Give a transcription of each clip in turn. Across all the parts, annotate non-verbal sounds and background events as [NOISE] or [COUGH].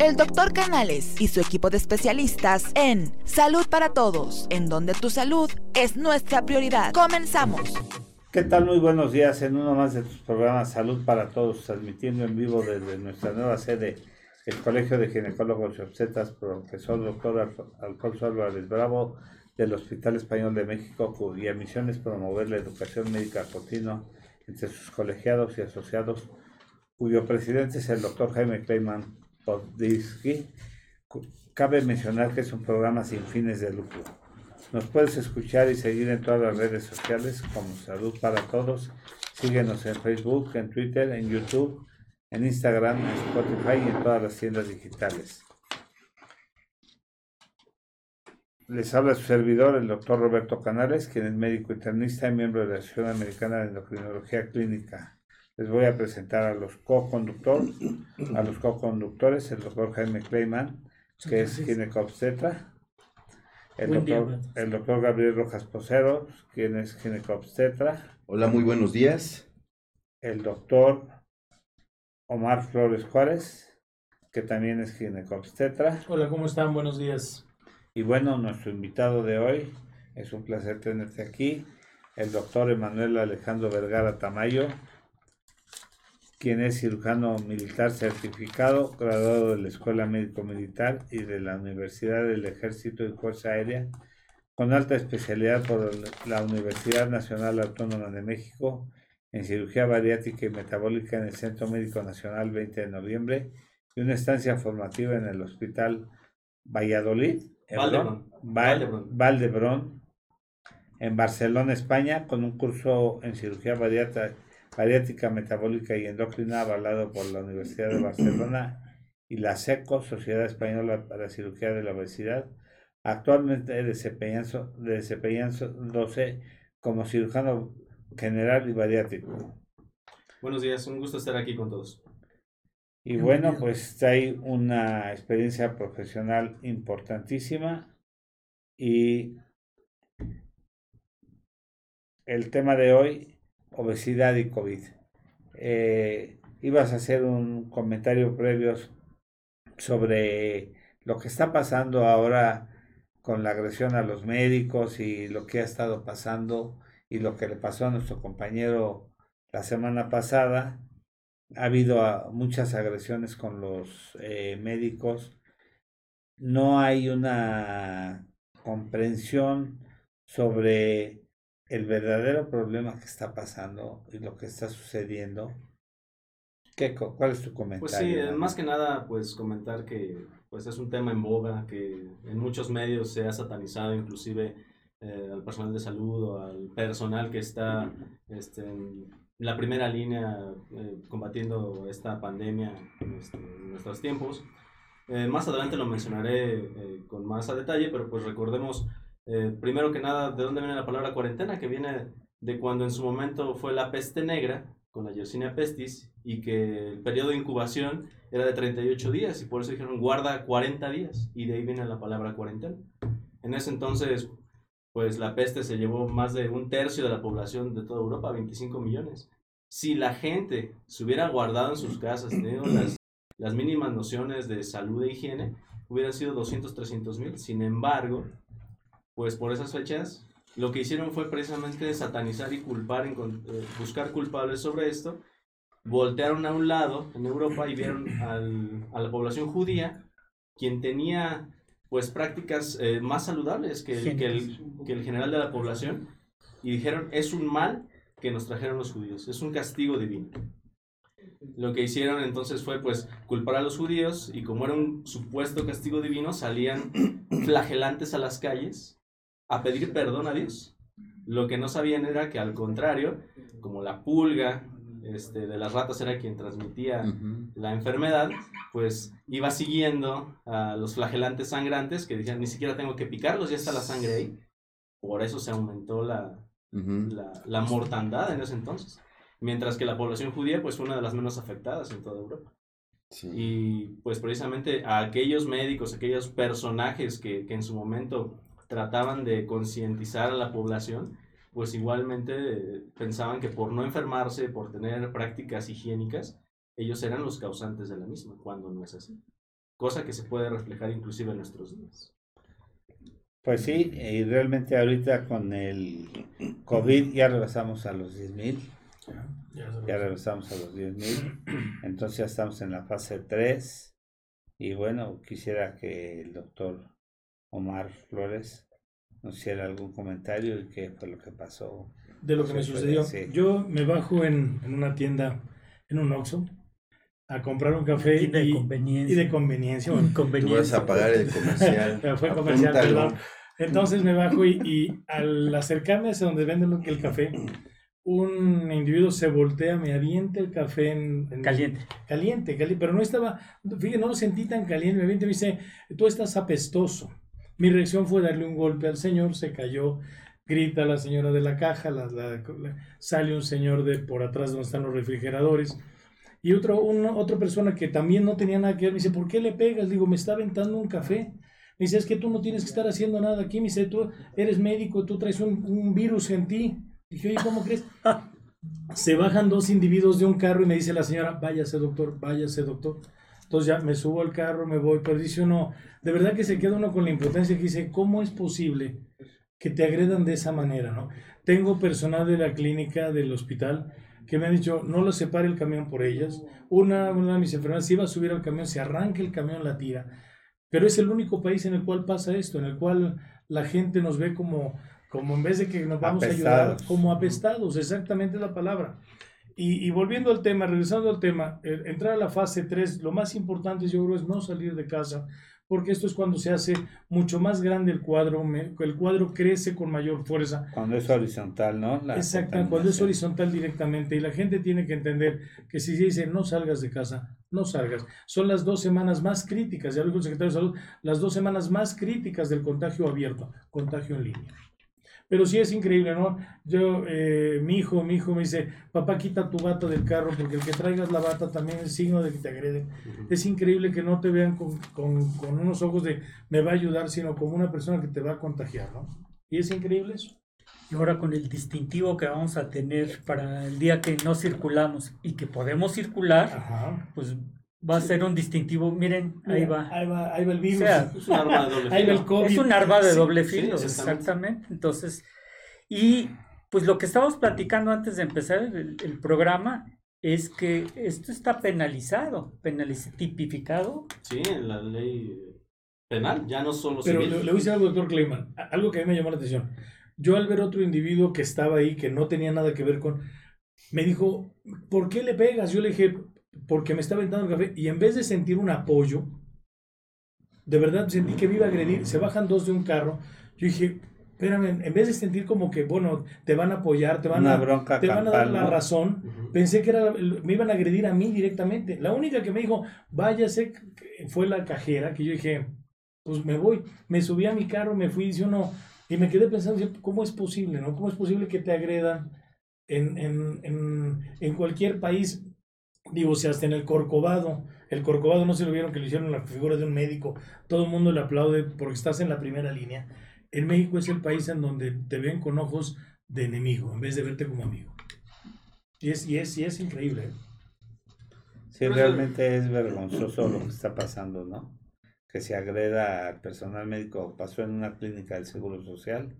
el doctor Canales y su equipo de especialistas en Salud para Todos, en donde tu salud es nuestra prioridad. Comenzamos. ¿Qué tal? Muy buenos días en uno más de tus programas Salud para Todos, transmitiendo en vivo desde nuestra nueva sede, el Colegio de Ginecólogos y Obstetras, profesor doctor Alfonso Álvarez Bravo, del Hospital Español de México, cuya misión es promover la educación médica continua entre sus colegiados y asociados, cuyo presidente es el doctor Jaime Kleiman Podisky. Cabe mencionar que es un programa sin fines de lucro. Nos puedes escuchar y seguir en todas las redes sociales como Salud para Todos. Síguenos en Facebook, en Twitter, en YouTube, en Instagram, en Spotify y en todas las tiendas digitales. Les habla su servidor, el doctor Roberto Canales, quien es médico internista y miembro de la Asociación Americana de Endocrinología Clínica. Les voy a presentar a los co-conductores, a los co-conductores, el doctor Jaime Kleiman, que es ginecobstetra, el doctor, el doctor Gabriel Rojas Posero, quien es ginecobstetra. Hola, muy buenos días. El doctor Omar Flores Juárez, que también es ginecobstetra. Hola, ¿cómo están? Buenos días. Y bueno, nuestro invitado de hoy, es un placer tenerte aquí, el doctor Emanuel Alejandro Vergara Tamayo, quien es cirujano militar certificado, graduado de la Escuela Médico Militar y de la Universidad del Ejército y Fuerza Aérea, con alta especialidad por la Universidad Nacional Autónoma de México en cirugía bariátrica y metabólica en el Centro Médico Nacional 20 de noviembre y una estancia formativa en el Hospital Valladolid, Valdebrón, en Barcelona, España, con un curso en cirugía bariátrica, metabólica y endocrina avalado por la Universidad de Barcelona y la SECO, Sociedad Española para la Cirugía de la Obesidad, actualmente desempeñándose como cirujano general y bariátrico. Buenos días, un gusto estar aquí con todos. Y bueno, pues hay una experiencia profesional importantísima y el tema de hoy, obesidad y COVID. Eh, ibas a hacer un comentario previo sobre lo que está pasando ahora con la agresión a los médicos y lo que ha estado pasando y lo que le pasó a nuestro compañero la semana pasada ha habido ah, muchas agresiones con los eh, médicos, no hay una comprensión sobre el verdadero problema que está pasando y lo que está sucediendo. ¿Qué, ¿Cuál es tu comentario? Pues sí, eh, más que nada, pues comentar que pues es un tema en boga, que en muchos medios se ha satanizado inclusive eh, al personal de salud o al personal que está este, en la primera línea eh, combatiendo esta pandemia este, en, nuestros tiempos. Eh, más adelante lo mencionaré eh, con más a detalle, pero pues recordemos primero que nada de dónde viene la palabra cuarentena, que viene de cuando en su momento fue la peste negra con la Yersinia pestis y que el periodo de incubación era de 38 días y por eso dijeron guarda 40 días y de ahí viene la palabra cuarentena. En ese entonces pues la peste se llevó más de un tercio de la población de toda Europa, 25 millones. Si la gente se hubiera guardado en sus casas, teniendo las, las mínimas nociones de salud e higiene, hubieran sido 200, 300 mil. Sin embargo, pues por esas fechas, lo que hicieron fue precisamente satanizar y culpar, eh, buscar culpables sobre esto. Voltearon a un lado en Europa y vieron al, a la población judía, quien tenía pues prácticas eh, más saludables que que, el, que el general de la población y dijeron es un mal que nos trajeron los judíos, es un castigo divino. Lo que hicieron entonces fue pues culpar a los judíos y como era un supuesto castigo divino salían [CLEARS THROAT] flagelantes a las calles a pedir perdón a Dios. Lo que no sabían era que al contrario, como la pulga este, de las ratas era quien transmitía la enfermedad, pues iba siguiendo a los flagelantes sangrantes que decían, ni siquiera tengo que picarlos, ya está la sangre ahí. Por eso se aumentó la, la, la, mortandad en ese entonces. Mientras que la población judía pues fue una de las menos afectadas en toda Europa. Y pues precisamente a aquellos médicos, aquellos personajes que, que en su momento trataban de concientizar a la población, pues igualmente pensaban que por no enfermarse, por tener prácticas higiénicas, ellos eran los causantes de la misma, cuando no es así. cosa que se puede reflejar inclusive en nuestros días. Pues sí, y realmente ahorita con el COVID ya regresamos a los 10 mil. Ya regresamos a los 10 mil. [CLEARS THROAT] Entonces ya estamos en la fase 3. Y bueno, quisiera que el doctor Omar Flores nos hiciera algún comentario y qué fue lo que pasó. De lo que me sucedió. Yo me bajo en, en una tienda, en un Oxxo, a comprar un café y de y, conveniencia. y de conveniencia. Inconveniencia. Tú vas a pagar el comercial. Pero [LAUGHS] fue comercial, Apúntalo. perdón. Entonces me bajo y, y al acercarme hacia donde venden el café, un individuo se voltea, me avienta el café en, en- Caliente. caliente, caliente, pero no estaba, fíjate, no lo sentí tan caliente, me avienta y me dice, tú estás apestoso. Mi reacción fue darle un golpe al señor, se cayó, grita la señora de la caja, la- la- la- sale un señor de por atrás donde están los refrigeradores. Y otro, una, otra persona que también no tenía nada que ver, me dice, ¿por qué le pegas? Digo, me está aventando un café. Me dice, es que tú no tienes que estar haciendo nada aquí. Me dice, tú eres médico, tú traes un, un virus en ti. Dije, oye, ¿cómo crees? [LAUGHS] Se bajan dos individuos de un carro y me dice la señora, váyase doctor, váyase doctor. Entonces ya me subo al carro, me voy, pero dice uno, de verdad que se queda uno con la impotencia que dice, ¿cómo es posible que te agredan de esa manera? ¿no? Tengo personal de la clínica, del hospital, que me han dicho, no lo separe el camión por ellas. Una, una de mis enfermeras se iba a subir al camión, se arranca el camión, la tira. Pero es el único país en el cual pasa esto, en el cual la gente nos ve como, como en vez de que nos vamos a ayudar, como apestados, exactamente la palabra. Y, y volviendo al tema, regresando al tema, eh, entrar a la fase 3, lo más importante yo creo es no salir de casa, porque esto es cuando se hace mucho más grande el cuadro, me- el cuadro crece con mayor fuerza. Cuando es horizontal, ¿no? La Exacto, cuando es horizontal directamente y la gente tiene que entender que si se dice no salgas de casa, no salgas. Son las dos semanas más críticas, ya lo dijo el secretario de Salud, las dos semanas más críticas del contagio abierto, contagio en línea. Pero sí es increíble, ¿no? Yo, eh, mi hijo, mi hijo me dice, papá, quita tu bata del carro porque el que traigas la bata también es signo de que te agreden. Es increíble que no te vean con, con- con unos ojos de me va a ayudar, sino como una persona que te va a contagiar, ¿no? Y es increíble eso. Y ahora con el distintivo que vamos a tener para el día que no circulamos y que podemos circular, Ajá. pues va a ser un distintivo. Miren, ahí va. Ahí va, ahí va el virus. O sea, Es un arma de doble [LAUGHS] ahí va el filo. COVID. Es un arma de Sí, doble sí, filo, exactamente. exactamente. Entonces, y pues lo que estábamos platicando antes de empezar el, el programa es que esto está penalizado, penaliz tipificado. Sí, en la ley penal, ya no solo Pero civil. le, le voy a decir algo, doctor Kleiman, algo que a mí me llamó la atención. Yo al ver otro individuo que estaba ahí, que no tenía nada que ver con, me dijo, ¿por qué le pegas? Yo le dije, porque me está aventando el café. Y en vez de sentir un apoyo, de verdad sentí que me iba a agredir. Se bajan dos de un carro. Yo dije, espérame, en vez de sentir como que, bueno, te van a apoyar, te van, Una a, bronca te van a dar la ¿no? razón. Pensé que era, me iban a agredir a mí directamente. La única que me dijo, váyase, fue la cajera, que yo dije, pues me voy. Me subí a mi carro, me fui, dice uno, y me quedé pensando, ¿cómo es posible, no? ¿Cómo es posible que te agredan en, en, en, en cualquier país? Digo, si hasta en el Corcovado, el Corcovado no se lo vieron que le hicieron la figura de un médico, todo el mundo le aplaude porque estás en la primera línea. En México es el país en donde te ven con ojos de enemigo, en vez de verte como amigo. Y es, y es, y es increíble. ¿eh? Sí, realmente es vergonzoso lo que está pasando, ¿no? Que se agreda al personal médico. Pasó en una clínica del Seguro Social,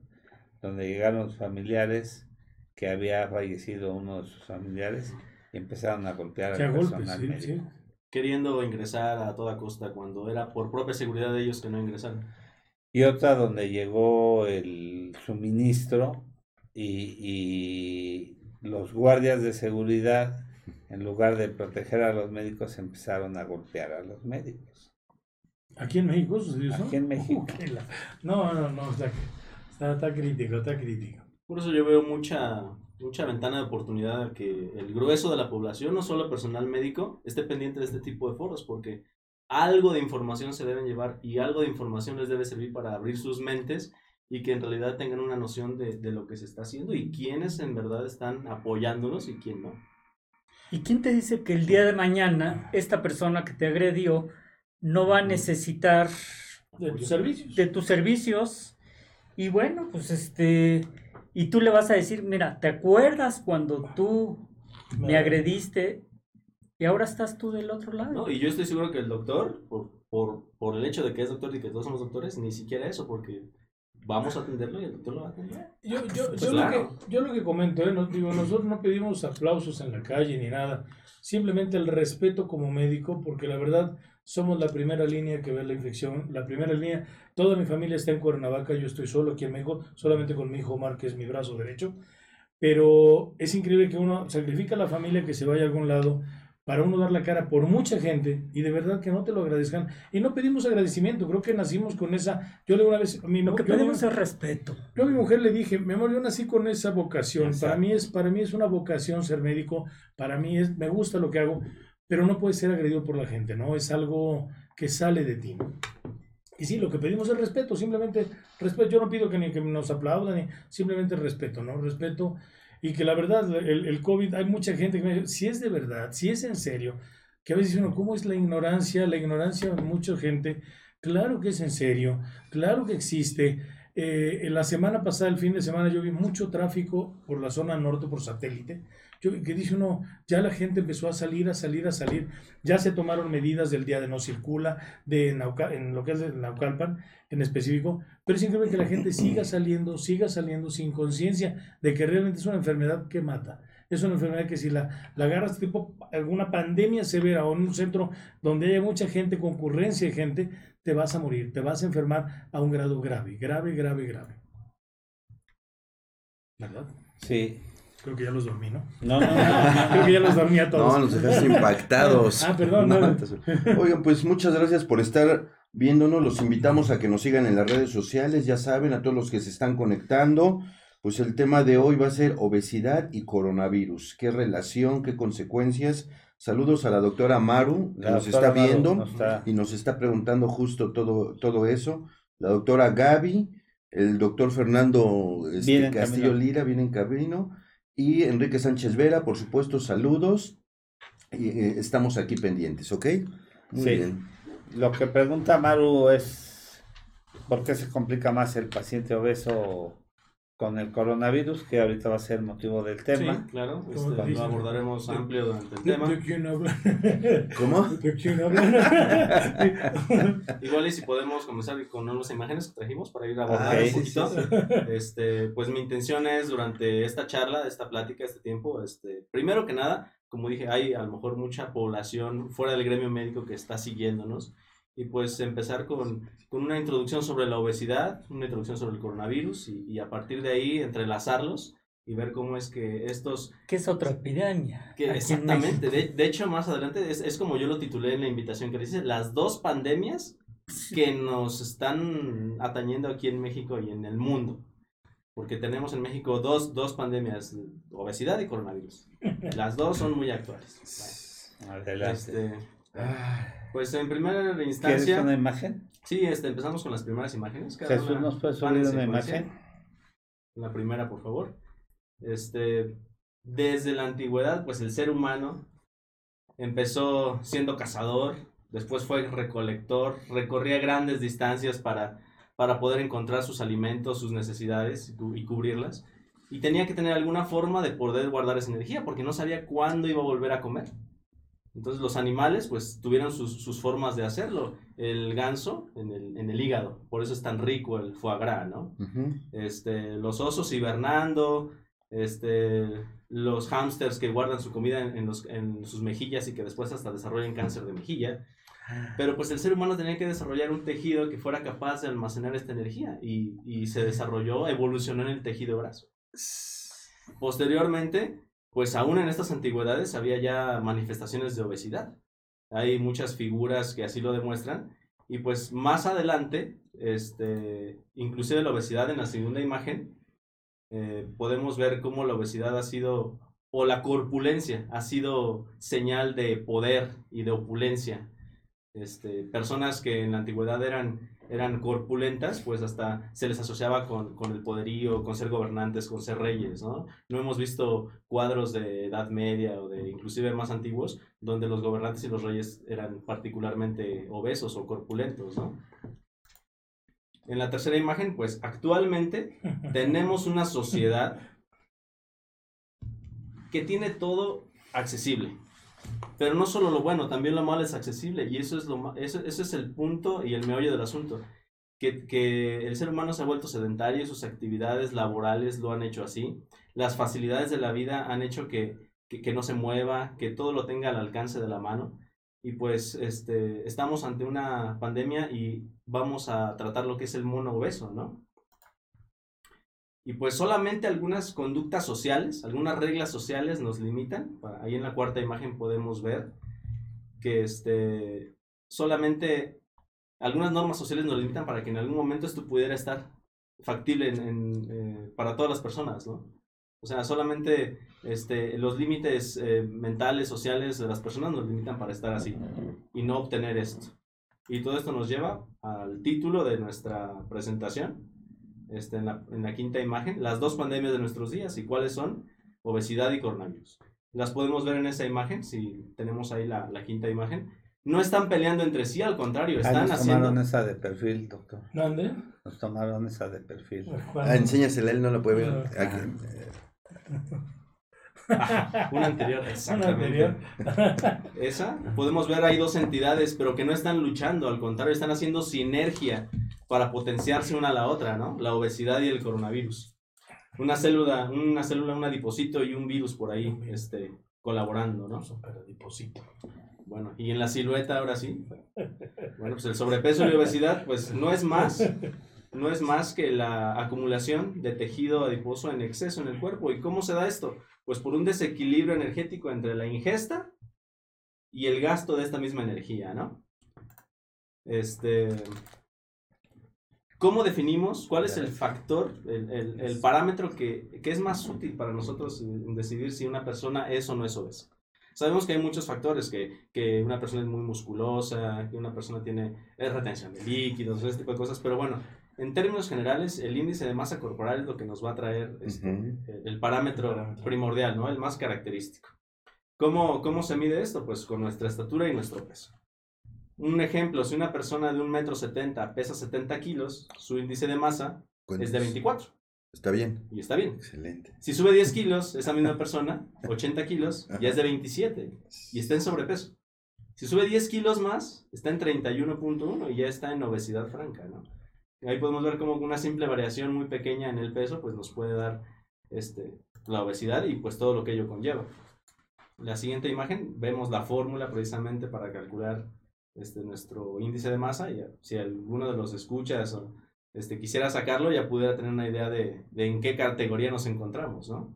donde llegaron los familiares que había fallecido uno de sus familiares y empezaron a golpear al golpes, personal sí, médico. sí. Queriendo ingresar a toda costa cuando era por propia seguridad de ellos que no ingresaran. Y otra donde llegó el suministro y, y los guardias de seguridad, en lugar de proteger a los médicos, empezaron a golpear a los médicos. Aquí en México sucedió eso. Aquí en México. [LAUGHS] Uh, No, no, no, está, está, está crítico, está crítico. Por eso yo veo mucha, mucha ventana de oportunidad que el grueso de la población, no solo el personal médico, esté pendiente de este tipo de foros, porque algo de información se deben llevar y algo de información les debe servir para abrir sus mentes y que en realidad tengan una noción de, de lo que se está haciendo y quiénes en verdad están apoyándonos y quién no. ¿Y quién te dice que el día de mañana esta persona que te agredió no va a necesitar De tus servicios. de tus servicios? Y bueno, pues este, y tú le vas a decir, mira, ¿te acuerdas cuando tú me agrediste y ahora estás tú del otro lado? ¿no? Y yo estoy seguro que el doctor, por por, por el hecho de que es doctor y que todos somos doctores, ni siquiera eso, porque vamos a atenderlo y el doctor lo va a atender. Yo, yo, Pues yo, claro. lo que, yo lo que comento, ¿eh? No- digo, nosotros no pedimos aplausos en la calle ni nada, simplemente el respeto como médico, porque la verdad somos la primera línea que ve la infección, la primera línea, toda mi familia está en Cuernavaca, yo estoy solo aquí en México, solamente con mi hijo Omar, que es mi brazo derecho, pero es increíble que uno sacrifica a la familia que se vaya a algún lado para uno dar la cara por mucha gente y de verdad que no te lo agradezcan. Y no pedimos agradecimiento, creo que nacimos con esa... Yo le una vez... Mi, Lo que pedimos es respeto. yo a mi mujer le dije, mi amor, yo nací con esa vocación. Para mí, es, para mí es una vocación ser médico. Para mí es, me gusta lo que hago, pero no puedes ser agredido por la gente, ¿no? Es algo que sale de ti. Y sí, lo que pedimos es respeto, simplemente respeto. Yo no pido que ni que nos aplaudan, simplemente respeto, ¿no? Respeto. Y que la verdad, el, el COVID, hay mucha gente que me dice, si es de verdad, si es en serio, que a veces uno, ¿cómo es la ignorancia? La ignorancia de mucha gente. Claro que es en serio, claro que existe. Eh, en la semana pasada, el fin de semana, yo vi mucho tráfico por la zona norte, por satélite. Yo, que dice uno, ya la gente empezó a salir, a salir, a salir. Ya se tomaron medidas del día de no circula, de Nauca- en lo que es Naucalpan en específico. Pero es que la gente siga saliendo, siga saliendo sin conciencia de que realmente es una enfermedad que mata. Es una enfermedad que si la, la agarras tipo alguna pandemia severa o en un centro donde haya mucha gente, concurrencia de gente, te vas a morir, te vas a enfermar a un grado grave, grave, grave, grave. ¿Verdad? Sí. Creo que ya los dormí, ¿no? No, no, [LAUGHS] no. Creo que ya los dormí a todos. No, nos dejaste impactados. [LAUGHS] Ah, perdón, No, no. Oigan, pues muchas gracias por estar viéndonos. Los invitamos a que nos sigan en las redes sociales. Ya saben, a todos los que se están conectando. Pues el tema de hoy va a ser obesidad y coronavirus. ¿Qué relación, qué consecuencias? Saludos a la doctora Maru, que La nos está Maru viendo nos está- y nos está preguntando justo todo, todo eso. La doctora Gaby, el doctor Fernando este, Castillo camino. Lira viene en camino y Enrique Sánchez Vera, por supuesto, saludos. Y, eh, estamos aquí pendientes, ¿ok? Muy Sí. bien. Lo que pregunta Maru es por qué se complica más el paciente obeso con el coronavirus, que ahorita va a ser motivo del tema. Sí, claro, este, lo abordaremos amplio durante el ¿De, tema. de quién hablan? [LAUGHS] ¿Cómo? ¿De quién hablan? Igual y si podemos comenzar con unas imágenes que trajimos para ir abordando Ah, un sí, poquito. sí, Este, pues mi intención es durante esta charla, esta plática, este tiempo, este, primero que nada, como dije, hay a lo mejor mucha población fuera del gremio médico que está siguiéndonos y pues empezar con, con una introducción sobre la obesidad, una introducción sobre el coronavirus y, y a partir de ahí entrelazarlos y ver cómo es que estos Que es otra epidemia. que exactamente, de, de hecho más adelante es, es como yo lo titulé en la invitación que dice, las dos pandemias que nos están atañendo aquí en México y en el mundo. Porque tenemos en México dos, dos pandemias, obesidad y coronavirus. Las dos son muy actuales. Adelante. Este, pues en primera ¿Quieres instancia, una imagen? sí, este, empezamos con las primeras imágenes. cada Jesús, una ¿nos en subir una imagen? La primera, por favor. Este, desde la antigüedad, pues el ser humano empezó siendo cazador, después fue recolector, recorría grandes distancias para, para poder encontrar sus alimentos, sus necesidades y cubrirlas. Y tenía que tener alguna forma de poder guardar esa energía, porque no sabía cuándo iba a volver a comer. Entonces los animales pues tuvieron sus, sus formas de hacerlo. El ganso en el, en el hígado, por eso es tan rico el foie gras, ¿no? Este, los osos hibernando, este, los hámsters que guardan su comida en, en los, en sus mejillas y que después hasta desarrollan cáncer de mejilla. Pero pues el ser humano tenía que desarrollar un tejido que fuera capaz de almacenar esta energía y, y se desarrolló, evolucionó en el tejido brazo. Posteriormente, pues aún en estas antigüedades había ya manifestaciones de obesidad. Hay muchas figuras que así lo demuestran. Y pues más adelante, este, inclusive la obesidad en la segunda imagen, eh, podemos ver cómo la obesidad ha sido, o la corpulencia, ha sido señal de poder y de opulencia. Este, personas que en la antigüedad eran, eran corpulentas, pues hasta se les asociaba con, con el poderío, con ser gobernantes, con ser reyes, ¿no? No hemos visto cuadros de Edad Media o de inclusive más antiguos donde los gobernantes y los reyes eran particularmente obesos o corpulentos, ¿no? En la tercera imagen, pues actualmente [LAUGHS] tenemos una sociedad que tiene todo accesible. Pero no solo lo bueno, también lo malo es accesible y eso es, lo, eso, ese es el punto y el meollo del asunto. Que, que el ser humano se ha vuelto sedentario, sus actividades laborales lo han hecho así, las facilidades de la vida han hecho que, que, que no se mueva, que todo lo tenga al alcance de la mano. Y pues este, estamos ante una pandemia y vamos a tratar lo que es el mono obeso, ¿no? Y pues solamente algunas conductas sociales, algunas reglas sociales nos limitan. Ahí en la cuarta imagen podemos ver que este, solamente algunas normas sociales nos limitan para que en algún momento esto pudiera estar factible en- en, eh, para todas las personas, ¿no? O sea, solamente este, los límites eh, mentales, sociales de las personas nos limitan para estar así y no obtener esto. Y todo esto nos lleva al título de nuestra presentación, este, en, la, en la quinta imagen, las dos pandemias de nuestros días y cuáles son obesidad y coronavirus. Las podemos ver en esa imagen, si tenemos ahí la, la quinta imagen. No están peleando entre sí, al contrario, Ahí están nos haciendo... tomaron esa de perfil, doctor. ¿Dónde? Nos tomaron esa de perfil. Ah, enséñasela, él no la puede ver. Ah. Aquí. [LAUGHS] Una anterior, Una exactamente. anterior. [LAUGHS] Esa, podemos ver hay dos entidades, pero que no están luchando, al contrario, están haciendo sinergia para potenciarse una a la otra, ¿no? La obesidad y el coronavirus. Una célula, una célula, un adipocito y un virus por ahí, este, colaborando, ¿no? Superadiposito. Bueno, y en la silueta ahora sí. Bueno, pues el sobrepeso y la obesidad, pues no es más, no es más que la acumulación de tejido adiposo en exceso en el cuerpo. ¿Y cómo se da esto? Pues por un desequilibrio energético entre la ingesta y el gasto de esta misma energía, ¿no? Este, ¿Cómo definimos cuál es el factor, el, el- el parámetro que, que es más útil para nosotros en decidir si una persona es o no es obesa? Sabemos que hay muchos factores, que, que una persona es muy musculosa, que una persona tiene retención de líquidos, ese tipo de cosas, pero bueno, en términos generales, el índice de masa corporal es lo que nos va a traer este, Ujú. el- el parámetro El parámetro. primordial, ¿no? El más característico. ¿Cómo, ¿Cómo se mide esto? Pues con nuestra estatura y nuestro peso. Un ejemplo, si una persona de un metro setenta pesa 70 kilos, su índice de masa es de 24 Está bien. y está bien. Excelente. Si sube 10 [LAUGHS] kilos, esa misma persona, 80 kilos, ya es de 27 y está en sobrepeso. Si sube 10 kilos más, está en 31.1 y ya está en obesidad franca, ¿no? Ahí podemos ver como una simple variación muy pequeña en el peso, pues nos puede dar este, la obesidad y pues todo lo que ello conlleva. La siguiente imagen, vemos la fórmula precisamente para calcular este, nuestro índice de masa y si alguno de los escuchas o este, quisiera sacarlo, ya pudiera tener una idea de, en qué categoría nos encontramos, ¿no?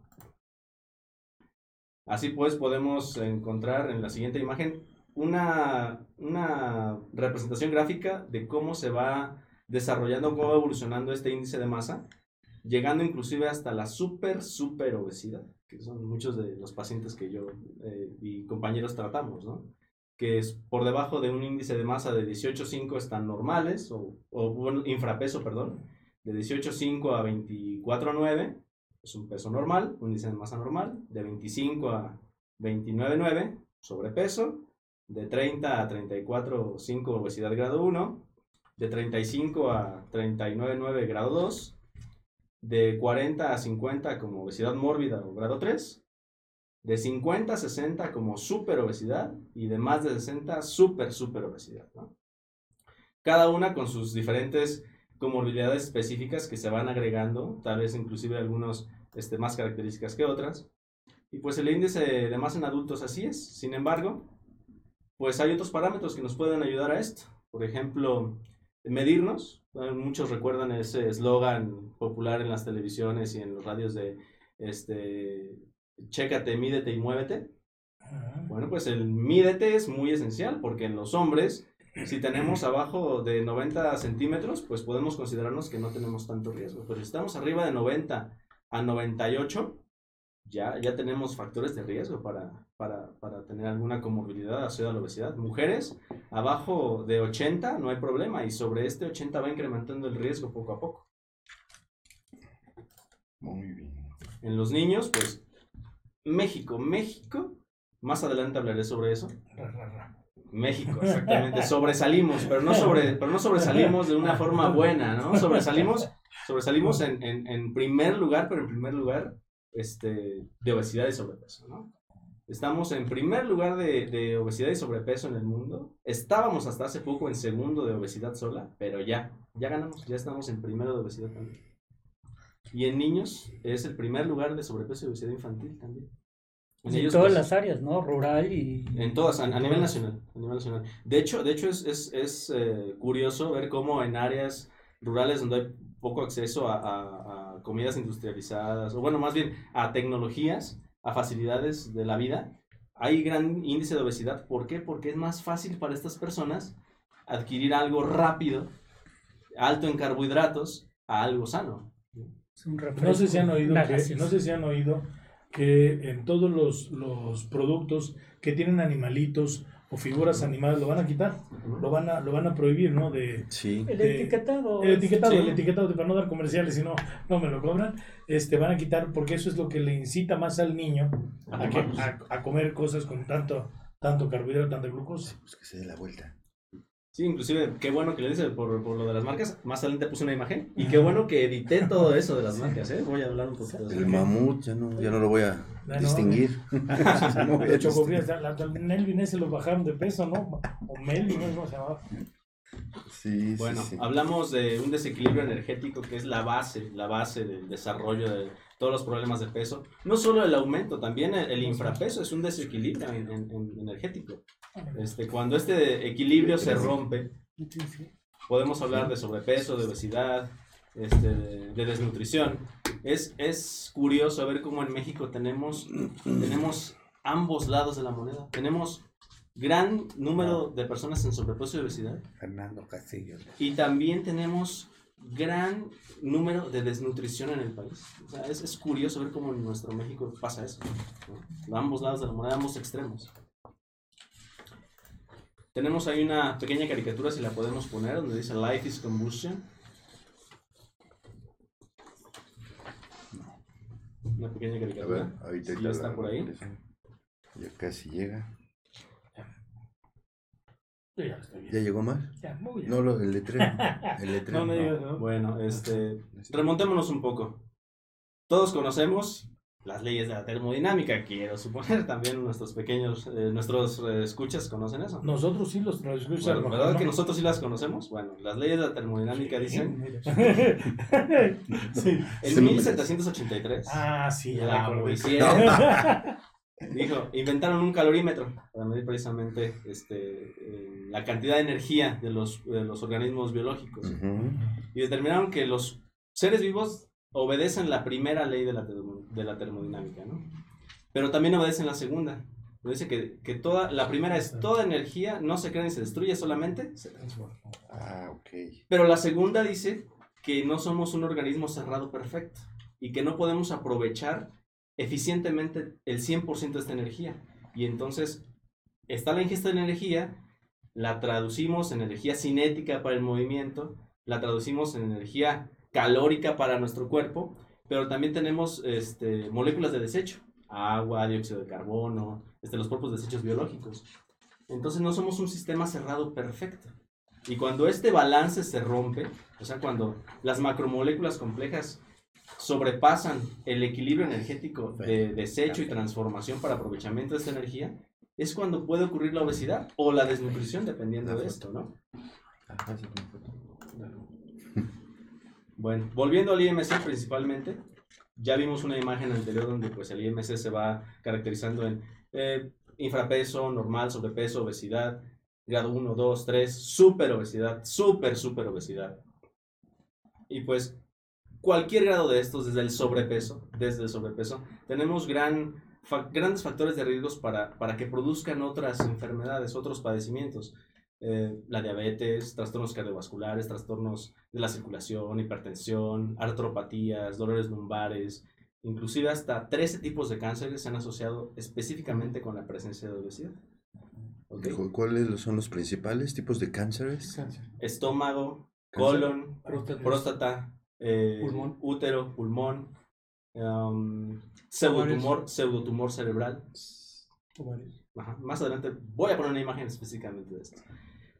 Así pues, podemos encontrar en la siguiente imagen una, una representación gráfica de cómo se va desarrollando, cómo va evolucionando este índice de masa, llegando inclusive hasta la super, super obesidad, que son muchos de los pacientes que yo eh, y compañeros tratamos, ¿no? Que es por debajo de un índice de masa de 18.5 están normales, o, o infrapeso, perdón, de 18.5 a 24.9 es un peso normal, un índice de masa normal, de 25 a 29.9 sobrepeso, de 30 a 34.5 obesidad grado 1, de 35 a 39.9 grado 2, de 40 a 50 como obesidad mórbida o grado 3, de 50 a 60 como super obesidad y de más de 60 super super obesidad. Cada una con sus diferentes comorbilidades específicas que se van agregando, tal vez inclusive algunos este, más características que otras. Y pues el índice de masa en adultos así es. Sin embargo, pues hay otros parámetros que nos pueden ayudar a esto. Por ejemplo, medirnos. Muchos recuerdan ese eslogan popular en las televisiones y en los radios de este, chécate, mídete y muévete. Bueno, pues el mídete es muy esencial porque en los hombres, si tenemos [CLEARS THROAT] abajo de 90 centímetros, pues podemos considerarnos que no tenemos tanto riesgo. Pero si estamos arriba de 90 a 98, ya, ya tenemos factores de riesgo para, para, para tener alguna comorbilidad asociada a la obesidad. Mujeres, abajo de 80 no hay problema y sobre este 80 va incrementando el riesgo poco a poco. Muy bien. En los niños, pues México, México, más adelante hablaré sobre eso. México, exactamente. Sobresalimos, pero no, sobre, pero no sobresalimos de una forma buena, ¿no? Sobresalimos, sobresalimos en, en, en primer lugar, pero en primer lugar, este, de obesidad y sobrepeso, ¿no? Estamos en primer lugar de, de obesidad y sobrepeso en el mundo. Estábamos hasta hace poco en segundo de obesidad sola, pero ya, ya ganamos, ya estamos en primero de obesidad también. Y en niños es el primer lugar de sobrepeso y obesidad infantil también. En En ellos, todas pues, las áreas, ¿no? Rural y... en todas, a, a nivel nacional. A nivel nacional. De hecho, de hecho es, es, es eh, curioso ver cómo en áreas rurales donde hay poco acceso a, a- a comidas industrializadas, o bueno, más bien a tecnologías, a facilidades de la vida, hay gran índice de obesidad. ¿Por qué? Porque es más fácil para estas personas adquirir algo rápido, alto en carbohidratos, a algo sano. No sé si han oído que, no sé si han oído que en todos los, los productos que tienen animalitos o figuras animadas lo van a quitar, lo van a, lo van a prohibir, ¿no? De, Sí. El etiquetado. el etiquetado, Sí. el etiquetado, para no dar comerciales, si no, no me lo cobran, este, van a quitar porque eso es lo que le incita más al niño a, que- a, a comer cosas con tanto, tanto carbohidrato, tanta glucosa. Pues que se dé la vuelta. Sí, inclusive, qué bueno que le dice por, por lo de las marcas. Más adelante puse una imagen. Y qué bueno que edité todo eso de las marcas, ¿eh? Voy a hablar un poquito de El eso. mamut, ya no, ya no lo voy a Ya distinguir. [LAUGHS] [LAUGHS] No De hecho, distinguir. la, la, Melvin ese los bajaron de peso, ¿no? O Melvin, no sé cómo se llamaba. Sí, Bueno, sí, sí. hablamos de un desequilibrio energético que es la base, la base del desarrollo de todos los problemas de peso. No solo el aumento, también el, el infrapeso es un desequilibrio en- en- en- energético. Este, cuando este equilibrio se rompe, podemos hablar de sobrepeso, de obesidad, este, de, de desnutrición. Es, es curioso ver cómo en México tenemos, tenemos ambos lados de la moneda. Tenemos gran número de personas en sobrepeso y obesidad Fernando Castillo. y también tenemos gran número de desnutrición en el país. O sea, es, es curioso ver cómo en nuestro México pasa eso. ¿no? Ambos lados de la moneda, ambos extremos. Tenemos ahí una pequeña caricatura, si la podemos poner, donde dice Life is Combustion. Una pequeña A caricatura. ver, ahorita Sí, ya está por ahí. Ya casi llega. Yo ya lo estoy ¿Ya viendo. llegó más? Ya, muy bien. No, lo, el letrero. [LAUGHS] El letrero. No me digas, ¿no? Bueno, este, remontémonos un poco. Todos conocemos las leyes de la termodinámica, quiero suponer. [LAUGHS] También nuestros pequeños, eh, nuestros eh, escuchas conocen eso. Nosotros sí los, los escuchas. Bueno, ¿Verdad ¿no? que nosotros sí las conocemos? Bueno, las leyes de la termodinámica dicen, [LAUGHS] sí. en 1783, Ah, sí, Ya la conocieron. [LAUGHS] dijo, inventaron un calorímetro para medir precisamente este, eh, la cantidad de energía de los, de los organismos biológicos. Y determinaron que los seres vivos obedecen la primera ley de la, termo- de la termodinámica, ¿no? Pero también obedecen la segunda. Dice que, que toda, la primera es toda energía no se crea ni se destruye, solamente se transforma. Ah, ok. Pero la segunda dice que no somos un organismo cerrado perfecto y que no podemos aprovechar eficientemente el 100% de esta energía. Y entonces está la ingesta de energía, la traducimos en energía cinética para el movimiento, la traducimos en energía calórica para nuestro cuerpo, pero también tenemos este, moléculas de desecho, agua, dióxido de carbono, este, los propios desechos biológicos. Entonces no somos un sistema cerrado perfecto. Y cuando este balance se rompe, o sea, cuando las macromoléculas complejas sobrepasan el equilibrio energético de desecho y transformación para aprovechamiento de esta energía, es cuando puede ocurrir la obesidad o la desnutrición, dependiendo de esto, ¿no? Bueno, volviendo al IMC principalmente, ya vimos una imagen anterior donde pues el IMC se va caracterizando en eh, infrapeso, normal, sobrepeso, obesidad, grado 1, 2, 3, super obesidad, super, super obesidad. Y pues cualquier grado de estos, desde el sobrepeso, desde el sobrepeso, tenemos gran, fa- grandes factores de riesgos para, para que produzcan otras enfermedades, otros padecimientos. Eh, la diabetes, trastornos cardiovasculares, trastornos de la circulación, hipertensión, artropatías, dolores lumbares, inclusive hasta 13 tipos de cánceres se han asociado específicamente con la presencia de obesidad. ¿Ok? Cu- ¿Cuáles son los principales tipos de cánceres? Estómago, Cáncer. colon, Próstata. próstata, eh, Pulmón. útero, pulmón, um, pseudotumor, pseudotumor cerebral. Ajá, Más adelante voy a poner una imagen específicamente de esto.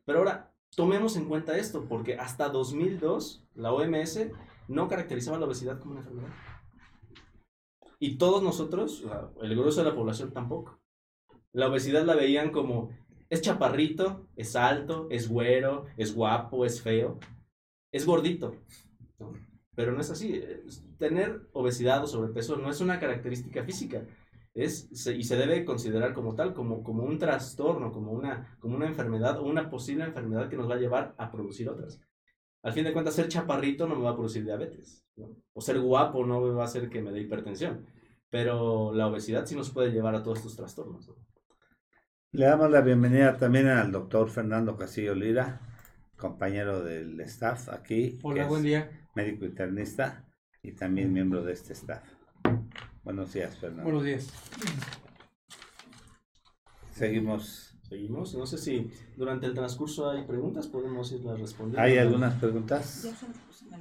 Pero ahora, tomemos en cuenta esto, porque hasta 2002 la OMS no caracterizaba la obesidad como una enfermedad. Y todos nosotros, el grueso de la población tampoco. La obesidad la veían como, es chaparrito, es alto, es güero, es guapo, es feo, es gordito. Pero no es así. Tener obesidad o sobrepeso no es una característica física. Es, se- y se debe considerar como tal, como, como un trastorno, como una, como una enfermedad o una posible enfermedad que nos va a llevar a producir otras. Al fin de cuentas, ser chaparrito no me va a producir diabetes. ¿no? O ser guapo no me va a hacer que me dé hipertensión. Pero la obesidad sí nos puede llevar a todos estos trastornos. ¿no? Le damos la bienvenida también al doctor Fernando Castillo Lira, compañero del staff aquí. Hola, buen día. Médico internista y también miembro de este staff. Buenos días, Fernando. Buenos días. Seguimos. Seguimos. No sé si durante el transcurso hay preguntas, podemos irlas respondiendo. ¿Hay algunas preguntas?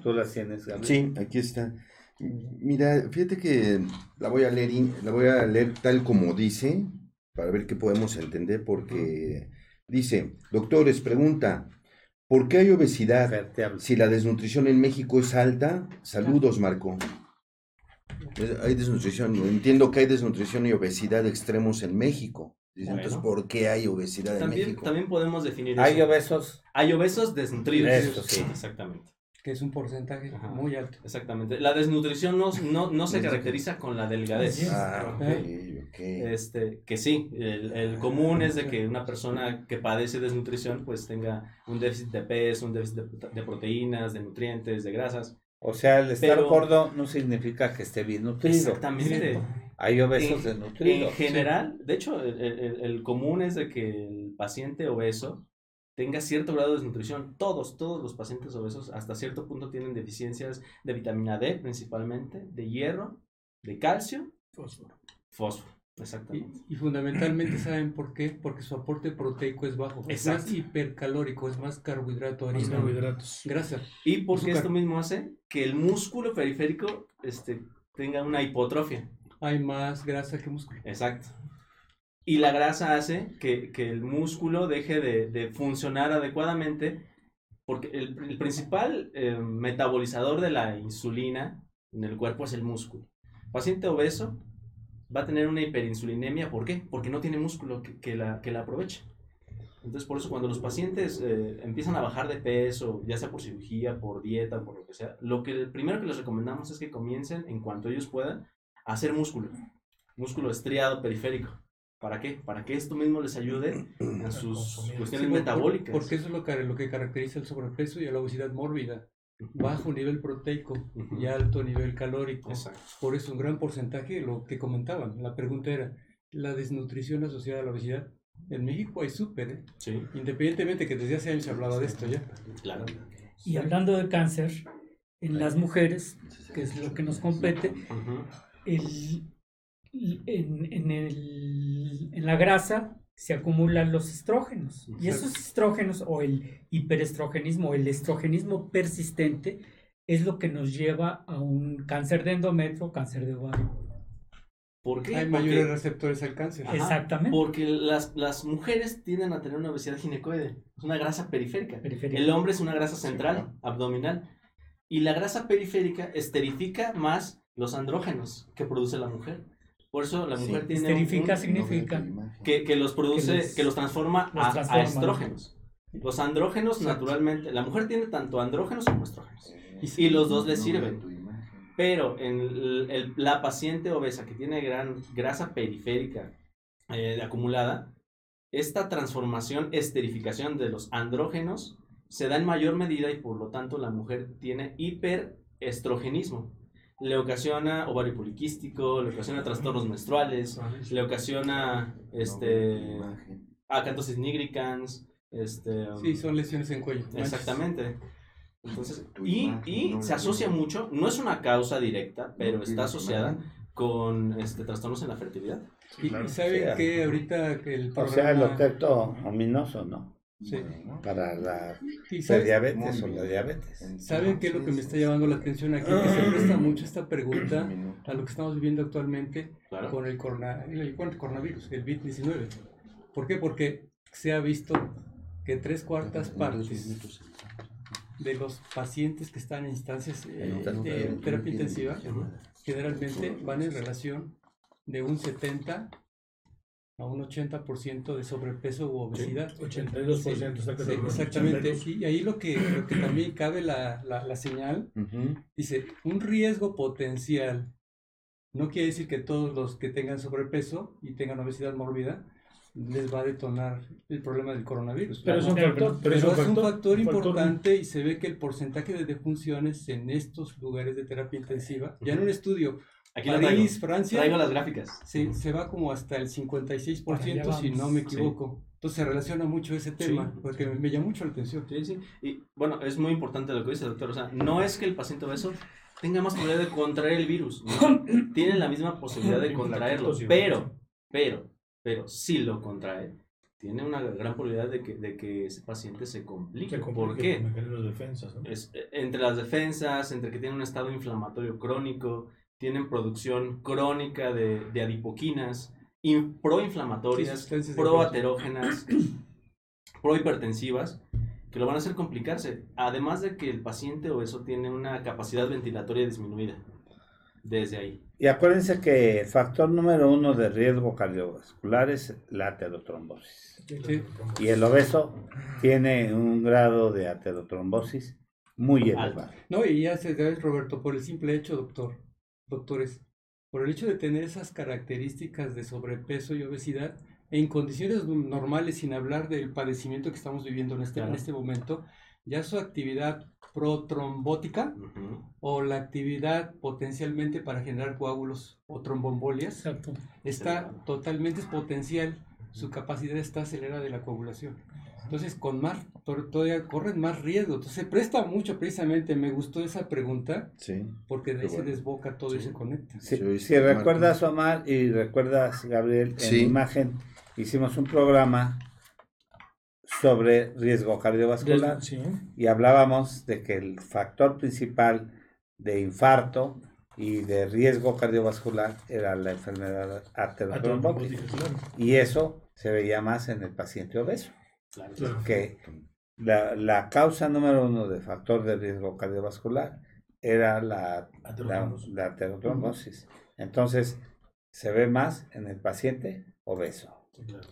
¿Tú las tienes, Gabriel? Sí, aquí está. Mira, fíjate que la voy a leer, la voy a leer tal como dice, para ver qué podemos entender, porque dice, doctores, pregunta, ¿por qué hay obesidad si la desnutrición en México es alta? Saludos, Marco. Hay desnutrición, entiendo que hay desnutrición y obesidad extremos en México. Bueno. entonces, ¿por qué hay obesidad en También, México? también podemos definir ¿Hay eso. obesos? Hay obesos desnutridos. Eso sí. Exactamente. Que es un porcentaje Ajá. muy alto. Exactamente. La desnutrición no, no, no se caracteriza con la delgadez. Ah, ok, ok. Este, que sí, el, el común es de que una persona que padece desnutrición pues tenga un déficit de peso, un déficit de, de proteínas, de nutrientes, de grasas. O sea, el estar Pero- gordo no significa que esté bien nutrido. Exactamente. Hay obesos En- desnutridos. En general, de hecho, el, el- el común es de que el paciente obeso tenga cierto grado de desnutrición. Todos, todos los pacientes obesos hasta cierto punto tienen deficiencias de vitamina D principalmente, de hierro, de calcio, Fósforo. fósforo. Exactamente. y fundamentalmente, ¿saben por qué? Porque su aporte proteico es bajo. Es Exacto. más hipercalórico, es más carbohidrato, Más harina, carbohidratos. grasa. Y porque esto mismo hace que el músculo periférico este, tenga una hipotrofia. Hay más grasa que músculo. Exacto. Y la grasa hace que, que el músculo deje de, de funcionar adecuadamente, porque el, el principal eh, metabolizador de la insulina en el cuerpo es el músculo. Paciente obeso va a tener una hiperinsulinemia, ¿por qué? Porque no tiene músculo que, que la, que la aproveche. Entonces, por eso cuando los pacientes eh, empiezan a bajar de peso, ya sea por cirugía, por dieta, por lo que sea, lo que primero que les recomendamos es que comiencen, en cuanto ellos puedan, a hacer músculo. Músculo estriado periférico. ¿Para qué? Para que esto mismo les ayude en sus consumir. cuestiones Sí, metabólicas. Porque eso es lo que, lo que caracteriza el sobrepeso y a la obesidad mórbida. Bajo nivel proteico y alto nivel calórico. Exacto. Por eso un gran porcentaje, lo que comentaban, la pregunta era, ¿la desnutrición asociada a la obesidad? En México hay súper, ¿eh? Sí, independientemente que desde hace años se hablaba de esto ya. claro. Y hablando de cáncer, en las mujeres, que es lo que nos compete, el- en, en el- en la grasa se acumulan los estrógenos. Y esos estrógenos o el hiperestrogenismo o el estrogenismo persistente es lo que nos lleva a un cáncer de endometrio, cáncer de ovario. ¿Por qué? Hay Porque- mayores receptores al cáncer. Ajá, Exactamente. Porque las, las mujeres tienden a tener una obesidad ginecoide. Es una grasa periférica. Periférica. El hombre es una grasa central, abdominal. Y la grasa periférica esterifica más los andrógenos que produce la mujer. Por eso la Sí, mujer tiene un- esterifica un- significa que, que los produce, Que que los- los, transforma los a, a estrógenos. Los andrógenos Exacto. naturalmente, la mujer tiene tanto andrógenos como estrógenos. Y los dos le sirven. Pero en el- el- la paciente obesa que tiene gran grasa periférica eh, acumulada, esta transformación, esterificación de los andrógenos se da en mayor medida y por lo tanto la mujer tiene hiperestrogenismo. Le ocasiona ovario poliquístico, le ocasiona trastornos menstruales, le ocasiona este, acatosis nigricans, este, Sí, son lesiones en cuello. Exactamente. Entonces, y, y se asocia mucho, no es una causa directa, pero está asociada con este, trastornos en la fertilidad. Y, y saben Sí, que ahorita que el O sea, el programa... efecto ominoso, ¿no? Sí. Para la saben- diabetes o la diabetes. ¿Saben qué es lo que me está llamando la atención aquí? Que se presta mucho esta pregunta a lo que estamos viviendo actualmente Claro. con el, corona, el coronavirus, el COVID-19. ¿Por qué? Porque se ha visto que tres cuartas partes de los pacientes que están en instancias eh, de terapia intensiva generalmente van en relación de un 70 a un 80% de sobrepeso u obesidad. 82% Sí, catalogado. exactamente. 82. Y ahí lo que, lo que también cabe la, la, la señal, dice, un riesgo potencial. No quiere decir que todos los que tengan sobrepeso y tengan obesidad mórbida les va a detonar el problema del coronavirus. Pero es un factor, Pero pero es un factor, factor importante y se ve que el porcentaje de defunciones en estos lugares de terapia intensiva, ya en un estudio, Aquí lo traigo. París, Francia, Traigo las gráficas. se, se va como hasta el 56% Para allá si no me equivoco. Entonces se relaciona mucho ese tema, Sí. porque me, me llama mucho la atención. Sí, sí. Y bueno, es muy importante lo que dice el doctor. O sea, no es que el paciente obeso tenga más probabilidad de contraer el virus. No. [COUGHS] Tiene la misma posibilidad de contraerlo. Pero, pero, pero, si lo contrae, tiene una gran probabilidad de que, de que ese paciente se complique. Se ¿Por qué? por defensas, ¿no? Es, eh, entre las defensas, entre que tienen un estado inflamatorio crónico, tienen producción crónica de, de adipoquinas, in- proinflamatorias, proaterógenas, [CLEARS THROAT] prohipertensivas, que lo van a hacer complicarse. Además de que el paciente obeso tiene una capacidad ventilatoria disminuida desde ahí. Y acuérdense que el factor número uno de riesgo cardiovascular es la aterotrombosis. Sí. Y el obeso tiene un grado de aterotrombosis muy elevado. No, y ya se da Roberto, por el simple hecho, doctor, doctores, por el hecho de tener esas características de sobrepeso y obesidad, en condiciones normales, sin hablar del padecimiento que estamos viviendo en este, en este momento, ya su actividad protrombótica Ujú. o la actividad potencialmente para generar coágulos o tromboembolias Exacto. está totalmente es potencial, su capacidad está acelerada de la coagulación. Entonces, con más, to- todavía corren más riesgo. Entonces, se presta mucho precisamente, me gustó esa pregunta, Sí. porque de ahí se desboca todo y se conecta. Si, Sí, si recuerdas, Omar, y recuerdas, Gabriel, en Sí. imagen, hicimos un programa sobre riesgo cardiovascular Sí. y hablábamos de que el factor principal de infarto y de riesgo cardiovascular era la enfermedad claro. Y eso se veía más en el paciente obeso, Claro. Que la, la causa número uno de factor de riesgo cardiovascular era la, la, Aterotrombosis. la aterotrombosis. Entonces, se ve más en el paciente obeso. Claro.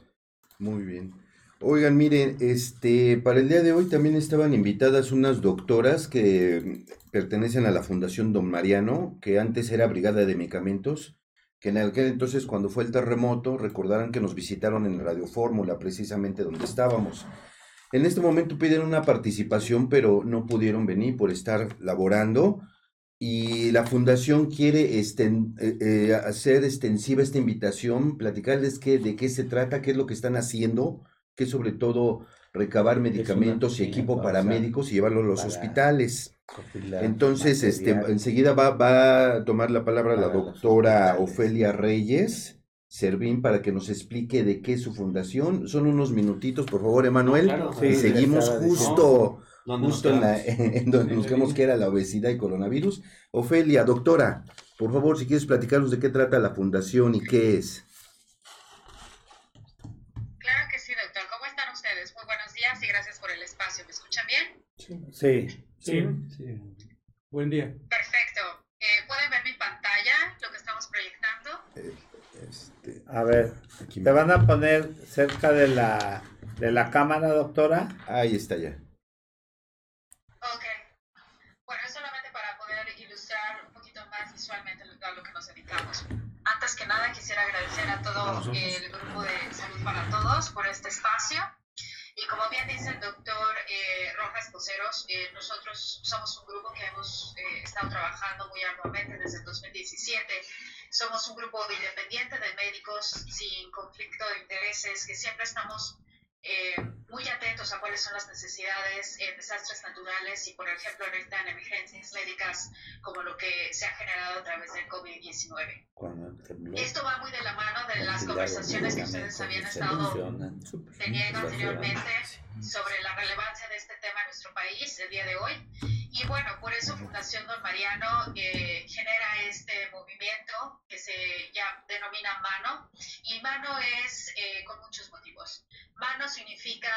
Muy bien. Oigan, miren, este, para el día de hoy también estaban invitadas unas doctoras que pertenecen a la Fundación Don Mariano, que antes era Brigada de Medicamentos, que en aquel entonces cuando fue el terremoto, recordarán que nos visitaron en Radio Fórmula, precisamente donde estábamos. En este momento piden una participación, pero no pudieron venir por estar laborando. Y la fundación quiere eh, eh, hacer extensiva esta invitación, platicarles qué, de qué se trata, qué es lo que están haciendo, que sobre todo recabar medicamentos y equipo para médicos y llevarlo a los hospitales. Entonces, este, enseguida va, va a tomar la palabra la doctora. Ofelia Reyes Servín para que nos explique de qué es su fundación. Son unos minutitos, por favor, Emanuel. Claro. y Sí, seguimos justo, ¿Dónde nos justo en, la- [LAUGHS] en donde nos quedamos, que era la obesidad y coronavirus. Ofelia, doctora, por favor, si quieres platicarnos de qué trata la fundación y qué es. Claro que sí, doctor. ¿Cómo están ustedes? Muy buenos días y gracias por el espacio. ¿Me escuchan bien? Sí, Sí. Sí. Buen día. Perfecto. Eh, ¿Pueden ver mi pantalla, lo que estamos proyectando? Este, a ver, aquí te van a poner cerca de la, de la cámara, doctora. Ahí está ya. Ok. Bueno, es solamente para poder ilustrar un poquito más visualmente lo- a lo que nos dedicamos. Antes que nada, quisiera agradecer a todo el grupo de Salud para Todos por este espacio. Y como bien dice el doctor eh, Eh, nosotros somos un grupo que hemos eh, estado trabajando muy arduamente desde el 2017. Somos un grupo independiente de médicos sin conflicto de intereses que siempre estamos eh, muy atentos a cuáles son las necesidades en desastres naturales y, por ejemplo, ahorita en emergencias médicas como lo que se ha generado a través del COVID-19. Cuando tembló, Esto va muy de la mano de las conversaciones que ustedes habían estado teniendo anteriormente sobre la relevancia de este tema en nuestro país el día de hoy. Y bueno, por eso Fundación Don Mariano eh, genera este movimiento que se ya denomina Mano. Y Mano es eh, con muchos motivos. Mano significa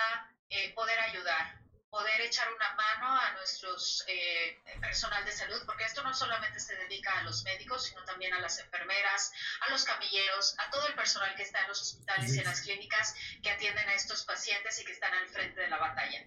eh, poder ayudar. Poder echar una mano a nuestros eh, personal de salud, porque esto no solamente se dedica a los médicos, sino también a las enfermeras, a los camilleros, a todo el personal que está en los hospitales y en las clínicas que atienden a estos pacientes y que están al frente de la batalla.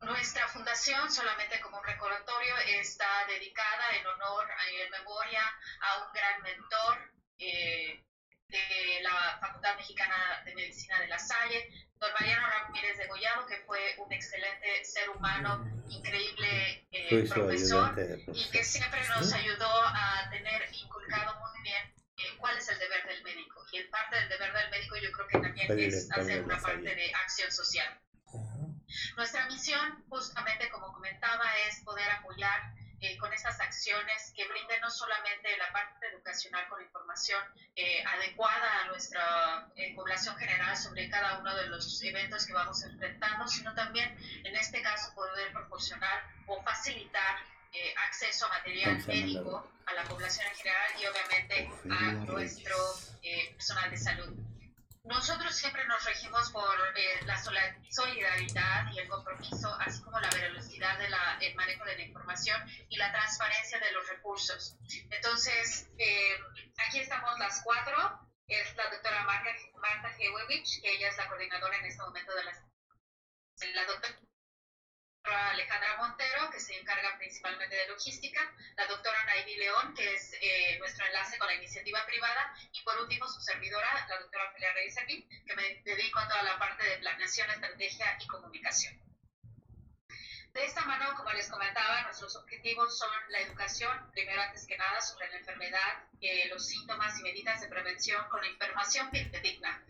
Nuestra fundación, solamente como un recordatorio, está dedicada en honor y en memoria a un gran mentor eh, de la Facultad Mexicana de Medicina de La Salle, don Mariano Ramírez de Gollado, que fue un excelente ser humano, increíble eh, profesor, y que siempre nos ayudó a tener inculcado muy bien eh, cuál es el deber del médico. Y el parte del deber del médico yo creo que también es hacer una parte de acción social. Nuestra misión, justamente como comentaba, es poder apoyar eh, con estas acciones que brinden no solamente la parte educacional con información eh, adecuada a nuestra eh, población general sobre cada uno de los eventos que vamos enfrentando, sino también, en este caso, poder proporcionar o facilitar acceso a material médico a la población en general y obviamente a nuestro personal de salud. Nosotros siempre nos regimos por eh, la solidaridad y el compromiso, así como la velocidad del manejo de la información y la transparencia de los recursos. Entonces, eh, aquí estamos las cuatro. Es la doctora Marta, Marta Hewewich, que ella es la coordinadora en este momento de la... La doctora Alejandra Montero, que se encarga principalmente de logística, la doctora Naivi León, que es eh, nuestro enlace con la iniciativa privada, y por último su servidora, la doctora Felia Reyes aquí, que me dedico a toda la parte de planeación, estrategia y comunicación. De esta mano, como les comentaba, nuestros objetivos son la educación, primero antes que nada, sobre la enfermedad, eh, los síntomas y medidas de prevención con información digna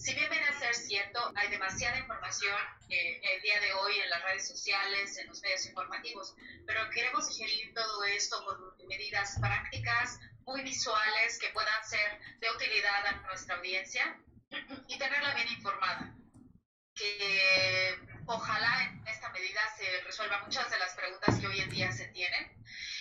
si bien viene a ser cierto, hay demasiada información eh, el día de hoy en las redes sociales, en los medios informativos, pero queremos digerir todo esto con medidas prácticas, muy visuales, que puedan ser de utilidad a nuestra audiencia y tenerla bien informada. Que ojalá en esta medida se resuelvan muchas de las preguntas que hoy en día se tienen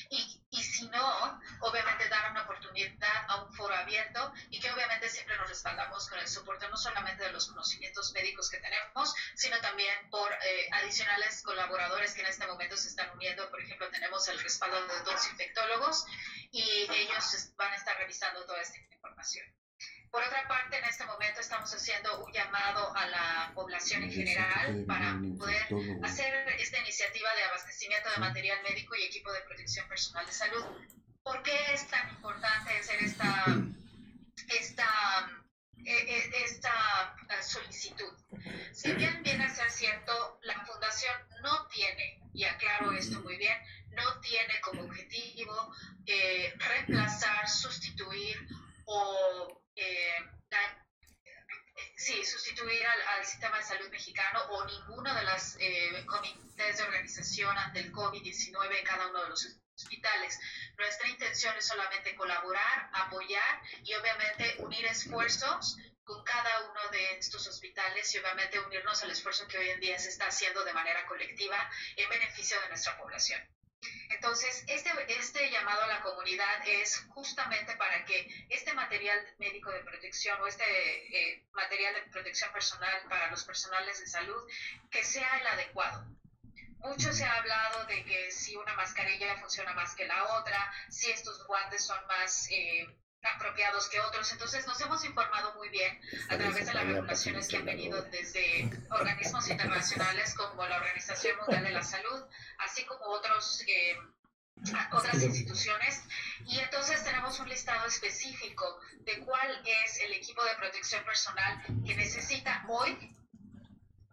y, y si no, obviamente dar una oportunidad a un foro abierto y que obviamente siempre nos respaldamos con el soporte no solamente de los conocimientos médicos que tenemos, sino también por eh, adicionales colaboradores que en este momento se están uniendo. Por ejemplo, tenemos el respaldo de dos infectólogos y ellos van a estar revisando toda esta información. Por otra parte, en este momento estamos haciendo un llamado a la población en general para poder hacer esta iniciativa de abastecimiento de material médico y equipo de protección personal de salud. ¿Por qué es tan importante hacer esta, [CLEARS THROAT] esta, e, e, esta eh, solicitud? Si bien viene a ser cierto, la fundación no tiene, y aclaro esto muy bien, no tiene como objetivo eh, reemplazar, sustituir o eh, sí, sustituir al, sistema de salud mexicano o ninguno de los eh, comités de organización ante el COVID-19 en cada uno de los hospitales. Nuestra intención es solamente colaborar, apoyar y obviamente unir esfuerzos con cada uno de estos hospitales y obviamente unirnos al esfuerzo que hoy en día se está haciendo de manera colectiva en beneficio de nuestra población. Entonces, este, este llamado a la comunidad es justamente para que este material médico de protección o este eh, material de protección personal para los personales de salud, que sea el adecuado. Mucho se ha hablado de que si una mascarilla funciona más que la otra, si estos guantes son más eh, apropiados que otros. Entonces nos hemos informado muy bien a través de las regulaciones que han venido desde organismos internacionales como la Organización Mundial de la Salud, así como otros, eh, otras instituciones. Y entonces tenemos un listado específico de cuál es el equipo de protección personal que necesita hoy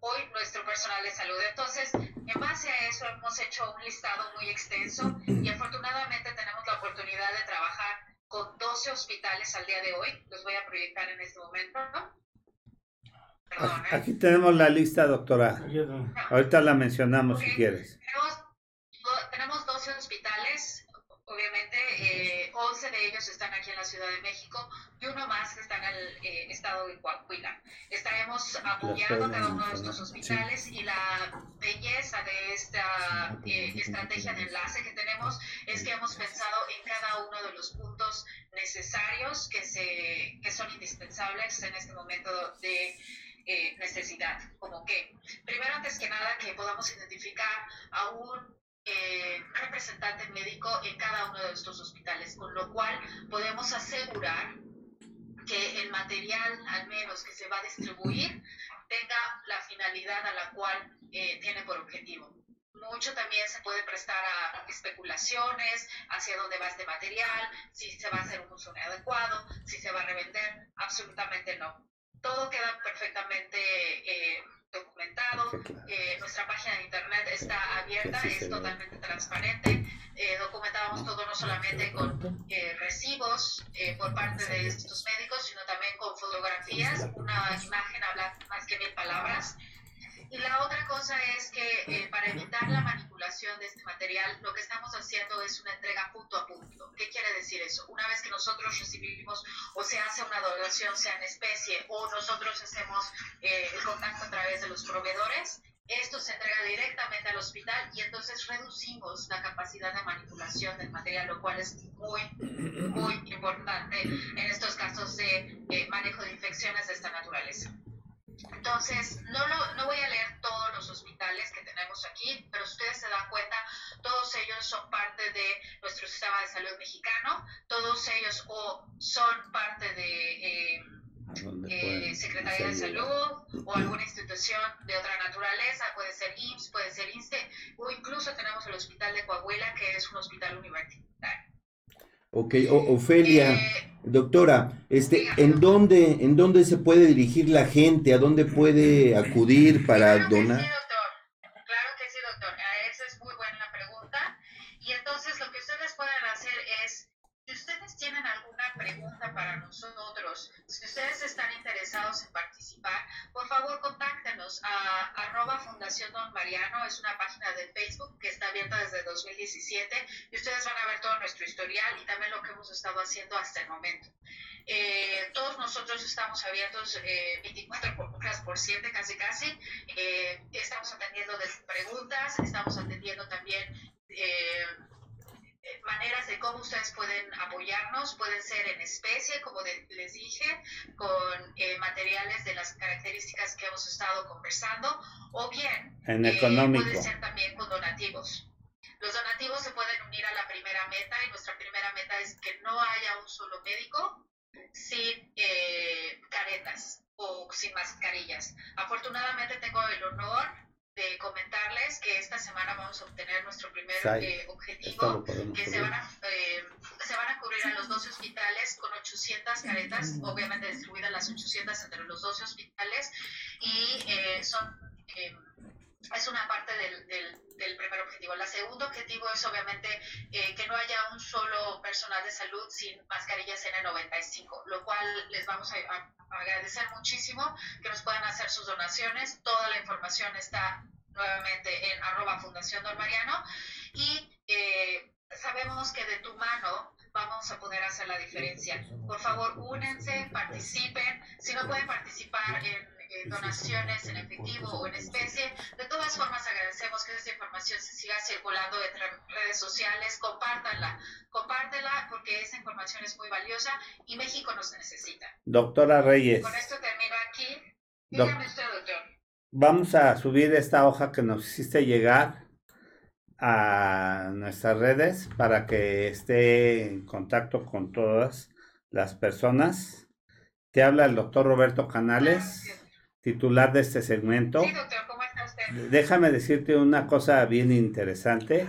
hoy nuestro personal de salud. Entonces, en base a eso hemos hecho un listado muy extenso y afortunadamente tenemos la oportunidad de trabajar con 12 hospitales al día de hoy. Los voy a proyectar en este momento. Perdón, ¿eh? Aquí tenemos la lista, doctora. Ahorita la mencionamos si quieres. Tenemos, tenemos 12 hospitales obviamente eh, 11 de ellos están aquí en la Ciudad de México y uno más está en el eh, estado de Coahuila. Estaremos apoyando cada uno de estos hospitales y la belleza de esta eh, estrategia de enlace que tenemos es que hemos pensado en cada uno de los puntos necesarios que, se, que son indispensables en este momento de eh, necesidad, como que, primero antes que nada, que podamos identificar a un eh, representante médico en cada uno de estos hospitales, con lo cual podemos asegurar que el material, al menos que se va a distribuir, tenga la finalidad a la cual eh, tiene por objetivo. Mucho también se puede prestar a especulaciones hacia dónde va este material, si se va a hacer un uso inadecuado, si se va a revender, absolutamente no. Todo queda perfectamente eh, documentado. Eh, nuestra página de internet está abierta, es totalmente transparente. Eh, documentábamos todo no solamente con eh, recibos eh, por parte de estos médicos, sino también con fotografías. Una imagen habla más que mil palabras. Y la otra cosa es que eh, para evitar la manipulación de este material, lo que estamos haciendo es una entrega punto a punto. ¿Qué quiere decir eso? Una vez que nosotros recibimos o se hace una donación, sea en especie, o nosotros hacemos eh, el contacto a través de los proveedores, esto se entrega directamente al hospital y entonces reducimos la capacidad de manipulación del material, lo cual es muy, muy importante en estos casos de eh, manejo de infecciones de esta naturaleza. Entonces, no, lo, no voy a leer todos los hospitales que tenemos aquí, pero ustedes se dan cuenta, todos ellos son parte de nuestro sistema de salud mexicano, todos ellos o son parte de eh, eh, Secretaría de Salud o [CLEARS THROAT] alguna institución de otra naturaleza, puede ser IMSS, puede ser INSTE, o incluso tenemos el Hospital de Coahuila, que es un hospital universitario. Ok, o- Ofelia, Eh, doctora, este, ¿en dónde, ¿en dónde se puede dirigir la gente? ¿A dónde puede acudir para Claro que donar? sí, doctor. Claro que sí, doctor. Esa es muy buena pregunta. Y entonces lo que ustedes pueden hacer es, si ustedes tienen alguna pregunta para nosotros, si ustedes están interesados en participar, por favor contáctenos a arroba Fundación Don Mariano, es una página de Facebook que está abierta desde 2017 y ustedes van a ver todo nuestro historial y también lo que hemos estado haciendo hasta el momento. Eh, todos nosotros estamos abiertos eh, 24 por- horas por 7 casi casi. Eh, estamos atendiendo preguntas, estamos atendiendo también eh, maneras de cómo ustedes pueden apoyarnos. Pueden ser en especie, como de- les dije, con eh, materiales de las características que hemos estado conversando, o bien En eh, económico. puede ser también con donativos. Los donativos se pueden unir a la primera meta y nuestra primera meta es que no haya un solo médico sin eh, caretas o sin mascarillas. Afortunadamente tengo el honor de comentarles que esta semana vamos a obtener nuestro primer eh, objetivo que se van, a, eh, se van a cubrir a los 12 hospitales con 800 caretas, obviamente distribuidas las 800 entre los 12 hospitales y eh, son... es una parte del, del, primer objetivo. El segundo objetivo es obviamente eh, que no haya un solo personal de salud sin mascarillas N95, lo cual les vamos a agradecer muchísimo que nos puedan hacer sus donaciones. Toda la información está nuevamente en arroba Fundación Don Mariano y eh, sabemos que de tu mano vamos a poder hacer la diferencia. Por favor, únense, participen. Si no pueden participar en eh, donaciones en efectivo o en especie, de todas formas agradecemos que esta información se siga circulando entre redes sociales. Compártanla, compártela porque esa información es muy valiosa y México nos necesita. Doctora Reyes, Con esto termino aquí. Dígame usted, doctor. vamos a subir esta hoja que nos hiciste llegar a nuestras redes para que esté en contacto con todas las personas. Te habla el doctor Roberto Canales, titular de este segmento. Sí, doctor, ¿cómo está usted? Déjame decirte una cosa bien interesante.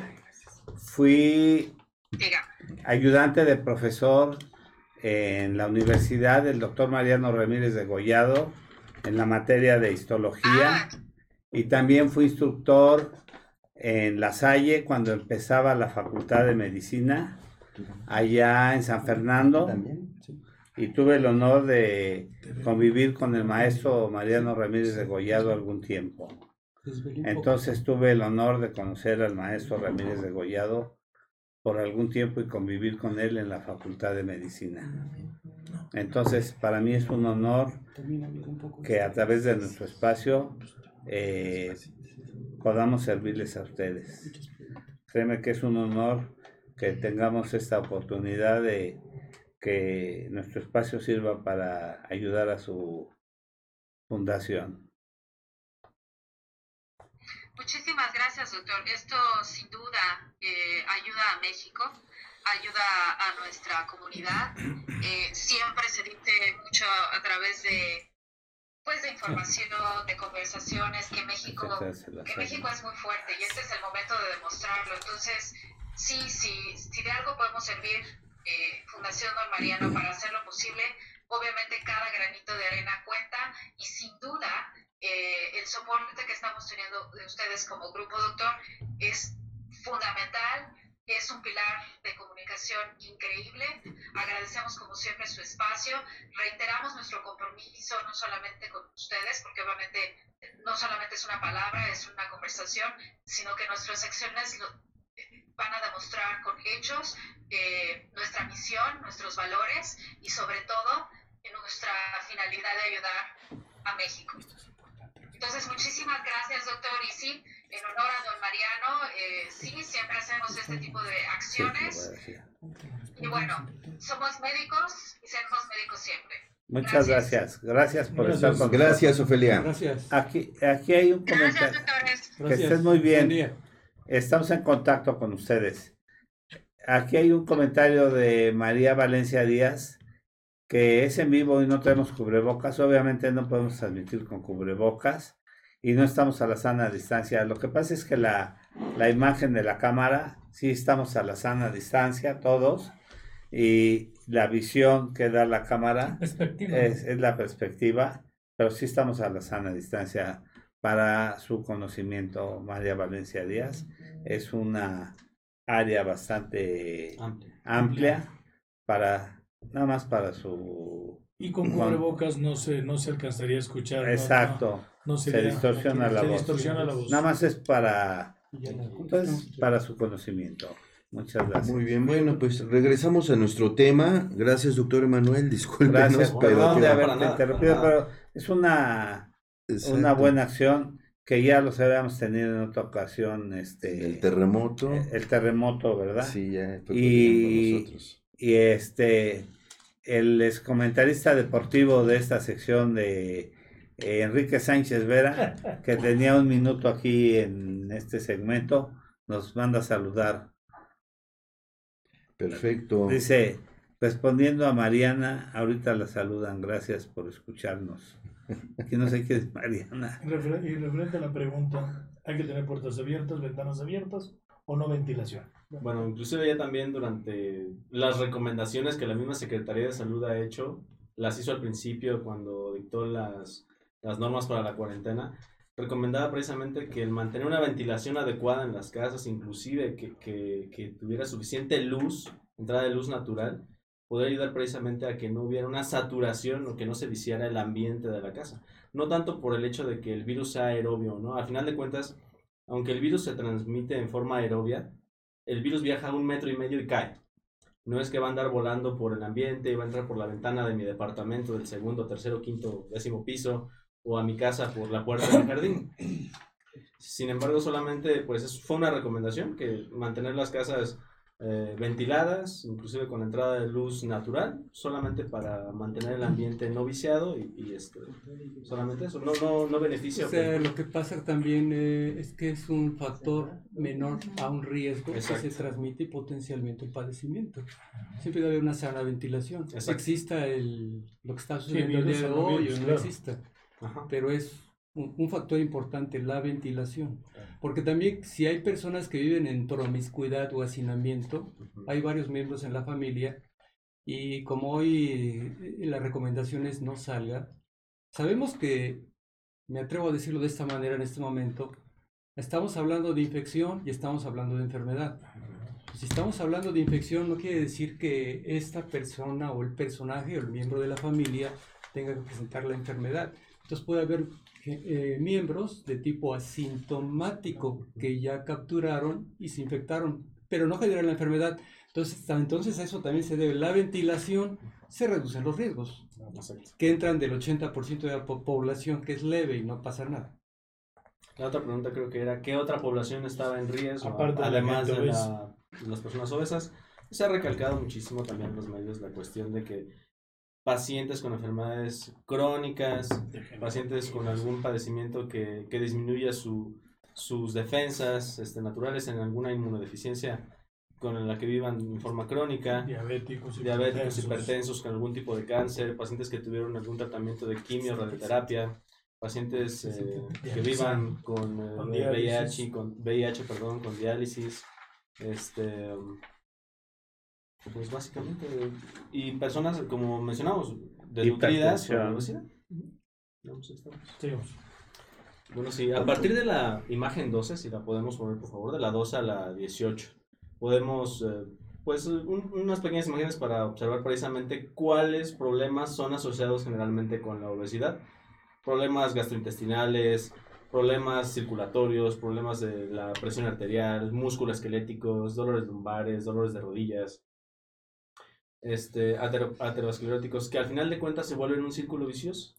Fui Diga. ayudante de profesor en la Universidad del doctor Mariano Ramírez de Gollado en la materia de histología Ah, y también fui instructor en La Salle cuando empezaba la Facultad de Medicina allá en San Fernando También, sí. Y tuve el honor de convivir con el maestro Mariano Ramírez de Gollado algún tiempo. Entonces tuve el honor de conocer al maestro Ramírez de Gollado por algún tiempo y convivir con él en la Facultad de Medicina. Entonces, para mí es un honor que a través de nuestro espacio. eh, podamos servirles a ustedes. Créeme que es un honor que tengamos esta oportunidad de que nuestro espacio sirva para ayudar a su Fundación. Muchísimas gracias, doctor. Esto sin duda eh, ayuda a México, ayuda a nuestra comunidad. [CLEARS THROAT] Eh, siempre se dice mucho a través de pues de información, de conversaciones, que México, que México es muy fuerte y este es el momento de demostrarlo. Entonces, sí, sí, si de algo podemos servir eh, Fundación Don Mariano para hacer lo posible, obviamente cada granito de arena cuenta y sin duda eh, el soporte que estamos teniendo de ustedes como grupo doctor es fundamental, es un pilar de comunicación increíble. Agradecemos como siempre su espacio, reiteramos nuestro compromiso no solamente con ustedes, porque obviamente no solamente es una palabra, es una conversación, sino que nuestras acciones van a demostrar con hechos eh, nuestra misión, nuestros valores y sobre todo nuestra finalidad de ayudar a México. Entonces, muchísimas gracias, doctor. Y sí, en honor a don Mariano, eh, sí, siempre hacemos este tipo de acciones. Y bueno, somos médicos y seremos médicos siempre. Muchas gracias. Gracias, por estar con nosotros. Gracias, Ofelia. Gracias. Aquí, aquí hay un comentario. Gracias, doctores. Que estén muy bien. Estamos en contacto con ustedes. Aquí hay un comentario de María Valencia Díaz que es en vivo y no tenemos cubrebocas. Obviamente no podemos transmitir con cubrebocas y no estamos a la sana distancia. Lo que pasa es que la, la imagen de la cámara, sí estamos a la sana distancia todos y la visión que da la cámara es, es, la perspectiva, pero sí estamos a la sana distancia para su conocimiento, María Valencia Díaz. Es una área bastante amplia para Nada más para su... Y con cubrebocas no se, no se alcanzaría a escuchar. Exacto. No, se, distorsiona, la, voz. Nada más es para, pues, para su conocimiento. Muchas gracias. Muy bien, bueno, pues regresamos a nuestro tema. Gracias, doctor Emanuel. Disculpe. Gracias, perdón de haberte interrumpido, pero es una, una buena acción que ya los habíamos tenido en otra ocasión. Este, el terremoto. El, terremoto, ¿verdad? Sí, ya. Y, nosotros. y este el comentarista deportivo de esta sección de eh, Enrique Sánchez Vera, [LAUGHS] que tenía un minuto aquí en este segmento, nos manda a saludar. Perfecto. Dice, respondiendo a Mariana, ahorita la saludan, gracias por escucharnos. Aquí no sé qué es Mariana. Y referente a la pregunta, ¿hay que tener puertas abiertas, ventanas abiertas o no ventilación? Bueno, inclusive ya también durante las recomendaciones que la misma Secretaría de Salud ha hecho, las hizo al principio cuando dictó las, las normas para la cuarentena, recomendaba precisamente que el mantener una ventilación adecuada en las casas, inclusive que, que, que tuviera suficiente luz, entrada de luz natural, podría ayudar precisamente a que no hubiera una saturación o que no se viciara el ambiente de la casa. No tanto por el hecho de que el virus sea aerobio, ¿no? Al final de cuentas, aunque el virus se transmite en forma aerobia, el virus viaja un metro y medio y cae. No es que va a andar volando por el ambiente y va a entrar por la ventana de mi departamento del segundo, tercero, quinto, décimo piso o a mi casa por la puerta del jardín. Sin embargo, solamente pues fue una recomendación que mantener las casas eh, ventiladas, inclusive con entrada de luz natural, solamente para mantener el ambiente no viciado y, este, solamente eso, no, no, no beneficia. O sea, lo que pasa también eh, es que es un factor menor a un riesgo que se transmite y potencialmente el padecimiento. Siempre debe haber una sana ventilación. Exista el, lo que está sucediendo el día de hoy o no exista. Pero es un, factor importante, la ventilación. Porque también si hay personas que viven en promiscuidad o hacinamiento, hay varios miembros en la familia y como hoy eh, la recomendación es no salga, sabemos que, me atrevo a decirlo de esta manera en este momento, estamos hablando de infección y estamos hablando de enfermedad. Si estamos hablando de infección, no quiere decir que esta persona o el personaje o el miembro de la familia tenga que presentar la enfermedad. Entonces puede haber eh, miembros de tipo asintomático que ya capturaron y se infectaron, pero no generan la enfermedad. Entonces, entonces a eso también se debe. La ventilación se reducen los riesgos, que entran del 80% de la población, que es leve y no pasa nada. La otra pregunta creo que era, ¿qué otra población estaba en riesgo? además de, las personas obesas. Se ha recalcado muchísimo también en los medios la cuestión de que pacientes con enfermedades crónicas, pacientes con algún padecimiento que, que disminuya su, sus defensas este, naturales en alguna inmunodeficiencia con la que vivan en forma crónica, Diabéticos, diabéticos, hipertensos. con algún tipo de cáncer, pacientes que tuvieron algún tratamiento de quimio, radioterapia, pacientes eh, que vivan con, eh, VIH, con VIH, perdón, con diálisis, este, pues básicamente, y personas, como mencionamos, desnutridas Hipertensión. obesidad. Estamos. Sigamos. Bueno, sí, a partir de la imagen 12, si la podemos poner por favor, de la 12 a la 18, podemos, eh, pues, un- unas pequeñas imágenes para observar precisamente cuáles problemas son asociados generalmente con la obesidad. Problemas gastrointestinales, problemas circulatorios, problemas de la presión arterial, músculos esqueléticos, dolores lumbares, dolores de rodillas, este, atero- ateroscleróticos, que al final de cuentas se vuelven un círculo vicioso.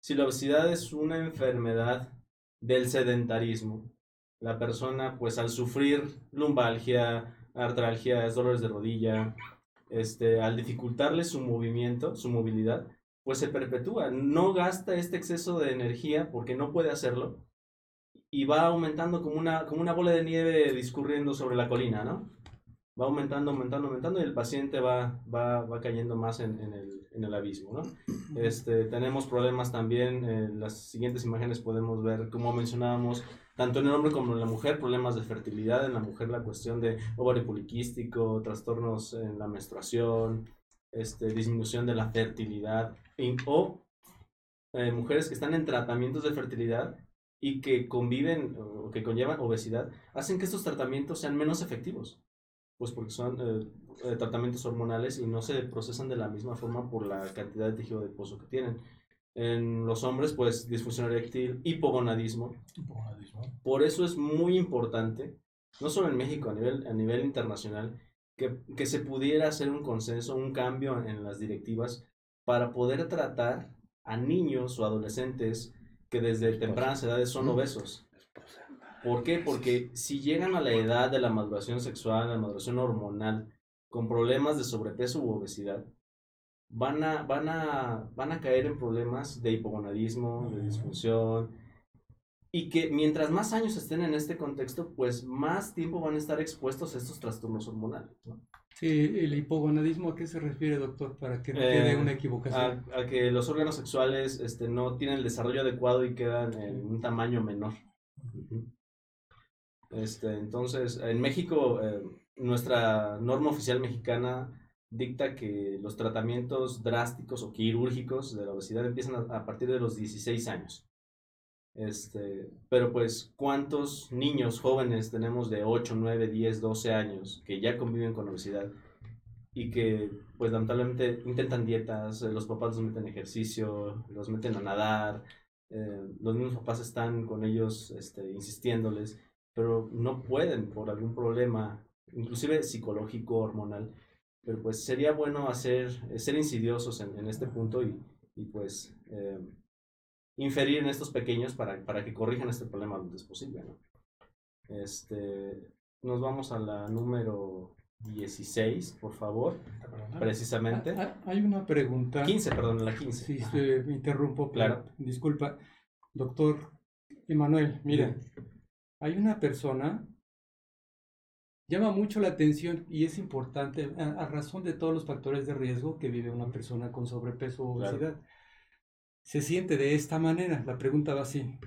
Si la obesidad es una enfermedad del sedentarismo, la persona pues al sufrir lumbalgia, artralgias, dolores de rodilla, este, al dificultarle su movimiento, su movilidad, pues se perpetúa, no gasta este exceso de energía porque no puede hacerlo y va aumentando como una, como una bola de nieve discurriendo sobre la colina, ¿no? Va aumentando, aumentando, aumentando y el paciente va, va, va cayendo más en, en el, en el abismo, ¿no? Este, tenemos problemas también, en las siguientes imágenes podemos ver, como mencionábamos, tanto en el hombre como en la mujer, problemas de fertilidad, en la mujer la cuestión de ovario poliquístico, trastornos en la menstruación, este, disminución de la fertilidad, y- o eh, mujeres que están en tratamientos de fertilidad y que conviven o que conllevan obesidad, hacen que estos tratamientos sean menos efectivos, pues porque son eh, eh, tratamientos hormonales y no se procesan de la misma forma por la cantidad de tejido adiposo que tienen. En los hombres, pues disfunción eréctil, hipogonadismo, por eso es muy importante, no solo en México, a nivel, a nivel internacional, que, que se pudiera hacer un consenso, un cambio en las directivas para poder tratar a niños o adolescentes que desde tempranas edades son obesos. ¿Por qué? Porque si llegan a la edad de la maduración sexual, la maduración hormonal, con problemas de sobrepeso u obesidad, van a, van a, van a caer en problemas de hipogonadismo, de disfunción, y que mientras más años estén en este contexto, pues más tiempo van a estar expuestos a estos trastornos hormonales. ¿no? Sí, el hipogonadismo, ¿a qué se refiere, doctor? Para que no Eh, quede una equivocación. A, a que los órganos sexuales este, no tienen el desarrollo adecuado y quedan en un tamaño menor. Ujú. Este, entonces, en México, eh, nuestra norma oficial mexicana dicta que los tratamientos drásticos o quirúrgicos de la obesidad empiezan a, a partir de los 16 años. Este, pero pues, ¿cuántos niños jóvenes tenemos de 8, 9, 10, 12 años que ya conviven con obesidad y que pues lamentablemente intentan dietas, eh, los papás los meten a ejercicio, los meten a nadar, eh, los mismos papás están con ellos este, insistiéndoles, pero no pueden por algún problema, inclusive psicológico, hormonal. Pero pues sería bueno hacer, eh, ser insidiosos en, en este punto y, y pues eh, inferir en estos pequeños para, para que corrijan este problema lo antes posible. ¿no? Este, nos vamos a la número 16, por favor, precisamente. Ah, ah, Hay una pregunta. 15, perdón, la 15. Sí, se- me interrumpo, pero Claro. disculpa. Doctor Emanuel, mire, hay una persona, llama mucho la atención y es importante a, a razón de todos los factores de riesgo que vive una persona con sobrepeso o Claro. obesidad. Se siente de esta manera, la pregunta va así.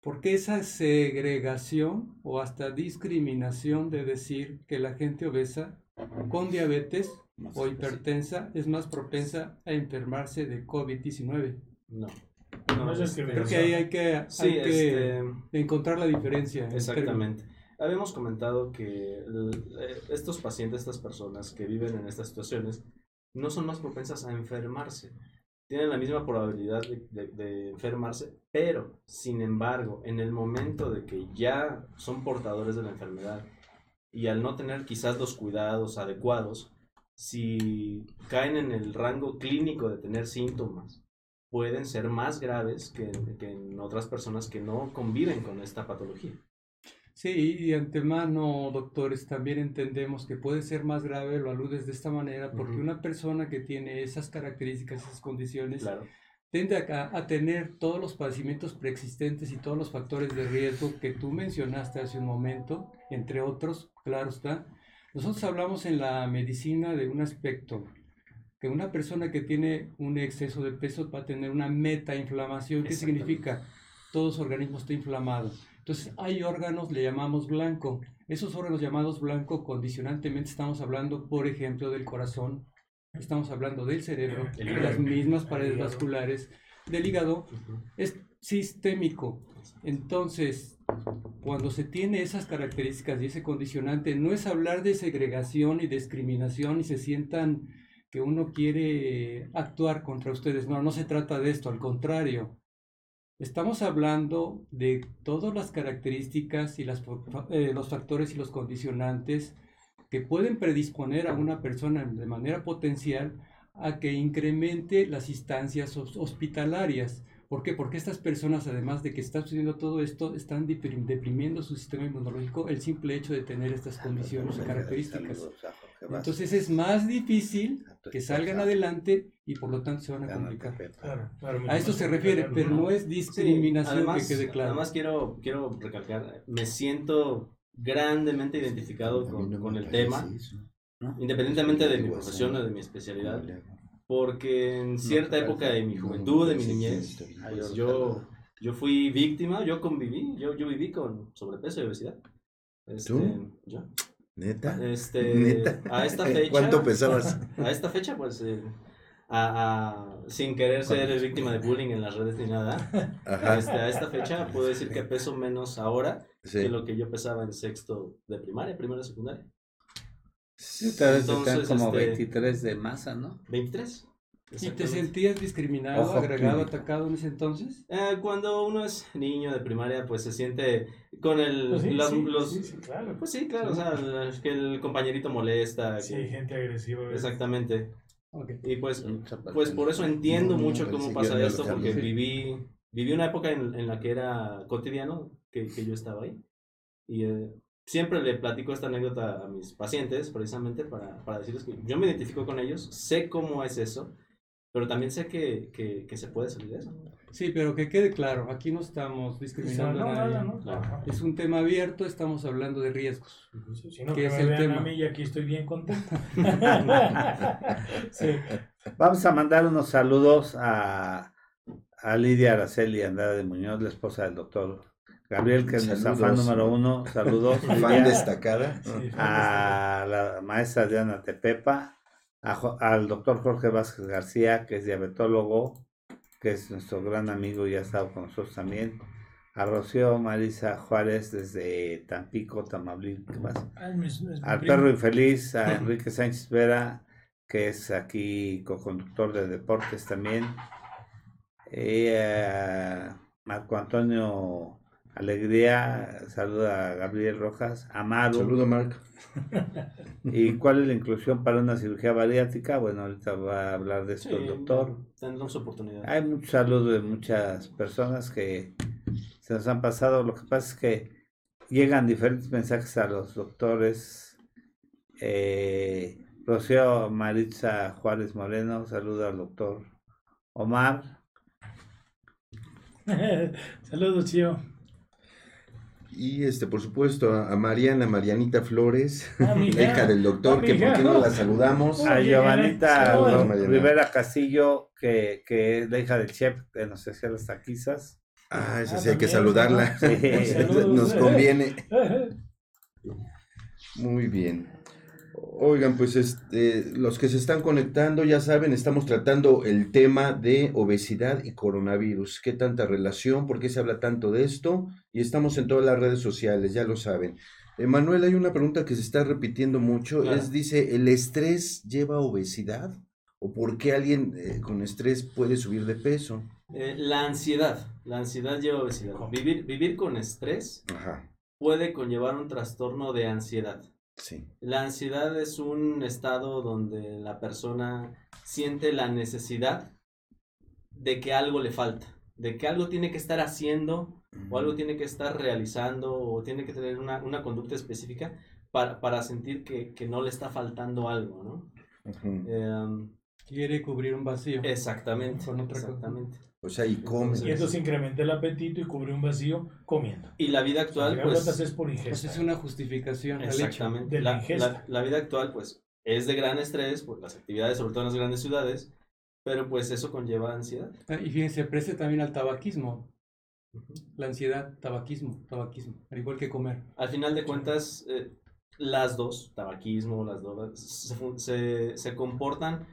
¿Por qué esa segregación o hasta discriminación de decir que la gente obesa con diabetes o hipertensa es más propensa a enfermarse de COVID-19? No. No es este, Creo que ahí hay que, hay Sí, que este, encontrar la diferencia. en Exactamente. Habíamos comentado que eh, estos pacientes, estas personas que viven en estas situaciones, no son más propensas a enfermarse. Tienen la misma probabilidad de, de- de enfermarse, pero, sin embargo, en el momento de que ya son portadores de la enfermedad y al no tener quizás los cuidados adecuados, si caen en el rango clínico de tener síntomas, pueden ser más graves que, que en otras personas que no conviven con esta patología. Sí, y de antemano, doctores, también entendemos que puede ser más grave, lo aludes de esta manera, porque Ujú. una persona que tiene esas características, esas condiciones, Claro. tiende a, a tener todos los padecimientos preexistentes y todos los factores de riesgo que tú mencionaste hace un momento, entre otros, claro está. Nosotros hablamos en la medicina de un aspecto, que una persona que tiene un exceso de peso va a tener una metainflamación. ¿Qué significa? Todo su organismo está inflamado. Entonces, hay órganos, le llamamos blanco. Esos órganos llamados blanco, condicionantemente estamos hablando, por ejemplo, del corazón, estamos hablando del cerebro, de las mismas paredes vasculares, del hígado, es sistémico. Entonces, cuando se tiene esas características y ese condicionante, no es hablar de segregación y discriminación y se sientan que uno quiere actuar contra ustedes. No, no se trata de esto, al contrario. Estamos hablando de todas las características y las, eh, los factores y los condicionantes que pueden predisponer a una persona de manera potencial a que incremente las instancias hos- hospitalarias. ¿Por qué? Porque estas personas, además de que está sucediendo todo esto, están deprim- deprimiendo su sistema inmunológico el simple hecho de tener estas condiciones y características. Entonces es más difícil que salgan adelante y por lo tanto se van a complicar. Claro, claro, A esto se refiere, pero no es discriminación además, que quede claro. Además quiero, quiero recalcar, me siento grandemente identificado con, con el tema, independientemente de mi profesión o de mi especialidad, porque en cierta época de mi juventud, de mi niñez, yo, yo fui víctima, yo conviví, yo, yo viví con sobrepeso y obesidad. Este, ¿Tú? Yo. ¿Neta? Este, ¿Neta? a esta [LAUGHS] fecha. ¿Cuánto pesabas? [LAUGHS] A esta fecha, pues, eh, a- a- sin querer ser víctima de bullying en las redes ni nada, [LAUGHS] Ajá. este, a esta fecha puedo decir que peso menos ahora Sí. que lo que yo pesaba en sexto de primaria, primero de secundaria. Ustedes están Entonces, como este- 23 de masa, ¿no? 23. ¿Y te sentías discriminado, Ojo agregado, clínico. atacado en ese entonces? Eh, cuando uno es niño de primaria, pues se siente con el... Pues sí, las- sí, los, sí, sí, claro. Pues sí, claro, o sea, que el compañerito molesta. Sí, que- gente agresiva. ¿verdad? exactamente. Ok. Y pues, pues por eso entiendo No, no, mucho pensé cómo pasa esto, porque viví, viví una época en, en la que era cotidiano que, que yo estaba ahí. Y eh, siempre le platico esta anécdota a mis pacientes, precisamente para, para decirles que yo me identifico con ellos, sé cómo es eso, pero también sé que, que, que se puede salir de eso. Sí, pero que quede claro, aquí no estamos discriminando no, a nadie. nada, ¿no? Claro. Ajá. Es un tema abierto, estamos hablando de riesgos. Sí, Si no, ¿Qué que es me el vean tema? a mí y aquí estoy bien contento. [LAUGHS] sí. Vamos a mandar unos saludos a, a Lidia Araceli Andrade Muñoz, la esposa del doctor Gabriel, que es nuestra fan número uno. Saludos. Fan destacada. sí, a la maestra Diana Tepepa, a al doctor Jorge Vázquez García, que es diabetólogo, que es nuestro gran amigo y ha estado con nosotros también, a Rocío Marisa Juárez desde Tampico, Tamaulipas, mi al perro infeliz, a [LAUGHS] Enrique Sánchez Vera, que es aquí co-conductor de deportes también, y a Marco Antonio Alegría, saluda a Gabriel Rojas, a Maru, Saludo, Marc. ¿Y [LAUGHS] cuál es la inclusión para una cirugía bariátrica? Bueno, ahorita va a hablar de esto el doctor. Tendremos oportunidad. Hay muchos saludos de muchas personas que se nos han pasado. Lo que pasa es que llegan diferentes mensajes a los doctores. Eh, Rocío Maritza Juárez Moreno, saluda al doctor Omar. [LAUGHS] Saludos, Chío. Y este, por supuesto, a Mariana, Marianita Flores, Ah, [LAUGHS] hija del doctor, Ah, que por qué no la saludamos. A Giovanita. Rivera Castillo, que, que es la hija del chef que nos hacía las taquizas. Ah, esa Ah, sí hay que saludarla. Sí. [LAUGHS] Nos conviene. [LAUGHS] Muy bien. Oigan, pues este, los que se están conectando ya saben, estamos tratando el tema de obesidad y coronavirus. ¿Qué tanta relación? ¿Por qué se habla tanto de esto? Y estamos en todas las redes sociales, ya lo saben. Manuel, hay una pregunta que se está repitiendo mucho. Claro. Es, dice, ¿el estrés lleva a obesidad? ¿O por qué alguien eh, con estrés puede subir de peso? Eh, la ansiedad. La ansiedad lleva a obesidad. Vivir, vivir con estrés Ajá, puede conllevar un trastorno de ansiedad. Sí. La ansiedad es un estado donde la persona siente la necesidad de que algo le falta. de que algo tiene que estar haciendo o algo tiene que estar realizando o tiene que tener una, una conducta específica para, para sentir que, que no le está faltando algo, ¿no? Em, Quiere cubrir un vacío. exactamente, Con otra cosa. O sea, y come. Y entonces incrementa el apetito y cubre un vacío comiendo. Y la vida Al actual, pues, es por Pues ingesta. es una justificación al hecho. exactamente, de la la, ingesta. la- la vida actual, pues, es de gran estrés por las actividades, sobre todo en las grandes ciudades, pero pues eso conlleva ansiedad. Ah, Y fíjense, presta también al tabaquismo. La ansiedad, tabaquismo, tabaquismo. Al igual que comer. Al final de cuentas, eh, las dos, tabaquismo, las drogas, se, se, se comportan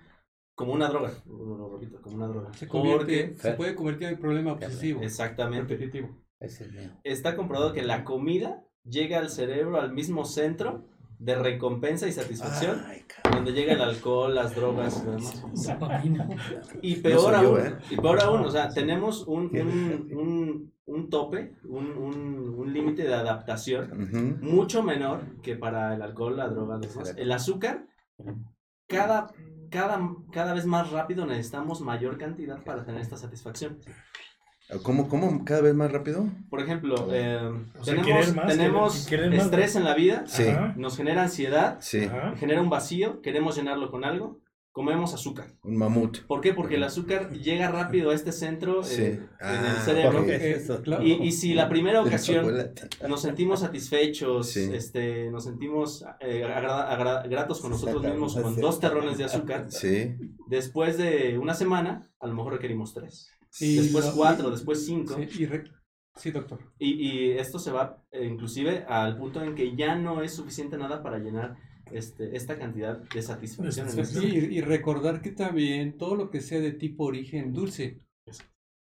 como una droga, lo, lo repito, como una droga. Se, convierte, Porque, se puede convertir en problema obsesivo. exactamente, Repetitivo. Es el mío. está comprobado que la comida llega al cerebro, al mismo centro de recompensa y satisfacción, Ay, donde llega el alcohol, las drogas y demás. [LAUGHS] Peor yo, aún, ¿eh? y peor aún, o sea, tenemos un, un, un, un tope, un, un, un límite de adaptación mucho menor que para el alcohol, la droga, los demás. El azúcar, cada, cada, cada vez más rápido necesitamos mayor cantidad para tener esta satisfacción. ¿Cómo, ¿Cómo? ¿Cada vez más rápido? Por ejemplo, eh, O sea, tenemos, más, tenemos querer- querer más, estrés en la vida, Sí. Nos genera ansiedad, Sí, genera un vacío, queremos llenarlo con algo, comemos azúcar. un mamut. ¿Por qué? Porque el azúcar llega rápido a este centro eh, Sí. en Ah, el cerebro. ok. ¿Qué es Eh, eso? claro. Y, y si la primera ocasión nos sentimos satisfechos, Sí. este, nos sentimos eh, agra- agra- gratos con nosotros mismos con sí. dos terrones de azúcar, Sí. después de una semana, a lo mejor requerimos tres. Y después cuatro, después cinco. Sí, y re- sí, doctor. Y, y esto se va eh, inclusive al punto en que ya no es suficiente nada para llenar este, esta cantidad de satisfacción. Sí, y, y recordar que también todo lo que sea de tipo origen dulce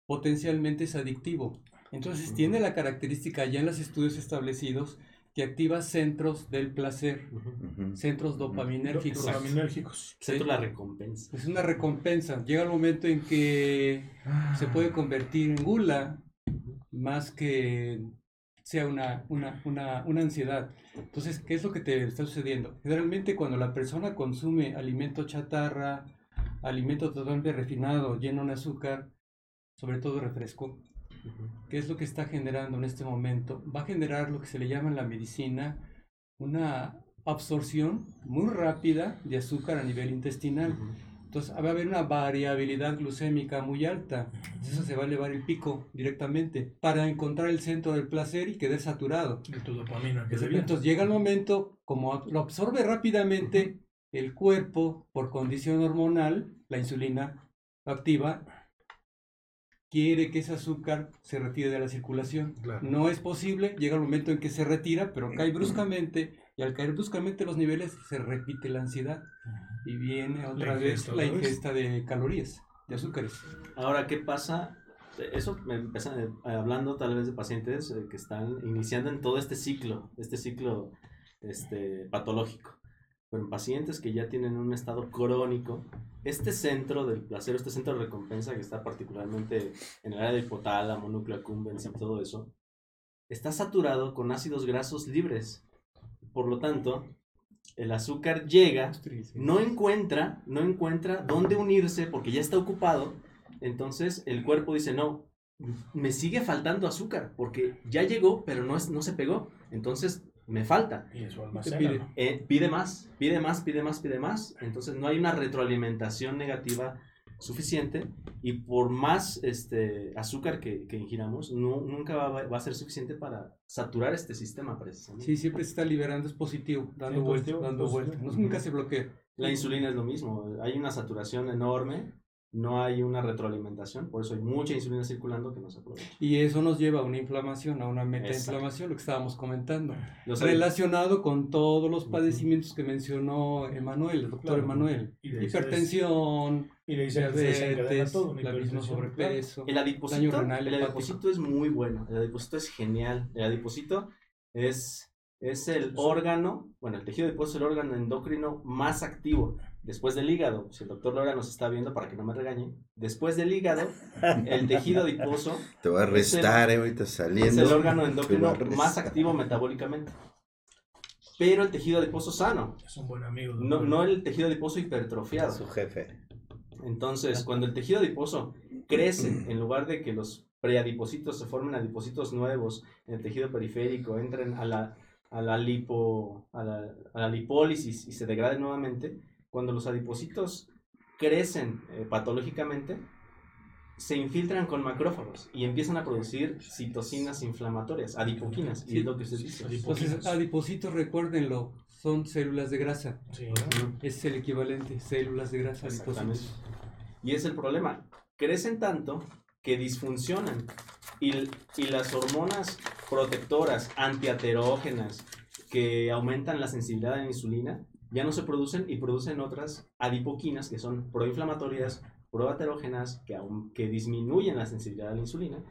potencialmente es adictivo. Entonces tiene la característica ya en los estudios establecidos que activa centros del placer, Ujú. Ujú. centros dopaminérgicos. Dopaminérgicos. Centro la recompensa. Es una recompensa. Llega el momento en que se puede convertir en gula más que sea una, una, una, una ansiedad. Entonces, ¿qué es lo que te está sucediendo? Generalmente cuando la persona consume alimento chatarra, alimento totalmente refinado, lleno de azúcar, sobre todo refresco, ¿qué es lo que está generando en este momento? Va a generar lo que se le llama en la medicina una absorción muy rápida de azúcar a nivel intestinal. Entonces va a haber una variabilidad glucémica muy alta. Eso se va a elevar el pico directamente para encontrar el centro del placer y quedar saturado. De tu dopamina que. Entonces llega el momento, como lo absorbe rápidamente el cuerpo por condición hormonal, la insulina activa, quiere que ese azúcar se retire de la circulación. Claro. No es posible, llega el momento en que se retira, pero cae bruscamente, y al caer bruscamente los niveles se repite la ansiedad y viene otra ingesta la vez. ingesta de calorías, de azúcares. Ahora, ¿qué pasa? Eso me empiezan eh, hablando tal vez de pacientes eh, que están iniciando en todo este ciclo, este ciclo este, patológico. Pero en pacientes que ya tienen un estado crónico, este centro del placer, este centro de recompensa que está particularmente en el área del hipotálamo, núcleo accumbens y todo eso, está saturado con ácidos grasos libres. Por lo tanto, el azúcar llega no encuentra, no encuentra dónde unirse porque ya está ocupado. Entonces el cuerpo dice, no, me sigue faltando azúcar porque ya llegó, pero no, es, no se pegó. Entonces me falta. Y eso Te almacena. pide. ¿no? Eh, pide más, pide más, pide más, pide más. Entonces no hay una retroalimentación negativa suficiente y por más este, azúcar que, que ingiramos, no, nunca va, va a ser suficiente para saturar este sistema precisamente. Sí, siempre se está liberando, es positivo, dando Sí, vueltas, dando vueltas. No, nunca se bloquea. La insulina es lo mismo, hay una saturación enorme, no hay una retroalimentación, por eso hay mucha insulina circulando que no se aprovecha. Y eso nos lleva a una inflamación, a una metainflamación, lo que estábamos comentando. Relacionado con todos los padecimientos que mencionó Emanuel, el doctor Claro. Emanuel. Hipertensión, Y le dice diabetes, todo. la misma sobrepeso. El Daño adiposito, renal, el adiposito es muy bueno, el adiposito es genial. El adiposito es, es el órgano, bueno, el tejido adiposo es el órgano endocrino más activo. Después del hígado, si el doctor Lora nos está viendo para que no me regañe, después del hígado, el tejido adiposo [LAUGHS] Te va a Es el- restar, eh, ahorita es el órgano endocrino más activo metabólicamente. Pero el tejido adiposo sano, Es un buen amigo. no, no el tejido adiposo hipertrofiado. Su jefe. Entonces, cuando el tejido adiposo crece, en lugar de que los preadipocitos se formen adipocitos nuevos en el tejido periférico, entren a la, a la, lipo, a la, a la lipólisis y se degraden nuevamente, cuando los adipocitos crecen eh, patológicamente, se infiltran con macrófagos y empiezan a producir citocinas inflamatorias, adipoquinas, y es lo que se dice. Entonces, adipocitos, recuérdenlo, son células de grasa. Sí. Es el equivalente, células de grasa, adipocitos. Y es el problema. Crecen tanto que disfuncionan. Y, y las hormonas protectoras, antiaterógenas, que aumentan la sensibilidad a la insulina, ya no se producen y producen otras adipoquinas que son proinflamatorias, proaterógenas, que, aun- que disminuyen la sensibilidad a la insulina.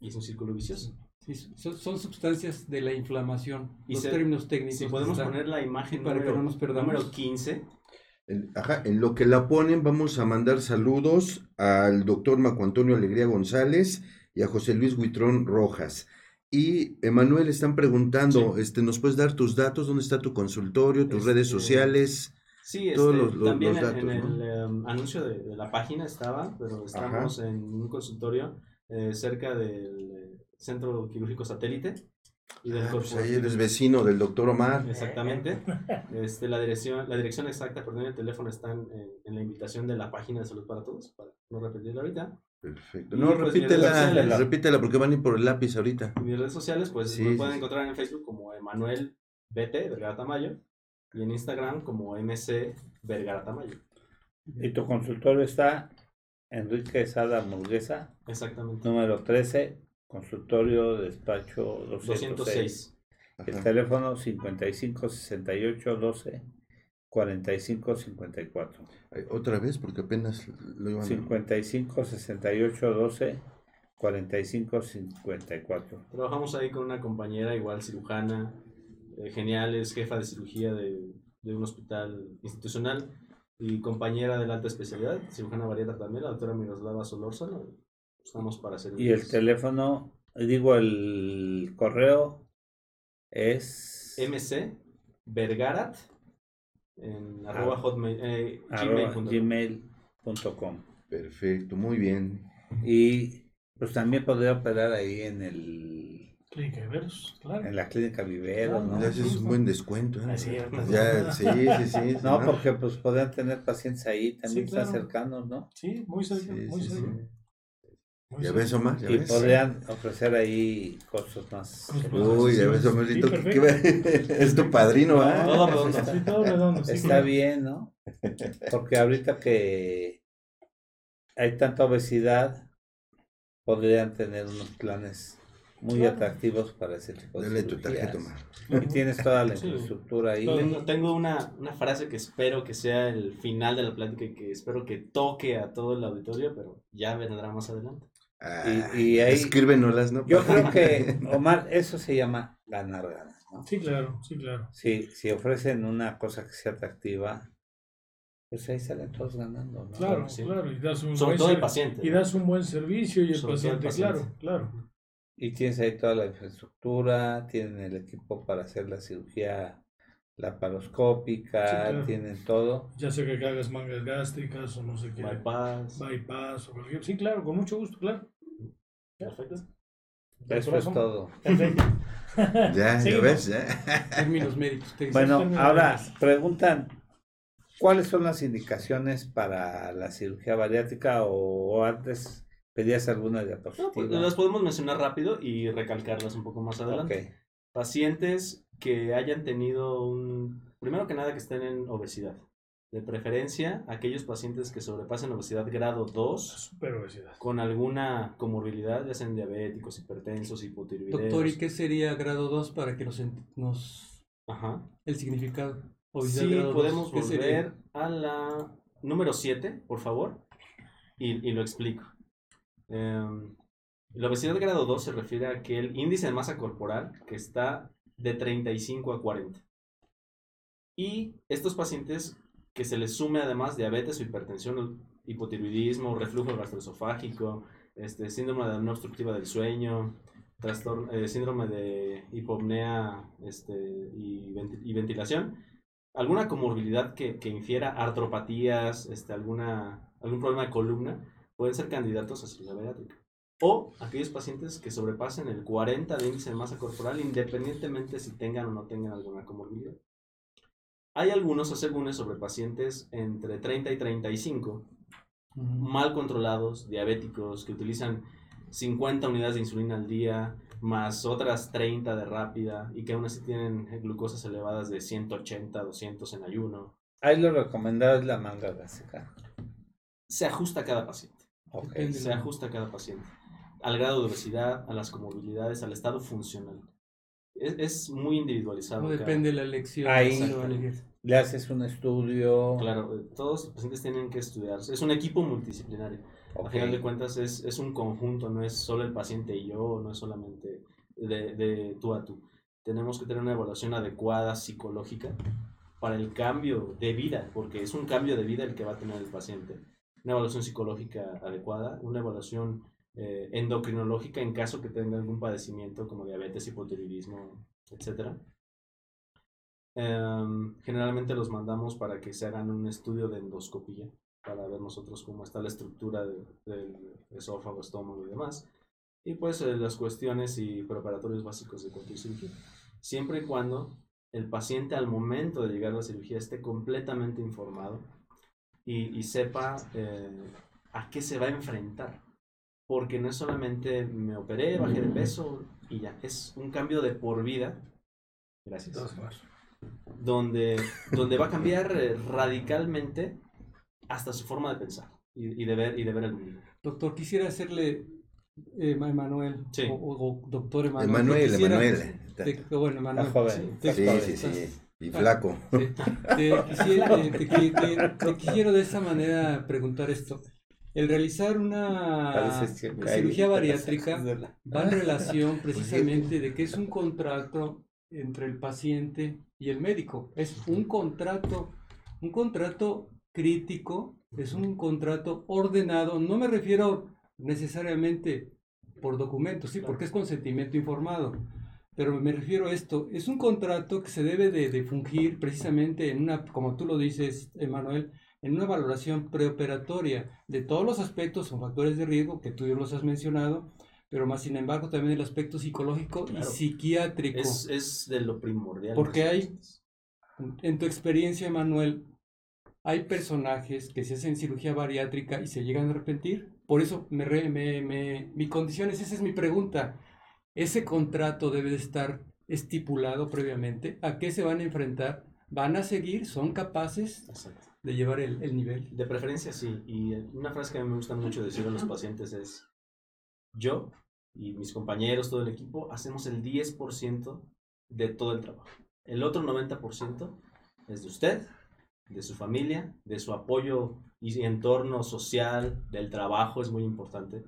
Y es un círculo vicioso. Sí, son, son sustancias de la inflamación. Y los se- términos técnicos. Si podemos están. poner la imagen para que número, no nos perdamos. número 15, En, ajá, en lo que la ponen, vamos a mandar saludos al doctor Marco Antonio Alegría González y a José Luis Huitrón Rojas. Y Emanuel, están preguntando, este, ¿nos puedes dar tus datos? ¿Dónde está tu consultorio, tus Este, redes sociales? Sí, Todos este, los- los- también los datos, en, el ¿no? em, anuncio de, de la página estaba, pero estamos en un consultorio eh, cerca del Centro Quirúrgico Satélite y del Ah, pues ahí eres vecino del doctor Omar. Exactamente. Este, la, dirección, la dirección exacta, perdón, el teléfono están en, en la invitación de la página de Salud para Todos, para no repetirlo ahorita. Perfecto. No, pues, redes repítela, sociales. repítela porque van a ir por el lápiz ahorita. Mis redes sociales, pues Sí, me sí, pueden sí. encontrar en Facebook como Emanuel BT, Vergara Tamayo, y en Instagram como MC Vergara Tamayo. Y tu consultorio está Enrique Sada Murguesa, Exactamente. número 13, consultorio despacho 206. 206. El teléfono 55 68 12 45 54. Ay, Otra vez, porque apenas lo iban a... 55 68 12 45 54. Trabajamos ahí con una compañera, igual cirujana, eh, genial, es jefa de cirugía de, de un hospital institucional y compañera de la alta especialidad, cirujana bariatra también, la doctora Miroslava Solórzano. Estamos para hacer Y el teléfono, digo, el correo es MC Vergarat en arroba Ah. hotmail, eh, arroba gmail.com. Perfecto, muy bien. Y pues también podría operar ahí en el Clínica de Veros, claro. en la clínica Vivero, ¿no? Ya haces un buen descuento. ¿eh? Ah, Ya, sí, sí, sí. No, porque pues podrían tener pacientes ahí también Sí, están cercanos, ¿no? Sí, muy cerca, Sí, muy sí, cerca. Ya ves, Omar, ya Y ves. podrían ofrecer ahí costos más. Costos Uy, ya ves, Omarito, perfecto. ¿qué va- [LAUGHS] es tu padrino, ¿ah? Todo redondo. Sí, todo redondo, sí, Está bien, ¿no? Porque ahorita que hay tanta obesidad, podrían tener unos planes muy Claro. atractivos para ese tipo de Dale tu tarjeta, Omar. Y tienes toda la infraestructura ahí. Tengo, tengo una, una frase que espero que sea el final de la plática y que espero que toque a todo el auditorio, pero ya vendrá más adelante. Ah, y ahí- Escríbenolas, ¿no? Yo creo que, [LAUGHS] Omar, eso se llama ganar ganas, ¿no? Sí, claro, sí, claro. Si, si ofrecen una cosa que sea atractiva, pues ahí salen todos ganando, ¿no? Claro, sí. claro. Y das un Sobre buen todo el paciente. Y das un buen servicio y el todo el paciente, paciente. claro, claro. Y tienes ahí toda la infraestructura, tienen el equipo para hacer la cirugía laparoscópica, Sí, claro. tienen todo. Ya sea que hagas mangas gástricas o no sé qué. Bypass. bypass o cualquier. Sí, claro, con mucho gusto, claro. Perfecto. Eso es todo. Perfecto. [LAUGHS] Ya, ya ves, ya. Términos médicos. Bueno, términos ahora médicos. preguntan, ¿cuáles son las indicaciones para la cirugía bariátrica o, o antes pedías alguna No, diapositiva? pues, las podemos mencionar rápido y recalcarlas un poco más adelante. Ok. Pacientes que hayan tenido un... Primero que nada que estén en obesidad. De preferencia, aquellos pacientes que sobrepasen obesidad grado 2 Super obesidad. con alguna comorbilidad, ya sean diabéticos, hipertensos, hipotiroideos. Doctor, ¿y qué sería grado 2 para que nos, nos Ajá. el significado? Obesidad Sí, grado podemos volver a la número 7, por favor, y, y lo explico. Em, la obesidad grado 2 se refiere a que el índice de masa corporal que está de 35 a 40. Y estos pacientes que se les sume además diabetes o hipertensión, hipotiroidismo, reflujo gastroesofágico, este, síndrome de apnea obstructiva del sueño, trastorno, eh, síndrome de hipopnea este, y, y ventilación, alguna comorbilidad que, que infiera artropatías, este, alguna, algún problema de columna, pueden ser candidatos a cirugía bariátrica. O aquellos pacientes que sobrepasen el 40 de índice de masa corporal, independientemente si tengan o no tengan alguna comorbilidad. Hay algunos asegúnes sobre pacientes entre 30 y 35, mal controlados, diabéticos, que utilizan 50 unidades de insulina al día, más otras 30 de rápida, y que aún así tienen glucosas elevadas de 180, 200 en ayuno. Ahí lo recomendado es la manga gástrica. Se ajusta a cada paciente. Ok. Se ajusta a cada paciente. Al grado de obesidad, a las comorbilidades, al estado funcional. Es, es muy individualizado. No depende de la elección. Ahí. Le haces un estudio. Claro, eh, todos los pacientes tienen que estudiarse. Es un equipo multidisciplinario. A Ok. final de cuentas es, es un conjunto, no es solo el paciente y yo, no es solamente de, de tú a tú. Tenemos que tener una evaluación adecuada psicológica para el cambio de vida, porque es un cambio de vida el que va a tener el paciente. Una evaluación psicológica adecuada, una evaluación eh, endocrinológica en caso que tenga algún padecimiento como diabetes, hipotiroidismo, etc. generalmente los mandamos para que se hagan un estudio de endoscopía para ver nosotros cómo está la estructura de- del esófago, estómago y demás. Y pues eh, las cuestiones y preparatorios básicos de cualquier cirugía. Siempre y cuando el paciente al momento de llegar a la cirugía esté completamente informado y, y sepa eh, a qué se va a enfrentar. Porque no es solamente me operé, bajé de peso y ya. Es un cambio de por vida. Gracias donde, donde va a cambiar eh, radicalmente hasta su forma de pensar y, y de, ver, y de ver el mundo. Doctor, quisiera hacerle, eh, Ma- Emanuel, Sí. o, o- doctor Emanuel. Emanuel, Emanuel. te- bueno, Emanuel. Te- Sí, sí, joven. sí. Y flaco. Sí. Te, quisiera, eh, te- te quisiera de esa manera preguntar esto. El realizar una cirugía bariátrica va en relación [LAUGHS] precisamente de que es un contrato entre el paciente y el médico. Es un contrato, un contrato crítico, es un contrato ordenado. No me refiero necesariamente por documentos, sí, porque es consentimiento informado. Pero me refiero a esto, es un contrato que se debe de, de fungir precisamente en una, como tú lo dices, Emanuel, en una valoración preoperatoria de todos los aspectos o factores de riesgo que tú ya los has mencionado, pero más sin embargo también el aspecto psicológico y psiquiátrico. Es, es de lo primordial. Porque hay-. En tu experiencia, Manuel, ¿hay personajes que se hacen cirugía bariátrica y se llegan a arrepentir? Por eso me, re- me- me- mi condición es, esa es mi pregunta. ¿Ese contrato debe de estar estipulado previamente? ¿A qué se van a enfrentar? ¿Van a seguir? ¿Son capaces Exacto. De llevar el, el nivel? De preferencia sí. Y una frase que a mí me gusta mucho decir a los pacientes es, yo y mis compañeros, todo el equipo, hacemos el 10% de todo el trabajo. El otro 90% es de usted, de su familia, de su apoyo y entorno social, del trabajo, es muy importante.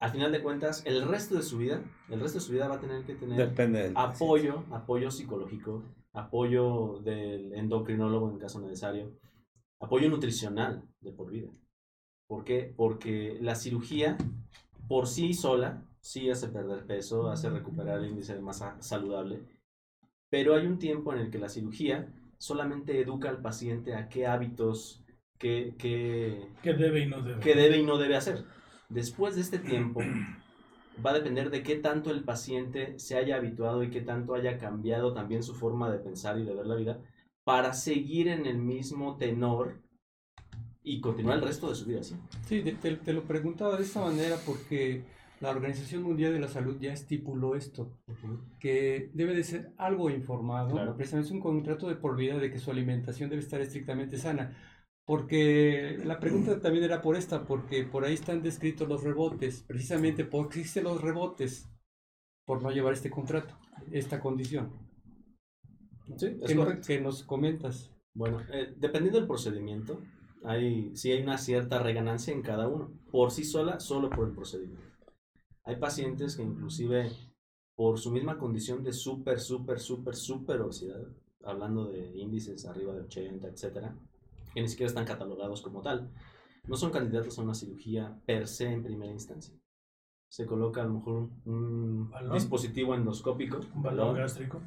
Al final de cuentas, el resto de su vida, el resto de su vida va a tener que tener Depende del paciente. apoyo, apoyo psicológico, apoyo del endocrinólogo en caso necesario, apoyo nutricional de por vida. ¿Por qué? Porque la cirugía por sí sola sí hace perder peso, hace recuperar el índice de masa saludable, pero hay un tiempo en el que la cirugía solamente educa al paciente a qué hábitos, qué, qué, ¿Qué debe y no debe? qué debe y no debe hacer. Después de este tiempo, va a depender de qué tanto el paciente se haya habituado y qué tanto haya cambiado también su forma de pensar y de ver la vida para seguir en el mismo tenor y continuar el resto de su vida así. Sí, te, te lo preguntaba de esta manera porque la Organización Mundial de la Salud ya estipuló esto. que debe de ser algo informado, Claro. precisamente es un contrato de por vida de que su alimentación debe estar estrictamente sana. Porque la pregunta también era por esta, porque por ahí están descritos los rebotes, precisamente porque existen los rebotes por no llevar este contrato, esta condición. Sí, es ¿Qué, nos, correcto. que nos comentas? Bueno, eh, dependiendo del procedimiento, hay, sí hay una cierta reganancia en cada uno, por sí sola, solo por el procedimiento. Hay pacientes que inclusive por su misma condición de súper, súper, súper, súper obesidad, hablando de índices arriba de 80, etcétera, que ni siquiera están catalogados como tal, no son candidatos a una cirugía per se en primera instancia. Se coloca a lo mejor un, Balón. dispositivo endoscópico, Un balón gástrico.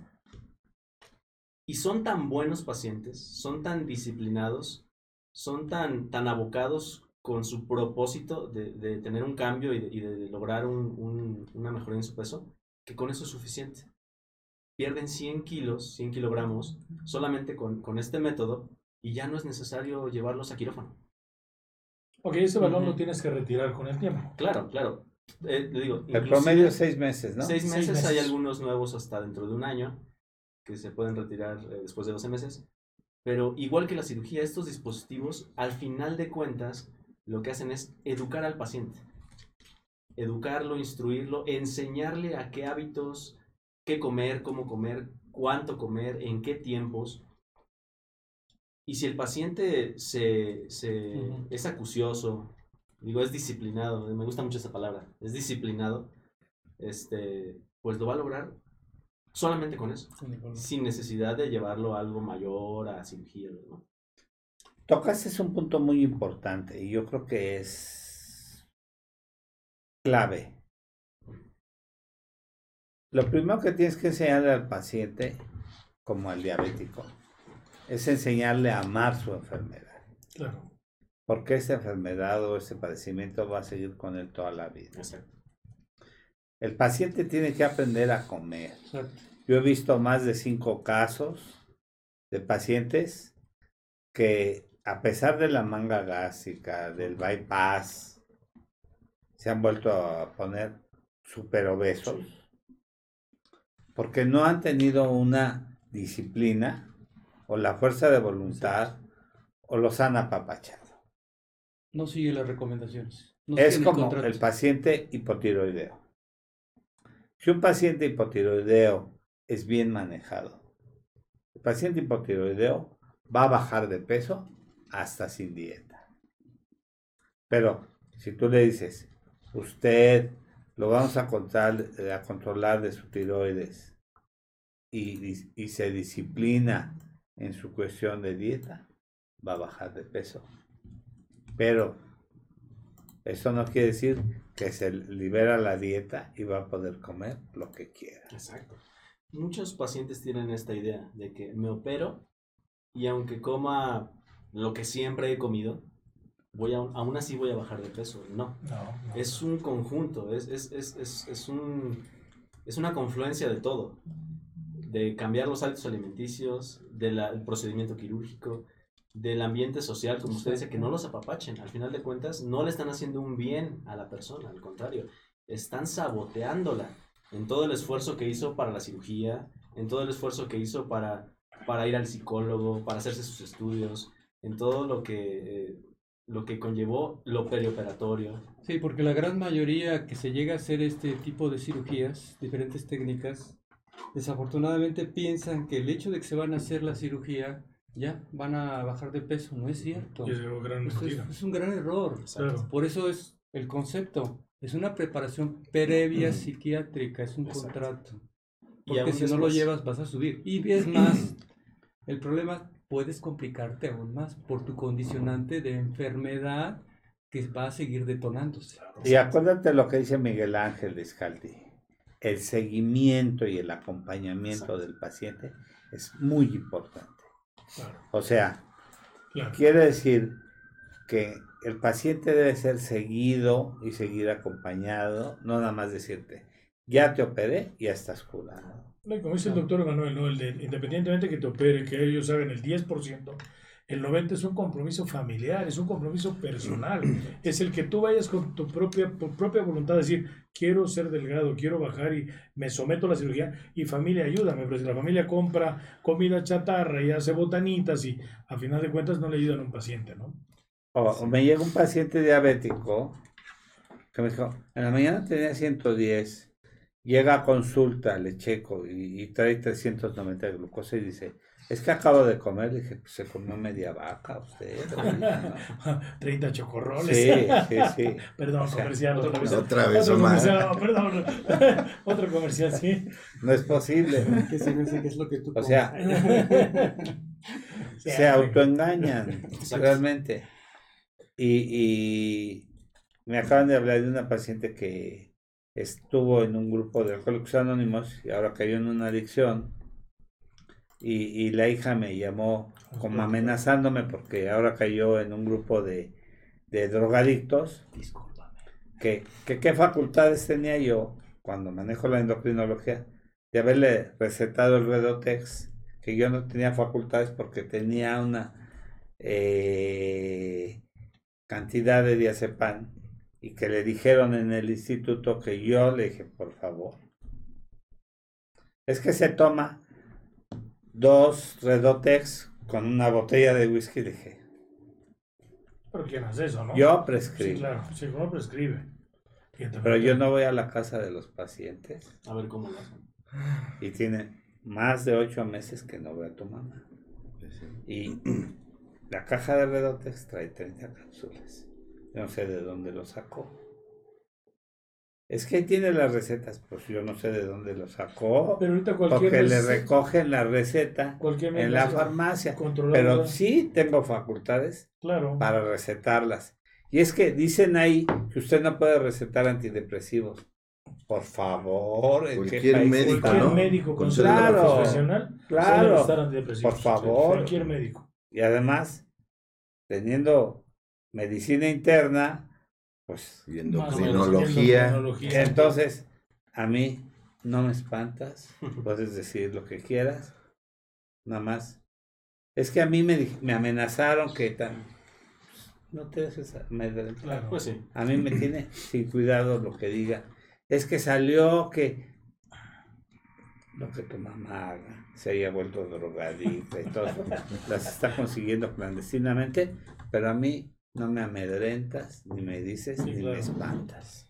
y son tan buenos pacientes, son tan disciplinados, son tan, tan abocados con su propósito de, de tener un cambio y de, y de lograr un- un- una mejoría en su peso, que con eso es suficiente. Pierden 100 kilos, 100 kilogramos, solamente con, con este método y ya no es necesario llevarlos a quirófano. Ok, ese balón Ujú. lo tienes que retirar con el tiempo. Claro, claro. Eh, le digo, El promedio es seis meses, ¿no? Seis Seis meses, hay meses. algunos nuevos hasta dentro de un año que se pueden retirar eh, después de 12 meses. Pero igual que la cirugía, estos dispositivos, al final de cuentas, lo que hacen es educar al paciente. Educarlo, instruirlo, enseñarle a qué hábitos, qué comer, cómo comer, cuánto comer, en qué tiempos. Y si el paciente se, es acucioso, digo, es disciplinado, me gusta mucho esa palabra, es disciplinado, este, pues lo va a lograr solamente con eso, sin necesidad de llevarlo a algo mayor, a cirugía, ¿no? Tocaste un punto muy importante y yo creo que es clave. Lo primero que tienes que enseñarle al paciente, como al diabético, es enseñarle a amar su enfermedad. Claro. Porque esta enfermedad o este padecimiento va a seguir con él toda la vida. Exacto. El paciente tiene que aprender a comer. Exacto. Yo he visto más de cinco casos de pacientes que a pesar de la manga gástrica, del bypass, se han vuelto a poner súper obesos porque no han tenido una disciplina o la fuerza de voluntad o los han apapachado. No sigue las recomendaciones. No es como el paciente hipotiroideo. Si un paciente hipotiroideo es bien manejado, el paciente hipotiroideo va a bajar de peso hasta sin dieta. Pero si tú le dices, usted lo vamos a, contar, eh, a controlar de su tiroides y se disciplina en su cuestión de dieta, va a bajar de peso. Pero eso no quiere decir que se libera la dieta y va a poder comer lo que quiera. Exacto. Muchos pacientes tienen esta idea de que me opero y aunque coma lo que siempre he comido, voy a, aún así voy a bajar de peso. No, No, no. es un conjunto, es, es, es, es, es un, es una confluencia de todo. De cambiar los hábitos alimenticios, del procedimiento quirúrgico, del ambiente social, como usted dice, que no los apapachen. Al final de cuentas, no le están haciendo un bien a la persona, al contrario, están saboteándola en todo el esfuerzo que hizo para la cirugía, en todo el esfuerzo que hizo para, para ir al psicólogo, para hacerse sus estudios, en todo lo que, eh, lo que conllevó lo perioperatorio. Sí, porque la gran mayoría que se llega a hacer este tipo de cirugías, diferentes técnicas, desafortunadamente piensan que el hecho de que se van a hacer la cirugía ya van a bajar de peso. No es cierto. Y es gran es, un gran error. Claro. Por eso es el concepto. Es una preparación previa psiquiátrica, es un Exacto. contrato. Porque si no lo llevas vas a subir. Y es más, [COUGHS] el problema puedes complicarte aún más por tu condicionante de enfermedad que va a seguir detonándose. Y acuérdate lo que dice Miguel Ángel Descaldi. El seguimiento y el acompañamiento Exacto. del paciente es muy importante. Claro, O sea, claro. quiere decir que el paciente debe ser seguido y seguir acompañado, no nada más decirte, ya te operé, ya estás curado. Como dice el doctor Emanuel, ¿no? el de, independientemente que te opere, que ellos hagan el 10%, el 90% es un compromiso familiar, es un compromiso personal. [CLEARS THROAT] Es el que tú vayas con tu propia, tu propia voluntad, decir, quiero ser delgado, quiero bajar y me someto a la cirugía y familia, ayúdame. Pero si la familia compra comida chatarra y hace botanitas y a final de cuentas no le ayudan a un paciente, ¿no? O, o me llega un paciente diabético que me dijo, en la mañana tenía 110, llega a consulta, le checo y, y trae 390 de glucosa y dice, es que acabo de comer, Le dije, "Pues, se comió media vaca usted. [LAUGHS] oiga". 30 chocorroles. Sí, sí, sí. [LAUGHS] Perdón, O sea, comercial, otro comercial. otra vez, Otro Omar. comercial, no, perdón. [LAUGHS] otro comercial, sí. No es posible. Que se me que es lo que tú O sea, se autoengañan realmente. Y, y me acaban de hablar de una paciente que estuvo en un grupo de alcohólicos anónimos y ahora cayó en una adicción. Y, y la hija me llamó como amenazándome porque ahora cayó en un grupo de, de drogadictos, que, que qué facultades tenía yo cuando manejo la endocrinología de haberle recetado el Redotex, que yo no tenía facultades porque tenía una eh, cantidad de diazepam y que le dijeron en el instituto que yo le dije, por favor, es que se toma dos Redotex con una botella de whisky, dije, Pero ¿quién hace eso, no? yo Sí, prescribo, claro, sí, uno prescribe. Pero yo no voy a la casa de los pacientes A ver cómo lo hacen. y tiene más de ocho meses que no veo a tu mamá. Y [CLEARS THROAT] la caja de Redotex trae 30 cápsulas. Yo no sé de dónde lo sacó. Es que ahí tiene las recetas, pues yo no sé de dónde lo sacó. Pero ahorita cualquier Porque le recogen la receta cualquier en la farmacia. Pero sí tengo facultades Claro. para recetarlas. Y es que dicen ahí que usted no puede recetar antidepresivos. Por favor, ¿en qué Cualquier país médico, ¿no? médico Con Claro. profesional Claro. Por favor. Cualquier médico. Y además, teniendo medicina interna, pues Y endocrinología. entonces a mí no me espantas, puedes decir lo que quieras, nada más. Es que a mí me, me amenazaron que tan... No te dejes amedrentar. Claro. Pues sí. A mí me tiene sin cuidado lo que diga. Es que salió que lo que tu mamá haga se haya vuelto drogadicta y todo [LAUGHS] las está consiguiendo clandestinamente, pero a mí no me amedrentas, ni me dices, Sí, ni claro. me espantas.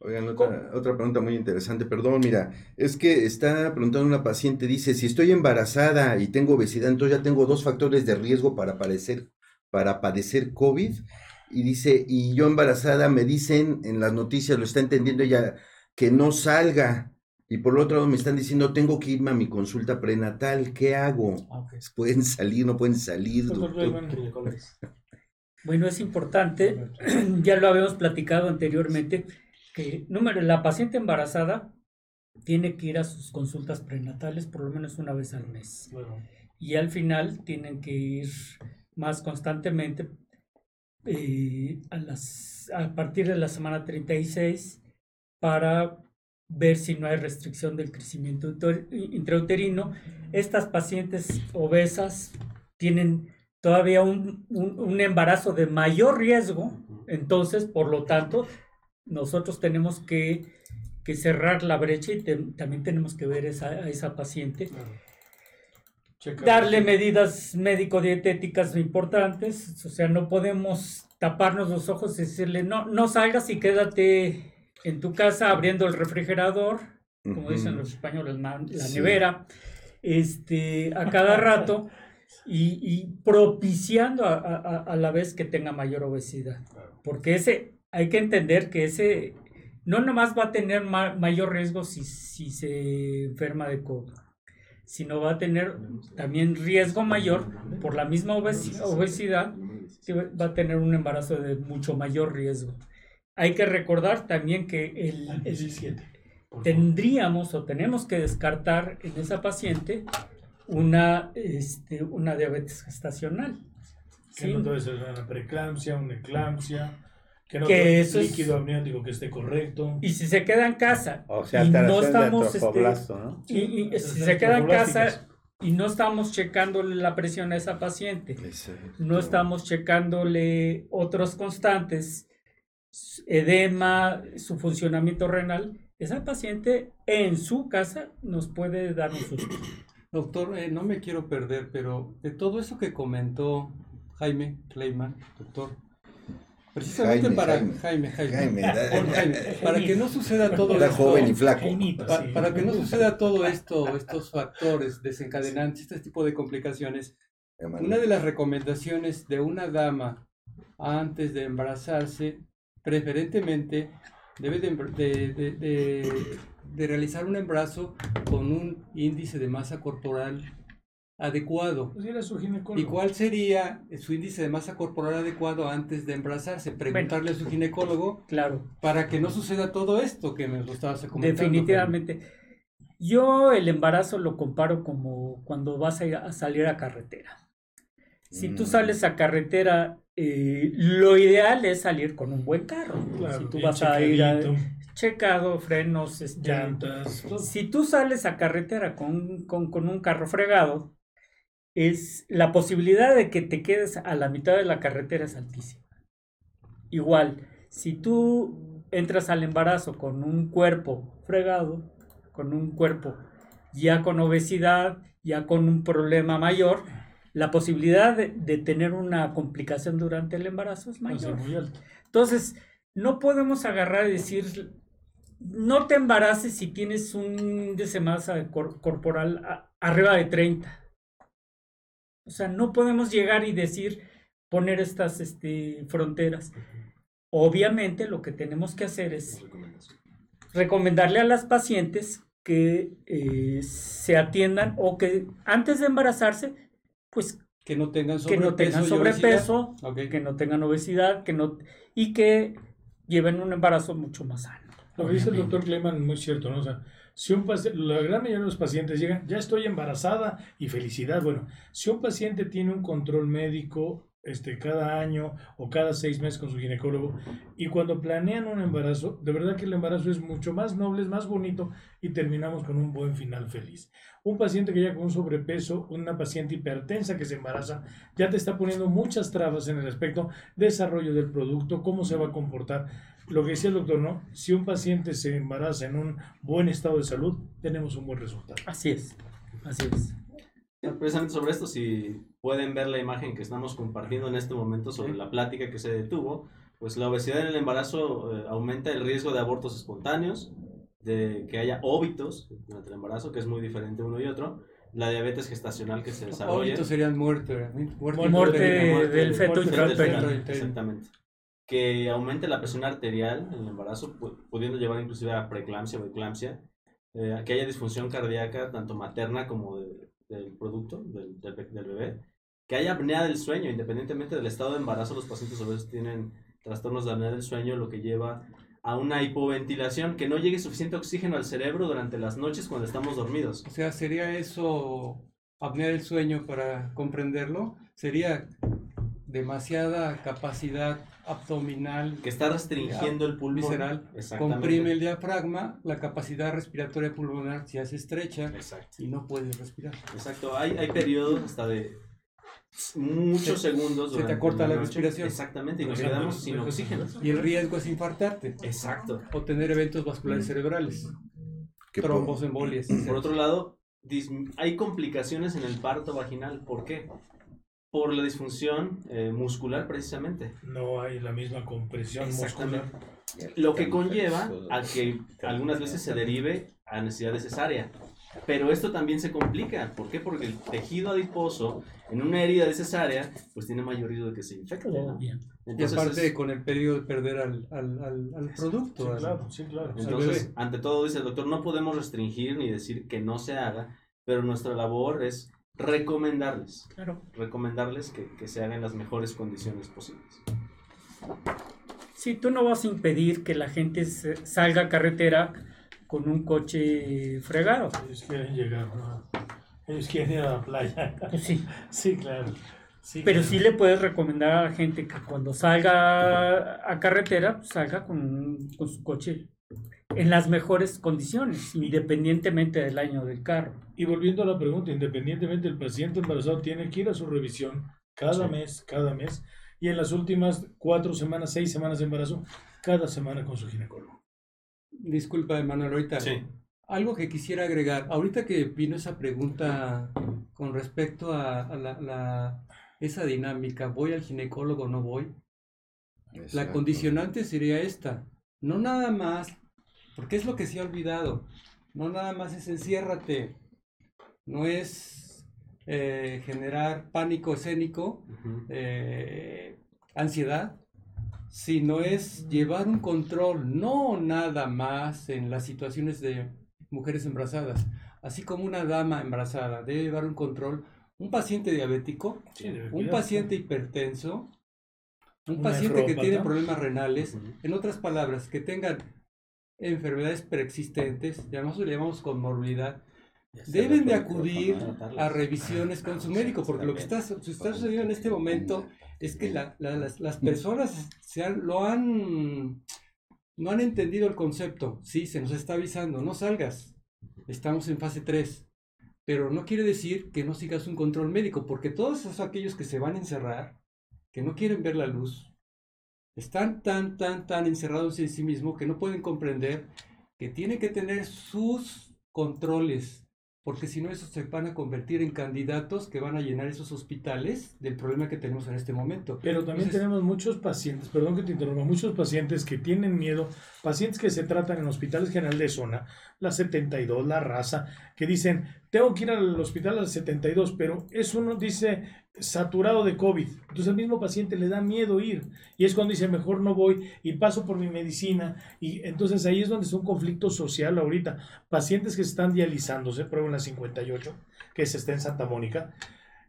Oigan, otra, otra pregunta muy interesante, perdón, mira, es que está preguntando una paciente, dice, si estoy embarazada y tengo obesidad, entonces ya tengo dos factores de riesgo para padecer, para padecer COVID, y dice, y yo embarazada me dicen en las noticias, lo está entendiendo ella, que no salga, y por otro lado me están diciendo, tengo que irme a mi consulta prenatal, ¿qué hago? Ah. ¿Pueden salir, no pueden salir? Doctor. [LAUGHS] Bueno, es importante, [CLEARS THROAT] ya lo habíamos platicado anteriormente, que número, la paciente embarazada tiene que ir a sus consultas prenatales por lo menos una vez al mes. Claro. Y al final tienen que ir más constantemente eh, a, las, a partir de la semana 36 para ver si no hay restricción del crecimiento uter- intrauterino. Estas pacientes obesas tienen todavía un, un- un embarazo de mayor riesgo, entonces, por lo tanto, nosotros tenemos que, que cerrar la brecha y te- también tenemos que ver esa, a esa paciente. Claro. Darle medidas médico-dietéticas importantes, o sea, no podemos taparnos los ojos y decirle, no, no salgas y quédate en tu casa abriendo el refrigerador, como dicen los españoles, la Sí. nevera, este, a cada [LAUGHS] rato y, y propiciando a, a- a- la vez que tenga mayor obesidad. Claro. Porque ese, hay que entender que ese no nomás va a tener ma- mayor riesgo si, si se enferma de COVID, sino va a tener también riesgo mayor por la misma obesi- obesidad que va a tener un embarazo de mucho mayor riesgo. Hay que recordar también que el, el- 17. por favor. tendríamos o tenemos que descartar en esa paciente una, este, una diabetes gestacional. Que ¿sí? no debe ser una preeclampsia, una eclampsia, que no Que debe eso es- líquido amniótico que esté correcto. Y si se queda en casa O sea, y no estamos, este, ¿no? y, si se queda en casa y no estamos checándole la presión a esa paciente, Exacto. no estamos checándole otros constantes, edema, su funcionamiento renal, esa paciente en su casa nos puede dar un susto. Doctor, eh, no me quiero perder, pero de todo eso que comentó Jaime Kleiman, doctor, precisamente Jaime, para Jaime. Jaime, Jaime, Jaime, da- Por Jaime, para que no suceda todo esto, joven y flaco. Jaimito, pa- sí. para que no suceda todo esto, estos factores desencadenantes, este tipo de complicaciones, una de las recomendaciones de una dama antes de embarazarse, preferentemente debe de, embr- de- de- de- de realizar un embarazo con un índice de masa corporal adecuado. Pues ir a su ginecólogo. ¿Y cuál sería su índice de masa corporal adecuado antes de embarazarse? Preguntarle a su ginecólogo Claro, para que no suceda todo esto que me lo estabas comentando. definitivamente. Yo el embarazo lo comparo como cuando vas a, ir a salir a carretera. Si tú Mm. sales a carretera eh, lo ideal es salir con un buen carro. Claro, si tú vas a ir a- checado, frenos, este, llantas, si tú sales a carretera con, con- con un carro fregado, es la posibilidad de que te quedes a la mitad de la carretera es altísima. Igual, si tú entras al embarazo con un cuerpo fregado, con un cuerpo ya con obesidad, ya con un problema mayor, la posibilidad de, de tener una complicación durante el embarazo es mayor. Entonces, no podemos agarrar y decir, no te embaraces si tienes un índice de masa cor- corporal a- arriba de 30. O sea, no podemos llegar y decir, poner estas este, fronteras. Obviamente lo que tenemos que hacer es recomendarle a las pacientes que eh, se atiendan o que antes de embarazarse, pues Que no tengan que sobrepeso. no tengan sobrepeso, que no tengan obesidad, que no y que lleven un embarazo mucho más sano. Lo que dice el doctor Kleiman es muy cierto, ¿no? O sea, si un la gran mayoría de los pacientes llegan, ya estoy embarazada y felicidad. Bueno, si un paciente tiene un control médico este, cada año o cada seis meses con su ginecólogo y cuando planean un embarazo, de verdad que el embarazo es mucho más noble, es más bonito y terminamos con un buen final feliz. Un paciente que ya con un sobrepeso, una paciente hipertensa que se embaraza, ya te está poniendo muchas trabas en el aspecto desarrollo del producto, cómo se va a comportar. Lo que decía el doctor, ¿no? Si un paciente se embaraza en un buen estado de salud, tenemos un buen resultado. Así es. Así es. Precisamente sobre esto, si pueden ver la imagen que estamos compartiendo en este momento sobre la plática que se detuvo, pues la obesidad en el embarazo eh, aumenta el riesgo de abortos espontáneos, de que haya óbitos durante el embarazo, que es muy diferente uno y otro, la diabetes gestacional que se desarrolla. Ahorita serían muerte, muerte, Muerte del Muerte del intrauterino. feto, Intrauterino. Exactamente. Que aumente la presión arterial en el embarazo, pu- pudiendo llevar inclusive a preeclampsia o eclampsia, eh, que haya disfunción cardíaca tanto materna como de- del producto, del, del del bebé, que haya apnea del sueño, independientemente del estado de embarazo, los pacientes a veces tienen trastornos de apnea del sueño, lo que lleva a una hipoventilación, que no llegue suficiente oxígeno al cerebro durante las noches cuando estamos dormidos. O sea, ¿sería eso apnea del sueño para comprenderlo? ¿Sería demasiada capacidad abdominal Que está restringiendo el pulmón. visceral? Comprime el diafragma, la capacidad respiratoria pulmonar se hace estrecha Exacto. y no puedes respirar. Exacto, hay, hay periodos hasta de muchos Se- segundos. se te acorta la noche. respiración. Exactamente, y nos Exacto. quedamos sin oxígeno. Y el riesgo es infartarte Exacto. o tener eventos vasculares cerebrales, trombos, embolias. Por otro lado, hay complicaciones en el parto vaginal. ¿Por qué? Por la disfunción eh, muscular precisamente. No hay la misma compresión muscular. Exactamente. Lo que conlleva a que algunas veces se derive a necesidad de cesárea. Pero esto también se complica. ¿Por qué? Porque el tejido adiposo en una herida de cesárea pues tiene mayor riesgo de que se infecte. ¿no? Bien. Y Entonces, aparte es- con el periodo de perder al, al, al, al producto. Sí, al- claro, sí, claro. Entonces, ante todo, dice el doctor, no podemos restringir ni decir que no se haga, pero nuestra labor es recomendarles, Claro. recomendarles que, que se hagan en las mejores condiciones posibles. Sí, tú no vas a impedir que la gente se- salga a carretera con un coche fregado. Ellos quieren llegar, ¿no? Ellos quieren ir a la playa. Pues sí. [LAUGHS] Sí, claro. Sí, Pero claro. sí le puedes recomendar a la gente que cuando salga a carretera, pues, salga con, con su coche en las mejores condiciones, independientemente del año del carro. Y volviendo a la pregunta, independientemente el paciente embarazado tiene que ir a su revisión cada Sí. mes, cada mes, y en las últimas cuatro semanas, seis semanas de embarazo, cada semana con su ginecólogo. Disculpa, Emanuel, ahorita. Algo que quisiera agregar, ahorita que vino esa pregunta con respecto a, a la, la- esa dinámica, ¿voy al ginecólogo o no voy? La Exacto. condicionante sería esta, no nada más, porque es lo que se ha olvidado, no nada más es enciérrate, no es eh, generar pánico escénico, eh, ansiedad, sino es llevar un control, no nada más en las situaciones de mujeres embarazadas, así como una dama embarazada debe llevar un control, un paciente diabético, Sí, un paciente hipertenso, un paciente que tiene problemas renales, en otras palabras, que tengan enfermedades preexistentes, llamamos, le llamamos comorbilidad, deben de acudir a revisiones con su [LAUGHS] médico, porque lo que está, está sucediendo en este momento es que la- la- las, las personas se han- lo han, no han entendido el concepto. Sí, se nos está avisando, no salgas, estamos en fase 3, pero no quiere decir que no sigas un control médico, porque todos esos aquellos que se van a encerrar, que no quieren ver la luz, están tan, tan, tan encerrados en sí mismos que no pueden comprender que tienen que tener sus controles, porque si no, esos se van a convertir en candidatos que van a llenar esos hospitales del problema que tenemos en este momento. Pero también Entonces, tenemos muchos pacientes, perdón que te interrumpa, muchos pacientes que tienen miedo, pacientes que se tratan en hospitales general de zona, la 72, la raza, que dicen, tengo que ir al hospital a la 72, pero es uno, dice, saturado de COVID. Entonces al mismo paciente le da miedo ir. Y es cuando dice, mejor no voy y paso por mi medicina. Y entonces ahí es donde es un conflicto social ahorita. Pacientes que se están dializándose, prueba en la 58, que se está en Santa Mónica.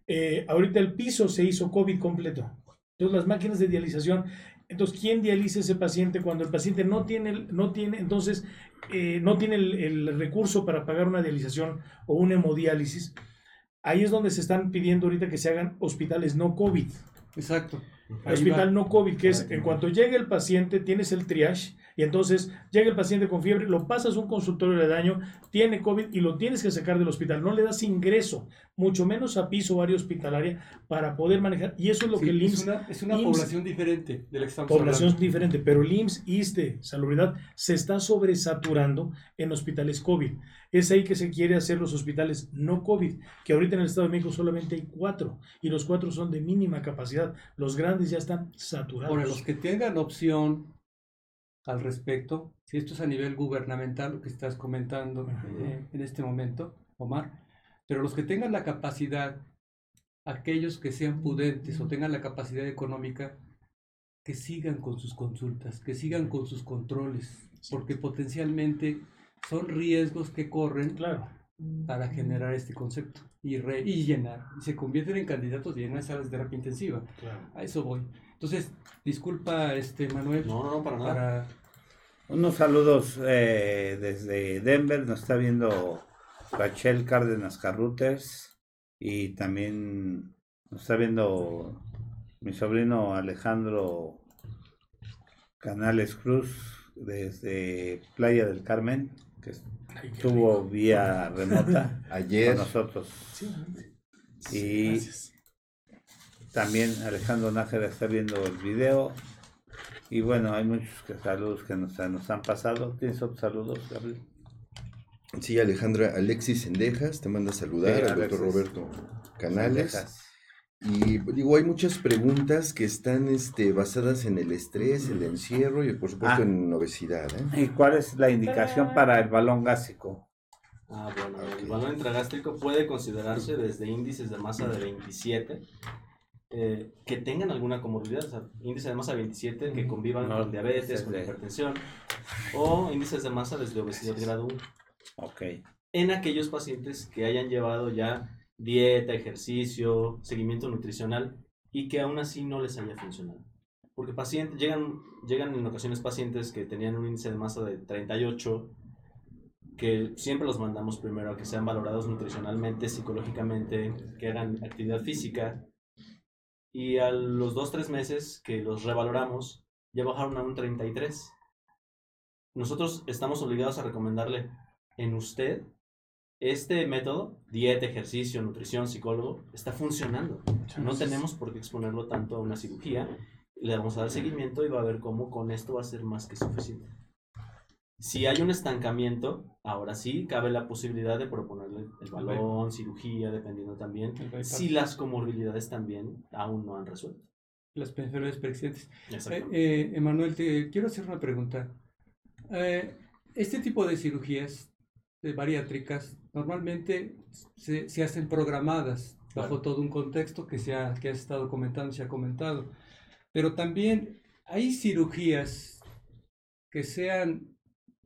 Eh, ahorita el piso se hizo COVID completo. Entonces las máquinas de dialización, entonces ¿quién dializa ese paciente cuando el paciente no tiene, no tiene, entonces eh, no tiene el, el recurso para pagar una dialización o un hemodiálisis? Ahí es donde se están pidiendo ahorita que se hagan hospitales no COVID. Exacto. Ahí Hospital va. no COVID, que es en cuanto llegue el paciente, tienes el triage y entonces llega el paciente con fiebre, lo pasas a un consultorio de daño, tiene COVID y lo tienes que sacar del hospital. No le das ingreso, mucho menos a piso o área hospitalaria para poder manejar. Y eso es lo Sí, que el es IMSS una, es una IMSS población diferente de la que estamos población hablando. diferente, pero el IMSS, ISTE, Salubridad, se está sobresaturando en hospitales COVID. Es ahí que se quiere hacer los hospitales no COVID, que ahorita en el Estado de México solamente hay cuatro, y los cuatro son de mínima capacidad. Los grandes ya están saturados. Ahora, los que tengan opción al respecto, si esto es a nivel gubernamental, lo que estás comentando eh, en este momento, Omar, pero los que tengan la capacidad, aquellos que sean pudentes o tengan la capacidad económica, que sigan con sus consultas, que sigan con sus controles, porque potencialmente son riesgos que corren Claro. para generar este concepto y, re- y llenar, y se convierten en candidatos de llenar salas de terapia intensiva. Claro. A eso voy. Entonces, disculpa, este Manuel, No, no, no, para nada. para Unos saludos eh, desde Denver, nos está viendo Rachel Cárdenas Carruters y también nos está viendo mi sobrino Alejandro Canales Cruz desde Playa del Carmen, que Ay, qué estuvo rico. vía remota [LAUGHS] Ayer, con nosotros. Sí, Y gracias. también Alejandro Nájera está viendo el video. Y bueno, hay muchos que- saludos que nos, nos han pasado. ¿Tienes otros saludos, Gabriel? sí, Alejandra Alexis Sendejas te manda a saludar, Sí, al doctor. Roberto Canales. Y digo, hay muchas preguntas que están este, basadas en el estrés, el encierro y por supuesto Ah. en obesidad. ¿eh? ¿Y cuál es la indicación para el balón gástrico? Ah, bueno, el balón intragástrico puede considerarse desde índices de masa de 27 eh, que tengan alguna comorbilidad, o sea, índice de masa de 27 que convivan No, con diabetes, con hipertensión, o índices de masa desde obesidad grado 1. Ok. En aquellos pacientes que hayan llevado ya dieta, ejercicio, seguimiento nutricional y que aún así no les haya funcionado. Porque pacientes, llegan, llegan en ocasiones pacientes que tenían un índice de masa de 38, que siempre los mandamos primero a que sean valorados nutricionalmente, psicológicamente, que hagan actividad física. Y a los 2-3 meses que los revaloramos, ya bajaron a un 33. Nosotros estamos obligados a recomendarle en usted este método, dieta, ejercicio, nutrición, psicólogo, está funcionando. No tenemos por qué exponerlo tanto a una cirugía. Le vamos a dar seguimiento y va a ver cómo con esto va a ser más que suficiente. Si hay un estancamiento, ahora sí cabe la posibilidad de proponerle el balón, cirugía, dependiendo también. Si las comorbilidades también aún no han resuelto. las enfermedades preexistentes. Eh, eh, Emanuel, te quiero hacer una pregunta. Eh, este tipo de cirugías bariátricas normalmente se, se hacen programadas bajo todo un contexto que, se ha, que has estado comentando, se ha comentado. Pero también hay cirugías que sean,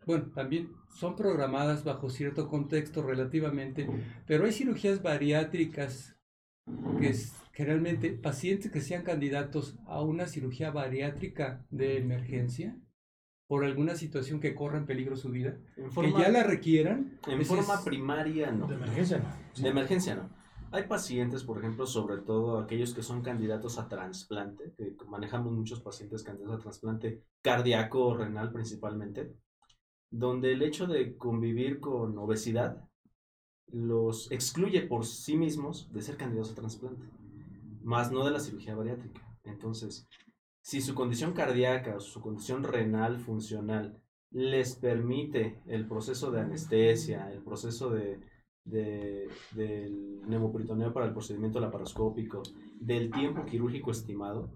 bueno, también son programadas bajo cierto contexto relativamente, pero hay cirugías bariátricas que es generalmente pacientes que sean candidatos a una cirugía bariátrica de emergencia. Por alguna situación que corra en peligro su vida, En forma, que ya la requieran. en forma es- primaria no. De emergencia no. De emergencia no. Hay pacientes, por ejemplo, sobre todo aquellos que son candidatos a trasplante, que manejamos muchos pacientes candidatos a trasplante cardíaco o renal principalmente, donde el hecho de convivir con obesidad los excluye por sí mismos de ser candidatos a trasplante, más no de la cirugía bariátrica. Entonces, si su condición cardíaca o su condición renal funcional les permite el proceso de anestesia, el proceso de, de- del neumoperitoneo para el procedimiento laparoscópico, del tiempo quirúrgico estimado,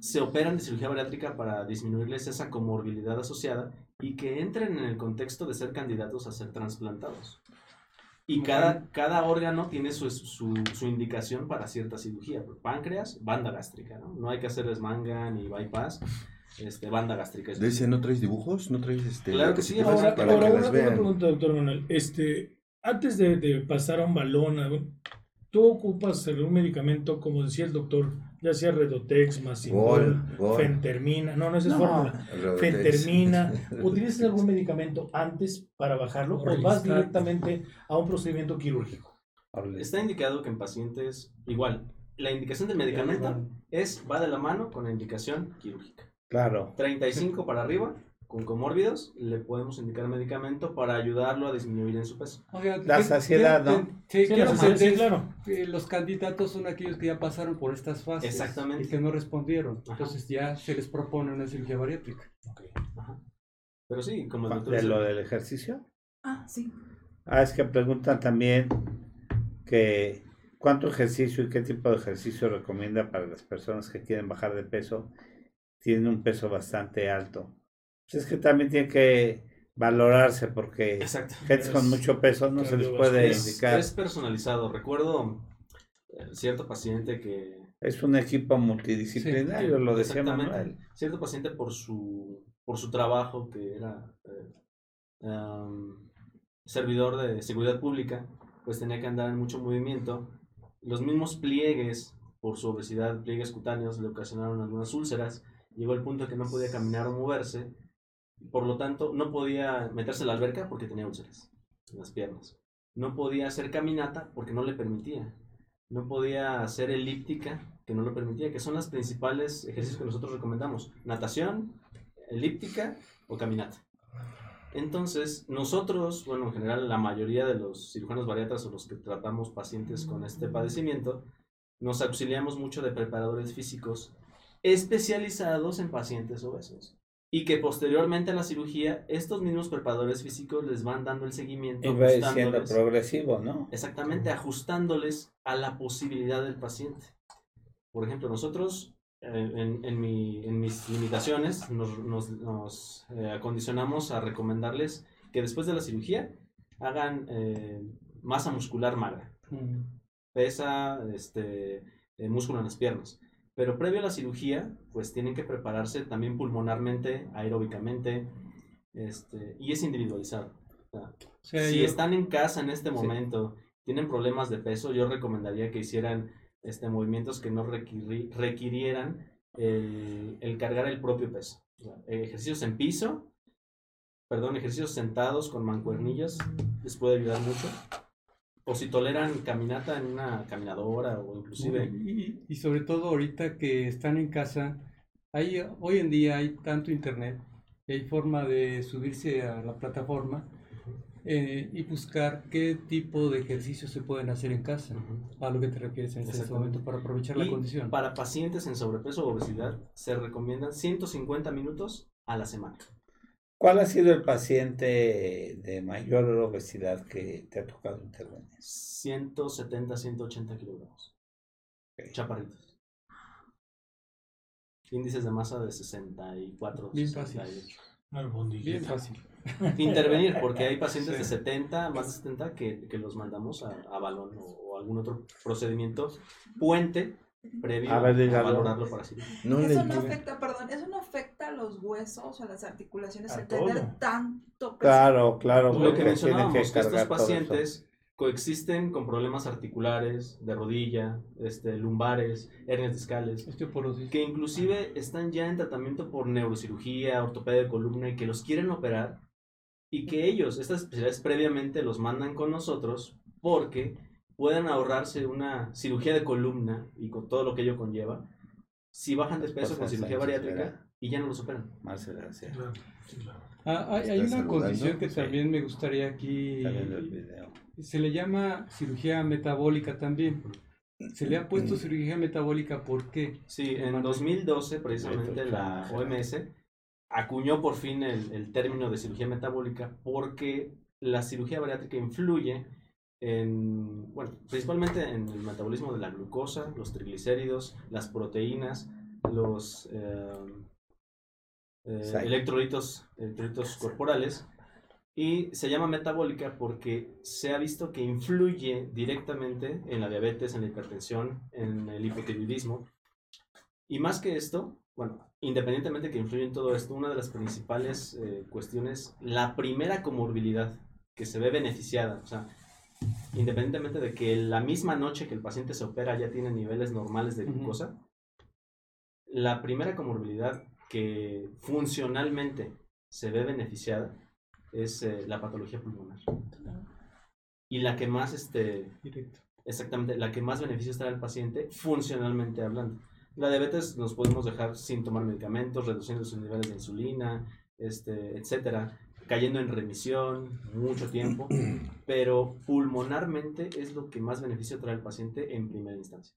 se operan de cirugía bariátrica para disminuirles esa comorbilidad asociada y que entren en el contexto de ser candidatos a ser trasplantados. Y cada, cada órgano tiene su, su, su indicación para cierta cirugía. Páncreas, banda gástrica, ¿no? No hay que hacerles manga ni bypass, este, banda gástrica. ¿De ese no traes dibujos? ¿No traes este? Claro que sí, Ahora, para ahora, que una, las una vean? pregunta, doctor Manuel. Este, antes de, de pasar a un balón, ¿tú ocupas algún medicamento, como decía el doctor, ya sea Redotex, Masingol, Gol, gol. Fentermina? No, no, esa es No. fórmula. Redotex. Fentermina. [LAUGHS] ¿Utilizas algún medicamento antes para bajarlo o vas Orlistat. directamente a un procedimiento quirúrgico? Está indicado que en pacientes, igual, la indicación del medicamento es, va de la mano con la indicación quirúrgica. Claro. 35 para arriba, con comórbidos, le podemos indicar medicamento para ayudarlo a disminuir en su peso. La ¿qué- saciedad, ¿no? Sí, Sí, quiero sí, sí, claro. que los candidatos son aquellos que ya pasaron por estas fases Exactamente. y que no respondieron. Ajá. Entonces ya se les propone una cirugía bariátrica. Pero sí, como el doctor ¿De lo del ejercicio? Ah, sí. Ah, es que preguntan también que cuánto ejercicio y qué tipo de ejercicio recomienda para las personas que quieren bajar de peso. Tienen un peso bastante alto. Pues es que también tiene que valorarse porque Exacto. gente con mucho peso no se les puede Es, indicar. es personalizado. Recuerdo eh, cierto paciente que Es un equipo multidisciplinario, lo decía. Manuel. Cierto paciente por su, por su trabajo, que era eh, am, servidor de seguridad pública, pues tenía que andar en mucho movimiento. Los mismos pliegues, por su obesidad, pliegues cutáneos, le ocasionaron algunas úlceras. Llegó el punto que no podía caminar o moverse. Por lo tanto, no podía meterse a la alberca porque tenía úlceras en las piernas. No podía hacer caminata porque no le permitía. No podía hacer elíptica que no lo permitía, que son las principales ejercicios que nosotros recomendamos. Natación, elíptica o caminata. Entonces, nosotros, bueno, en general la mayoría de los cirujanos bariatras o los que tratamos pacientes con este padecimiento, nos auxiliamos mucho de preparadores físicos especializados en pacientes obesos. Y que posteriormente a la cirugía, estos mismos preparadores físicos les van dando el seguimiento. Y va siendo ajustándoles- progresivo, ¿no? Exactamente, ajustándoles a la posibilidad del paciente. Por ejemplo, nosotros, eh, en, en mi- en mis limitaciones, nos, nos- nos, eh, acondicionamos a recomendarles que después de la cirugía hagan eh, masa muscular magra, pesa, este, eh, músculo en las piernas. Pero previo a la cirugía, pues tienen que prepararse también pulmonarmente, aeróbicamente, este, y es individualizado. O sea, sea, si yo- están en casa en este momento, tienen problemas de peso, yo recomendaría que hicieran este, movimientos que no requiri- requirieran el, el cargar el propio peso. O sea, ejercicios en piso, perdón, ejercicios sentados con mancuernillas, les puede ayudar mucho. O si toleran caminata en una caminadora o inclusive... Y, y sobre todo ahorita que están en casa, hay, hoy en día hay tanto internet, hay forma de subirse a la plataforma eh, y buscar qué tipo de ejercicios se pueden hacer en casa, a lo que te refieres en este momento para aprovechar la Y condición. Para pacientes en sobrepeso o obesidad se recomiendan 150 minutos a la semana. ¿Cuál ha sido el paciente de mayor obesidad que te ha tocado intervenir? 170, 180 kilogramos. Chaparritos. Índices de masa de 64, Bien fácil. 68. Albondiguita. Bien fácil. [LAUGHS] Intervenir, porque hay pacientes de Sí. 70, más de 70, que, que los mandamos a, a balón o, o algún otro procedimiento puente previo A a, ver, dígalo. valorarlo para cirugía. No Eso no afecta, perdón, eso no afecta a los huesos, a las articulaciones, A el tener todo. tanto peso. Claro, claro. Lo que mencionábamos, que, estos pacientes coexisten con problemas articulares, de rodilla, este, lumbares, hernias discales, Osteoporosis. que inclusive están ya en tratamiento por neurocirugía, ortopedia de columna y que los quieren operar y que ellos, estas especialidades previamente los mandan con nosotros porque pueden ahorrarse una cirugía de columna y con todo lo que ello conlleva si bajan de peso con cirugía bariátrica y ya no los operan. Marcela García. Claro, sí, claro. Ah, hay, hay ¿Estás una saludando? condición que Sí. también me gustaría aquí. Se le llama cirugía metabólica también. Se le ha puesto cirugía metabólica ¿por qué? Sí, en 2012 precisamente la OMS acuñó por fin el, el término de cirugía metabólica porque la cirugía bariátrica influye en, bueno, principalmente en el metabolismo de la glucosa, los triglicéridos, las proteínas, los eh, eh, electrolitos, electrolitos corporales y se llama metabólica porque se ha visto que influye directamente en la diabetes, en la hipertensión, en el hipotiroidismo. Y más que esto, bueno, independientemente que influye en todo esto, una de las principales eh, cuestiones, la primera comorbilidad que se ve beneficiada, o sea, independientemente de que la misma noche que el paciente se opera ya tiene niveles normales de glucosa, la primera comorbilidad que funcionalmente se ve beneficiada es eh, la patología pulmonar. Y la que más, este, Directo. exactamente, la que más beneficios trae al paciente, funcionalmente hablando. La diabetes nos podemos dejar sin tomar medicamentos, reduciendo sus niveles de insulina, este, etcétera, cayendo en remisión mucho tiempo, [CLEARS THROAT] pero pulmonarmente es lo que más beneficio trae al paciente en primera instancia.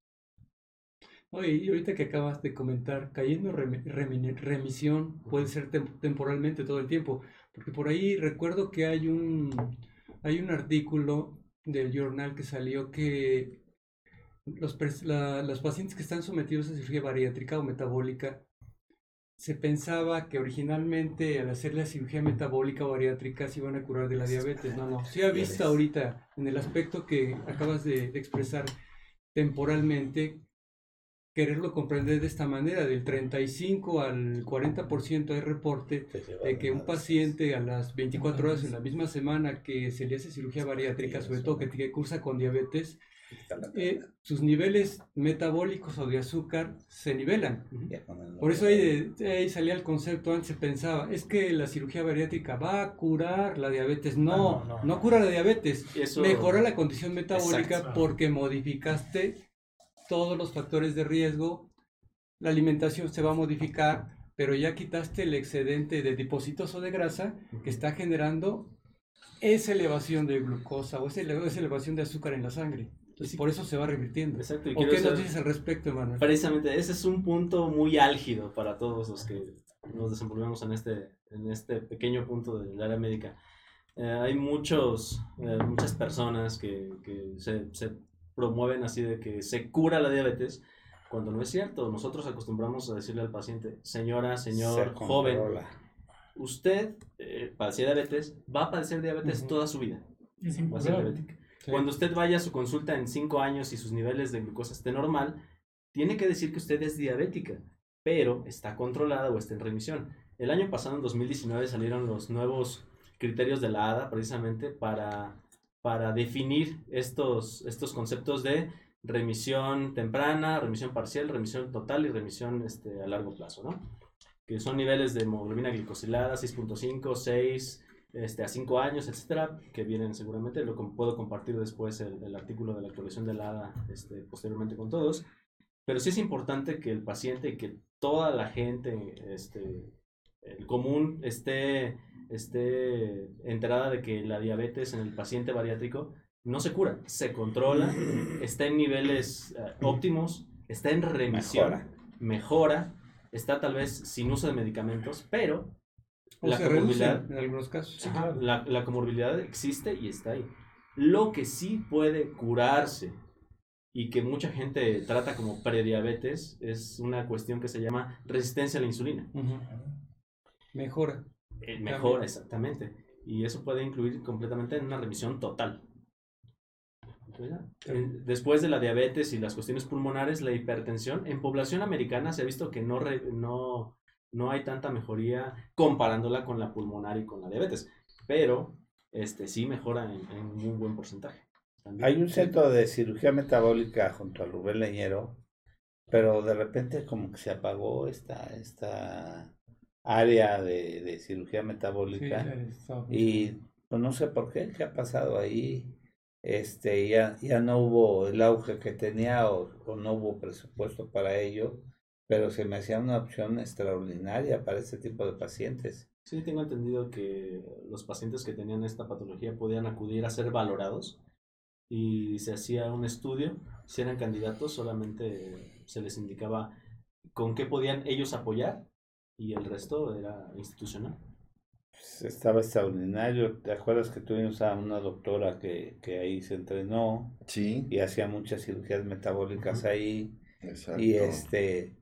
Oye, y ahorita que acabas de comentar, cayendo en remi- remi- remisión puede ser tem- temporalmente todo el tiempo, porque por ahí recuerdo que hay un, hay un artículo del journal que salió que los, la- los pacientes que están sometidos a cirugía bariátrica o metabólica, se pensaba que originalmente al hacer la cirugía metabólica o bariátrica se iban a curar de la diabetes. No, no. Se ha visto ahorita en el aspecto que acabas de, de expresar temporalmente, quererlo comprender de esta manera, del 35 al 40% hay reporte de que un paciente a las 24 horas en la misma semana que se le hace cirugía bariátrica, sobre todo que, que cursa con diabetes, eh, sus niveles metabólicos o de azúcar se nivelan. Por eso ahí, ahí salía el concepto, antes se pensaba, es que la cirugía bariátrica va a curar la diabetes. No, Ah, no, no, no. cura la diabetes, eso- mejora la condición metabólica Exacto. porque modificaste todos los factores de riesgo, la alimentación se va a modificar, pero ya quitaste el excedente de depósitos o de grasa que está generando esa elevación de glucosa o esa elevación de azúcar en la sangre. Entonces, por eso se va revirtiendo. Exacto, y ¿O qué nos dices al respecto, Emanuel? Precisamente, ese es un punto muy álgido para todos los que nos desenvolvemos en este, en este pequeño punto del área médica. Eh, hay muchos, eh, muchas personas que, que se, se promueven así de que se cura la diabetes, cuando no es cierto. Nosotros acostumbramos a decirle al paciente, señora, señor, Se joven, usted eh, padece diabetes, va a padecer diabetes toda su vida. Es Va a ser incurable. Diabética. Cuando usted vaya a su consulta en 5 años y sus niveles de glucosa estén normal, tiene que decir que usted es diabética, pero está controlada o está en remisión. El año pasado, en 2019, salieron los nuevos criterios de la ADA precisamente para, para definir estos, estos conceptos de remisión temprana, remisión parcial, remisión total y remisión este, a largo plazo, ¿no? Que son niveles de hemoglobina glicosilada 6.5, 6, este, a 5 años, etcétera, que vienen seguramente, lo puedo compartir después el, el artículo de la actualización de la ADA este, posteriormente con todos, pero sí es importante que el paciente y que toda la gente, este, el común, esté, esté enterada de que la diabetes en el paciente bariátrico no se cura, se controla, [CLEARS THROAT] está en niveles eh, óptimos, está en remisión, Mejora. mejora, está tal vez sin uso de medicamentos, pero O la se comorbilidad, en algunos casos. La, la comorbilidad existe y está ahí. Lo que sí puede curarse y que mucha gente trata como prediabetes es una cuestión que se llama resistencia a la insulina. Mejora. Eh, mejora, exactamente. Y eso puede incluir completamente en una remisión total. Después de la diabetes y las cuestiones pulmonares, la hipertensión, en población americana se ha visto que no, re- no, no hay tanta mejoría comparándola con la pulmonar y con la diabetes, pero este, sí mejora en, en un buen porcentaje. también. Hay un centro de cirugía metabólica junto al Rubén Leñero, pero de repente como que se apagó esta, esta área de, de cirugía metabólica y pues, no sé por qué, qué ha pasado ahí. Este, ya, ya no hubo el auge que tenía o, o no hubo presupuesto para ello, pero se me hacía una opción extraordinaria para este tipo de pacientes. Sí, tengo entendido que los pacientes que tenían esta patología podían acudir a ser valorados y se hacía un estudio. Si eran candidatos, solamente se les indicaba con qué podían ellos apoyar y el resto era institucional. Pues, estaba extraordinario. ¿Te acuerdas que tuvimos a una doctora que, que ahí se entrenó Sí, y hacía muchas cirugías metabólicas ahí? exacto. Y este,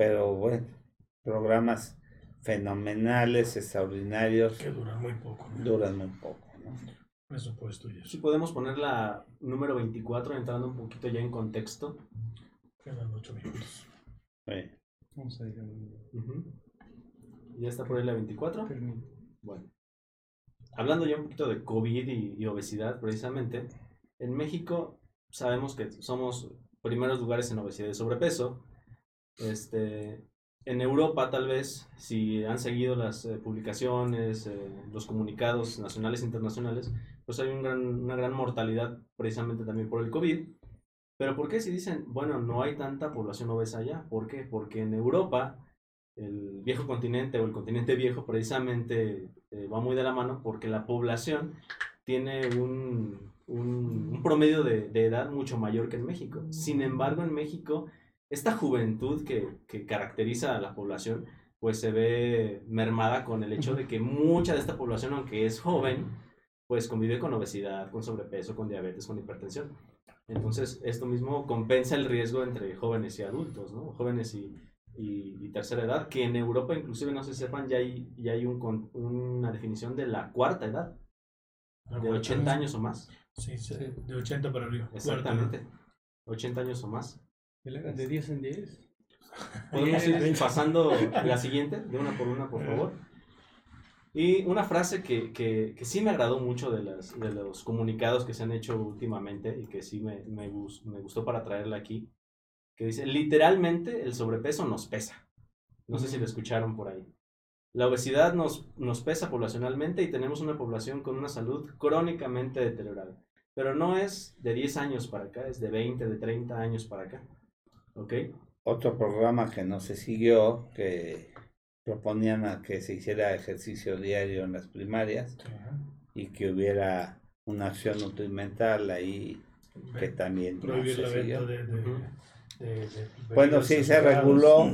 pero bueno, programas fenomenales, extraordinarios, Que duran muy poco. ¿no? duran muy poco, ¿no? Presupuesto y Si eso. podemos poner la número 24, entrando un poquito ya en contexto. Quedan ocho minutos. Sí. Vamos a ir a-. ¿Ya está por ahí la 24? termina. Bueno, hablando ya un poquito de COVID y, y obesidad, precisamente, en México sabemos que somos primeros lugares en obesidad y sobrepeso. Este, en Europa, tal vez, si han seguido las eh, publicaciones, eh, los comunicados nacionales e internacionales, pues hay un gran- una gran mortalidad precisamente también por el COVID. Pero ¿por qué si dicen, bueno, no hay tanta población obesa allá? ¿Por qué? Porque en Europa el viejo continente o el continente viejo precisamente eh, va muy de la mano porque la población tiene un, un- un promedio de, de edad mucho mayor que en México. Sin embargo, en México, esta juventud que, que caracteriza a la población, pues se ve mermada con el hecho de que mucha de esta población, aunque es joven, pues convive con obesidad, con sobrepeso, con diabetes, con hipertensión. Entonces, esto mismo compensa el riesgo entre jóvenes y adultos, ¿no? Jóvenes y, y, y tercera edad, que en Europa inclusive, no se sepan, ya hay, ya hay un, una definición de la cuarta edad, de 80 años o más. Sí, sí, de 80 para arriba. Exactamente. 80 años o más. ¿Y le hagan de 10 en 10? Podemos ir pasando [LAUGHS] la siguiente, de una por una, por favor. Y una frase que, que, que sí me agradó mucho de, las, de los comunicados que se han hecho últimamente y que sí me, me, me gustó para traerla aquí, que dice, literalmente el sobrepeso nos pesa. No sé si lo escucharon por ahí. La obesidad nos, nos pesa poblacionalmente y tenemos una población con una salud crónicamente deteriorada. Pero no es de 10 años para acá, es de 20, de 30 años para acá. ¿Ok? Otro programa que no se siguió, que proponían a que se hiciera ejercicio diario en las primarias y que hubiera una acción nutrimental ahí que también no se la siguió. venta de, de, Ujú. de- de Bueno, sí, se reguló,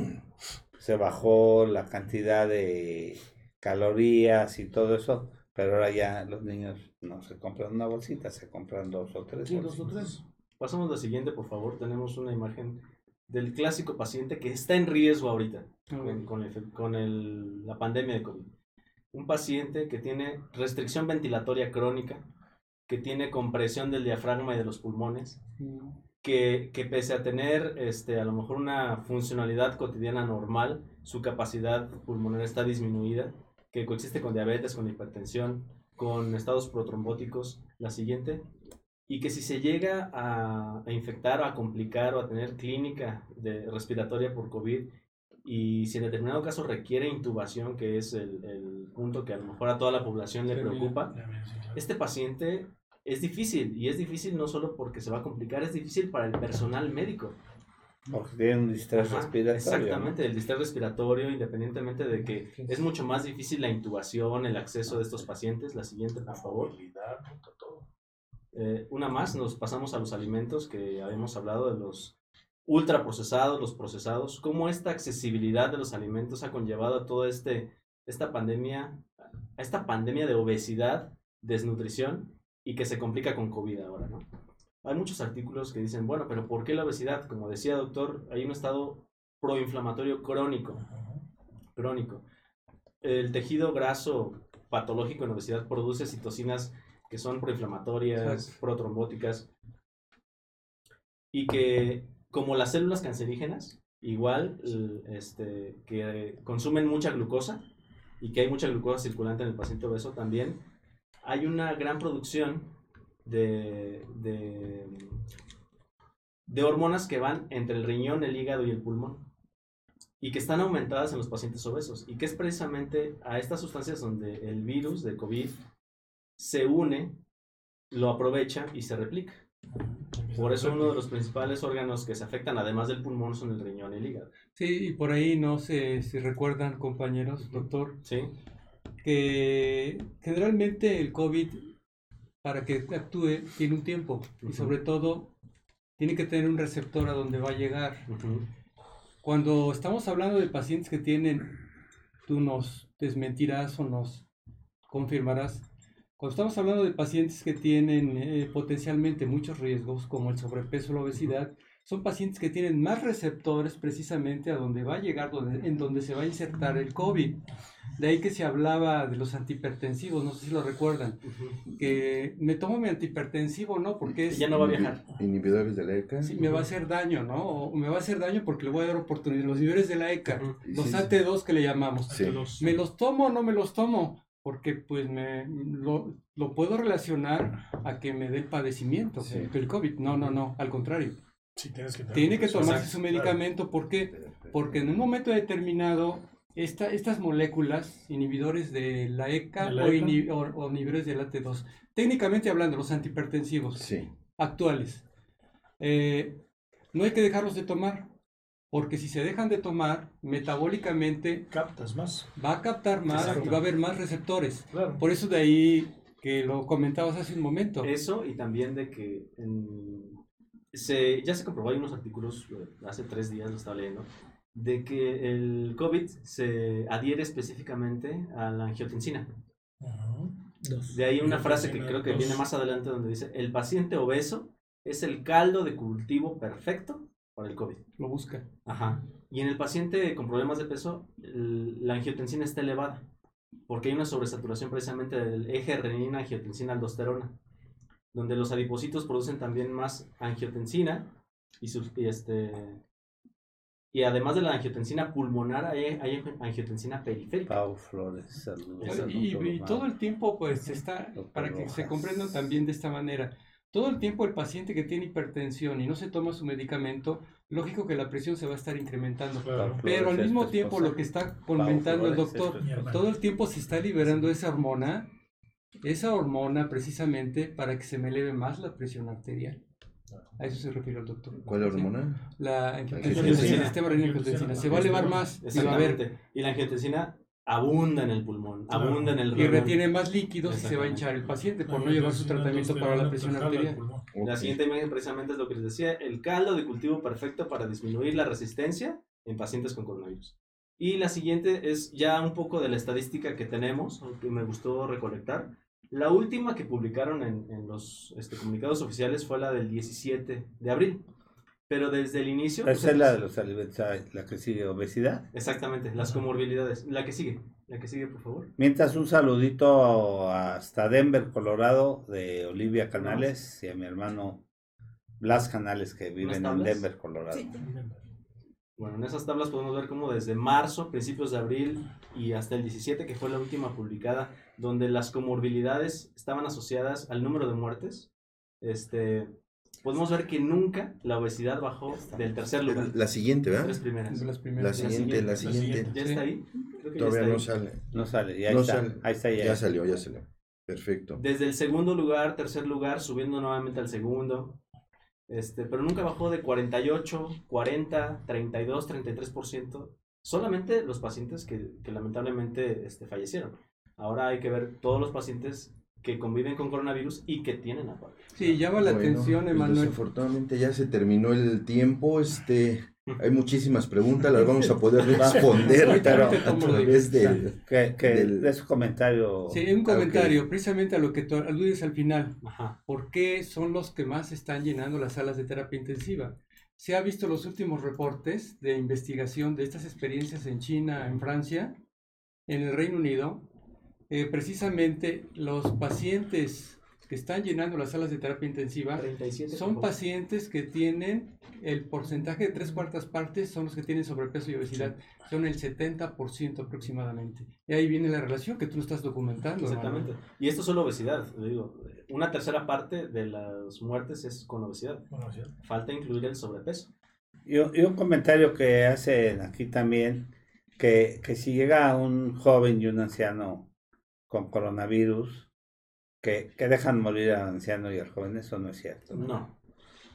se bajó la cantidad de calorías y todo eso, pero ahora ya los niños no se compran una bolsita, se compran dos o tres. Sí, dos o bolsitas. tres. Pasamos a la siguiente, por favor. Tenemos una imagen del clásico paciente que está en riesgo ahorita con, con el- con el- la pandemia de COVID. Un paciente que tiene restricción ventilatoria crónica, que tiene compresión del diafragma y de los pulmones, que, que pese a tener este, a lo mejor una funcionalidad cotidiana normal, su capacidad pulmonar está disminuida, que coexiste con diabetes, con hipertensión, con estados protrombóticos, la siguiente, y que si se llega a, a infectar o a complicar o a tener clínica de respiratoria por COVID, y si en determinado caso requiere intubación, que es el, el punto que a lo mejor a toda la población le Sí, preocupa, este paciente es difícil y es difícil no solo porque se va a complicar, es difícil para el personal médico. Porque tienen un distrés Ajá, respiratorio. ¿no? Exactamente, el distrés respiratorio, independientemente de que es mucho más difícil la intubación, el acceso de estos pacientes. La siguiente, por favor. Eh, una más, nos pasamos a los alimentos que habíamos hablado de los ultraprocesados, los procesados, cómo esta accesibilidad de los alimentos ha conllevado a toda este, esta pandemia, a esta pandemia de obesidad, desnutrición y que se complica con COVID ahora, ¿no? Hay muchos artículos que dicen, bueno, pero ¿por qué la obesidad? Como decía doctor, hay un estado proinflamatorio crónico, crónico. El tejido graso patológico en obesidad produce citocinas que son proinflamatorias, Exacto. protrombóticas, y que como las células cancerígenas, igual este, que consumen mucha glucosa y que hay mucha glucosa circulante en el paciente obeso también, hay una gran producción de, de, de hormonas que van entre el riñón, el hígado y el pulmón y que están aumentadas en los pacientes obesos y que es precisamente a estas sustancias donde el virus de COVID se une, lo aprovecha y se replica. Por eso uno de los principales órganos que se afectan, además del pulmón, son el riñón y el hígado. Sí, y por ahí no sé si recuerdan, compañeros, doctor, ¿Sí? que generalmente el COVID, para que actúe, tiene un tiempo y sobre todo tiene que tener un receptor a donde va a llegar. Cuando estamos hablando de pacientes que tienen, tú nos desmentirás o nos confirmarás, cuando estamos hablando de pacientes que tienen eh, potencialmente muchos riesgos, como el sobrepeso o la obesidad, son pacientes que tienen más receptores precisamente a donde va a llegar, donde, en donde se va a insertar el COVID. De ahí que se hablaba de los antihipertensivos, no sé si lo recuerdan, que me tomo mi antihipertensivo, ¿no? Porque es, Ya no va a viajar. Inhibidores de la ECA. Sí, me va a hacer daño, ¿no? O me va a hacer daño porque le voy a dar oportunidad. Los niveles de la ECA, los Sí, sí. AT2 que le llamamos. Sí. ¿Me los tomo o no me los tomo? Porque pues me lo, lo puedo relacionar a que me dé el padecimiento, Sí. el- COVID. No, no, no, al contrario. Sí, tienes que Tiene que tomarse Exacto, su claro. medicamento. ¿Por qué? Porque en un momento determinado esta, estas moléculas, inhibidores de la ECA, De la o, ECA. inhi- o- o inhibidores del AT2, técnicamente hablando, los antihipertensivos, Sí. actuales. Eh, no hay que dejarlos de tomar, porque si se dejan de tomar, metabólicamente Captas más. va a captar más Exacto. y va a haber más receptores. Claro. Por eso de ahí que lo comentabas hace un momento. Eso y también de que en- se, ya se comprobó, hay unos artículos, eh, hace tres días lo estaba leyendo, de que el COVID se adhiere específicamente a la angiotensina. De ahí una frase que creo que dos. viene más adelante donde dice, el paciente obeso es el caldo de cultivo perfecto para el COVID. Lo busca. Ajá. Y en el paciente con problemas de peso, el- la angiotensina está elevada, porque hay una sobresaturación precisamente del eje renina-angiotensina-aldosterona, donde los adipocitos producen también más angiotensina y, sus- y este y además de la angiotensina pulmonar hay, hay angiotensina periférica. Pau Flores, saludos. Y, y todo el tiempo, pues, está, para que se comprendan también de esta manera, todo el tiempo el paciente que tiene hipertensión y no se toma su medicamento, lógico que la presión se va a estar incrementando. Claro. Pero al mismo tiempo lo que está comentando el doctor, todo el tiempo se está liberando esa hormona, esa hormona precisamente para que se me eleve más la presión arterial. A eso se refiere el doctor. ¿Cuál ¿Sí? hormona? La Angiotensina. angiotensina, el sistema renina angiotensina. Se va a elevar más y va a haber Exactamente. Y la angiotensina abunda en el pulmón, Claro. abunda en el y riñón. retiene más líquidos y se va a hinchar el paciente por no Angiotensina, llevar su tratamiento para la presión arterial. pulmón. La siguiente imagen precisamente es lo que les decía, el caldo de cultivo perfecto para disminuir la resistencia en pacientes con coronavirus. Y la siguiente es ya un poco de la estadística que tenemos, que me gustó recolectar. La última que publicaron en, en los este, comunicados oficiales fue la del 17 de abril. Pero desde el inicio... pues, Esa es la de los alimentos, la que sigue, obesidad. Exactamente, las comorbilidades. La que sigue, la que sigue, por favor. Mientras un saludito hasta Denver, Colorado, de Olivia Canales y a mi hermano Blas Canales que viven en? Denver, Colorado. Sí. Bueno, en esas tablas podemos ver cómo desde marzo, principios de abril y hasta el 17, que fue la última publicada, donde las comorbilidades estaban asociadas al número de muertes, este, podemos ver que nunca la obesidad bajó del tercer lugar. La siguiente, Las ¿verdad? tres primeras. Las La primeras. siguiente, la siguiente. ¿Ya está ahí? Creo que ya Todavía está no ahí. sale. No sale, ya No está. sale. Ahí está ya. Ya salió, ya salió. Perfecto. Desde el segundo lugar, tercer lugar, subiendo nuevamente al segundo. Este, pero nunca bajó de 48, 40, 32, 33%. Solamente los pacientes que, que lamentablemente este, fallecieron. Ahora hay que ver todos los pacientes que conviven con coronavirus y que tienen aparte. Sí, llama la Bueno, atención, pues Emanuel. Desafortunadamente ya se terminó el tiempo. Este, [LAUGHS] hay muchísimas preguntas, las vamos a poder responder pero a través de- del. Que, que Del- de su comentario. Sí, un comentario, precisamente a lo que tú aludes al final. Ajá. ¿Por qué son los que más están llenando las salas de terapia intensiva? Se ha visto los últimos reportes de investigación de estas experiencias en China, en Francia, en el Reino Unido. Eh, precisamente los pacientes que están llenando las salas de terapia intensiva 37. por son pacientes que tienen el porcentaje de tres cuartas partes son los que tienen sobrepeso y obesidad. Son el 70% aproximadamente. Y ahí viene la relación que tú estás documentando. hermano. Exactamente. Y esto es solo obesidad. le digo, una tercera parte de las muertes es con obesidad. Bueno, sí. Falta incluir el sobrepeso. Y, un- y un comentario que hacen aquí también, que, que si llega un joven y un anciano con coronavirus, que, que dejan morir al anciano y al joven, eso no es cierto. No.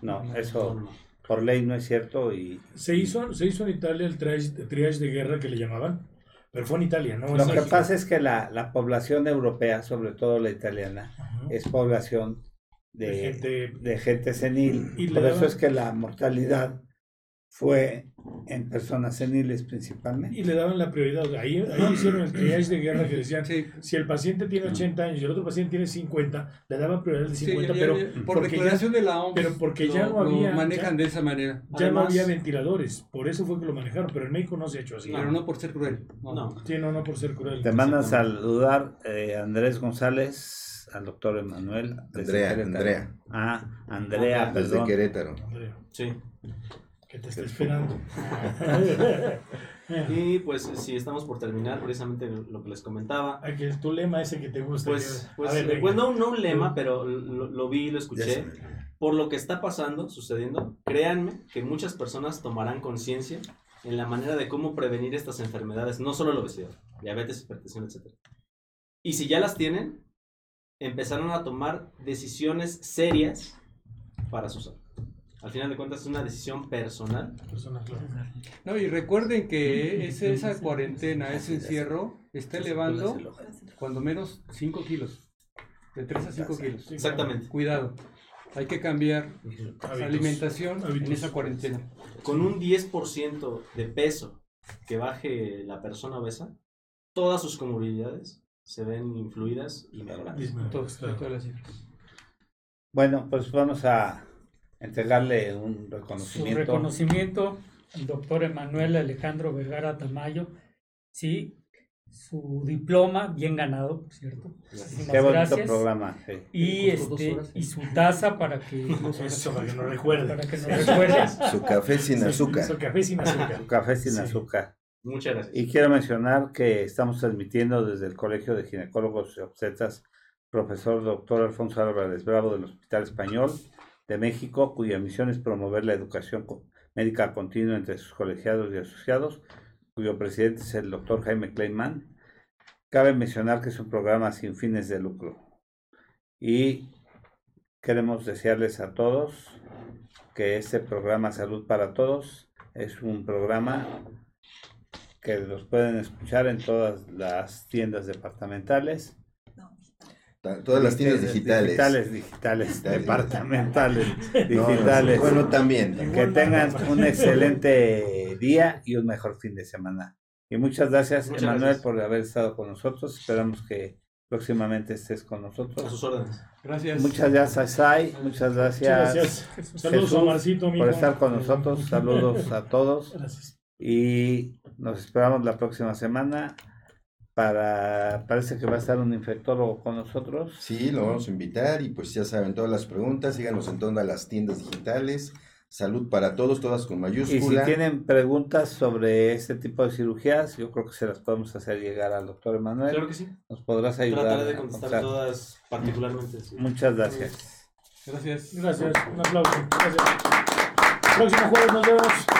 No, No, eso no. por ley no es cierto y Se hizo, se hizo en Italia el triage, triage de guerra que le llamaban, pero fue en Italia, ¿no? lo que México. pasa es que la, la población europea, sobre todo la italiana, Ajá. es población de, De gente- de gente senil. Y Por eso daban- es que la mortalidad fue en personas seniles principalmente. Y le daban la prioridad. Ahí, ahí hicieron el triage de guerra que decían, Sí, si el paciente tiene 80 años y el otro paciente tiene 50, le daban prioridad de sí, 50, ya- pero ya- por porque declaración de la OMS. pero porque ya no había- Lo manejan ya- de esa manera. ya no había ventiladores. Por eso fue que lo manejaron, pero en México no se ha hecho así. Pero no por ser cruel. No. No. Sí, no, no por ser cruel. Te mandan saludar eh, Andrés González, al doctor Emanuel. desde Andrea, Querétaro. Andrea. Ah, Andrea, Desde perdón. Querétaro. Andrea, Sí. Que te está esperando. [LAUGHS] Y pues si estamos por terminar, precisamente lo que les comentaba. Es tu lema ese que te gusta. Pues, que- pues, a ver, pues no, no un lema, pero lo, lo vi y lo escuché. Por lo que está pasando, sucediendo, créanme que muchas personas tomarán conciencia en la manera de cómo prevenir estas enfermedades, no solo la obesidad, diabetes, hipertensión, etc. Y si ya las tienen, empezaron a tomar decisiones serias para su salud. Al final de cuentas es una decisión personal. Persona, claro. No, y recuerden que [LAUGHS] esa cuarentena, ese encierro, está elevando cuando menos 5 kilos. De 3 a 5 kilos. Exactamente. Cuidado. Hay que cambiar la alimentación en esa cuarentena. Con un 10% de peso que baje la persona obesa, todas sus comorbilidades se ven influidas y mejoradas. Todas las cifras. Bueno, pues vamos a entregarle un Su reconocimiento. reconocimiento al doctor Emanuel Alejandro Vergara Tamayo. Sí, su diploma, bien ganado, por cierto. Muchísimas Qué bonito gracias. programa. sí. Y, este, horas, ¿eh? y su taza para que, [LAUGHS] Eso, para que no recuerde. para que nos recuerdes. [LAUGHS] Su café sin Sí, azúcar. Su café sin azúcar. Un café sin Sí. azúcar. Muchas gracias. Y quiero mencionar que estamos transmitiendo desde el Colegio de Ginecólogos y Obstetras, profesor doctor Alfonso Álvarez Bravo del Hospital Español de México, cuya misión es promover la educación médica continua entre sus colegiados y asociados, cuyo presidente es el doctor Jaime Kleiman. Cabe mencionar que es un programa sin fines de lucro. Y queremos desearles a todos que este programa Salud para Todos es un programa que los pueden escuchar en todas las tiendas departamentales. Todas las tiendas digitales. Digitales, digitales, Digitales. departamentales, [LAUGHS] No, digitales. Bueno, también. también. que tengan un excelente día y un mejor fin de semana. Y muchas gracias, Muchas Emanuel, gracias. por haber estado con nosotros. Esperamos que próximamente estés con A sus nosotros. órdenes. Gracias. Muchas gracias, Sai. Muchas gracias, Muchas gracias. Saludos Jesús, a Marcito, amigo. por estar con nosotros. Saludos a todos. Gracias. Y nos esperamos la próxima semana para, parece que va a estar un infectólogo con nosotros. Sí, lo vamos a invitar y pues ya saben todas las preguntas, síganos en todas las tiendas digitales. Salud para todos, todas con Y si mayúscula. tienen preguntas sobre este tipo de cirugías, yo creo que se las podemos hacer llegar al doctor Emanuel. Claro que sí. Nos podrás ayudar. Trataré de a contestar contestar. todas particularmente. sí. Muchas gracias. Gracias. Gracias. Un aplauso. Gracias. Próximo jueves nos vemos.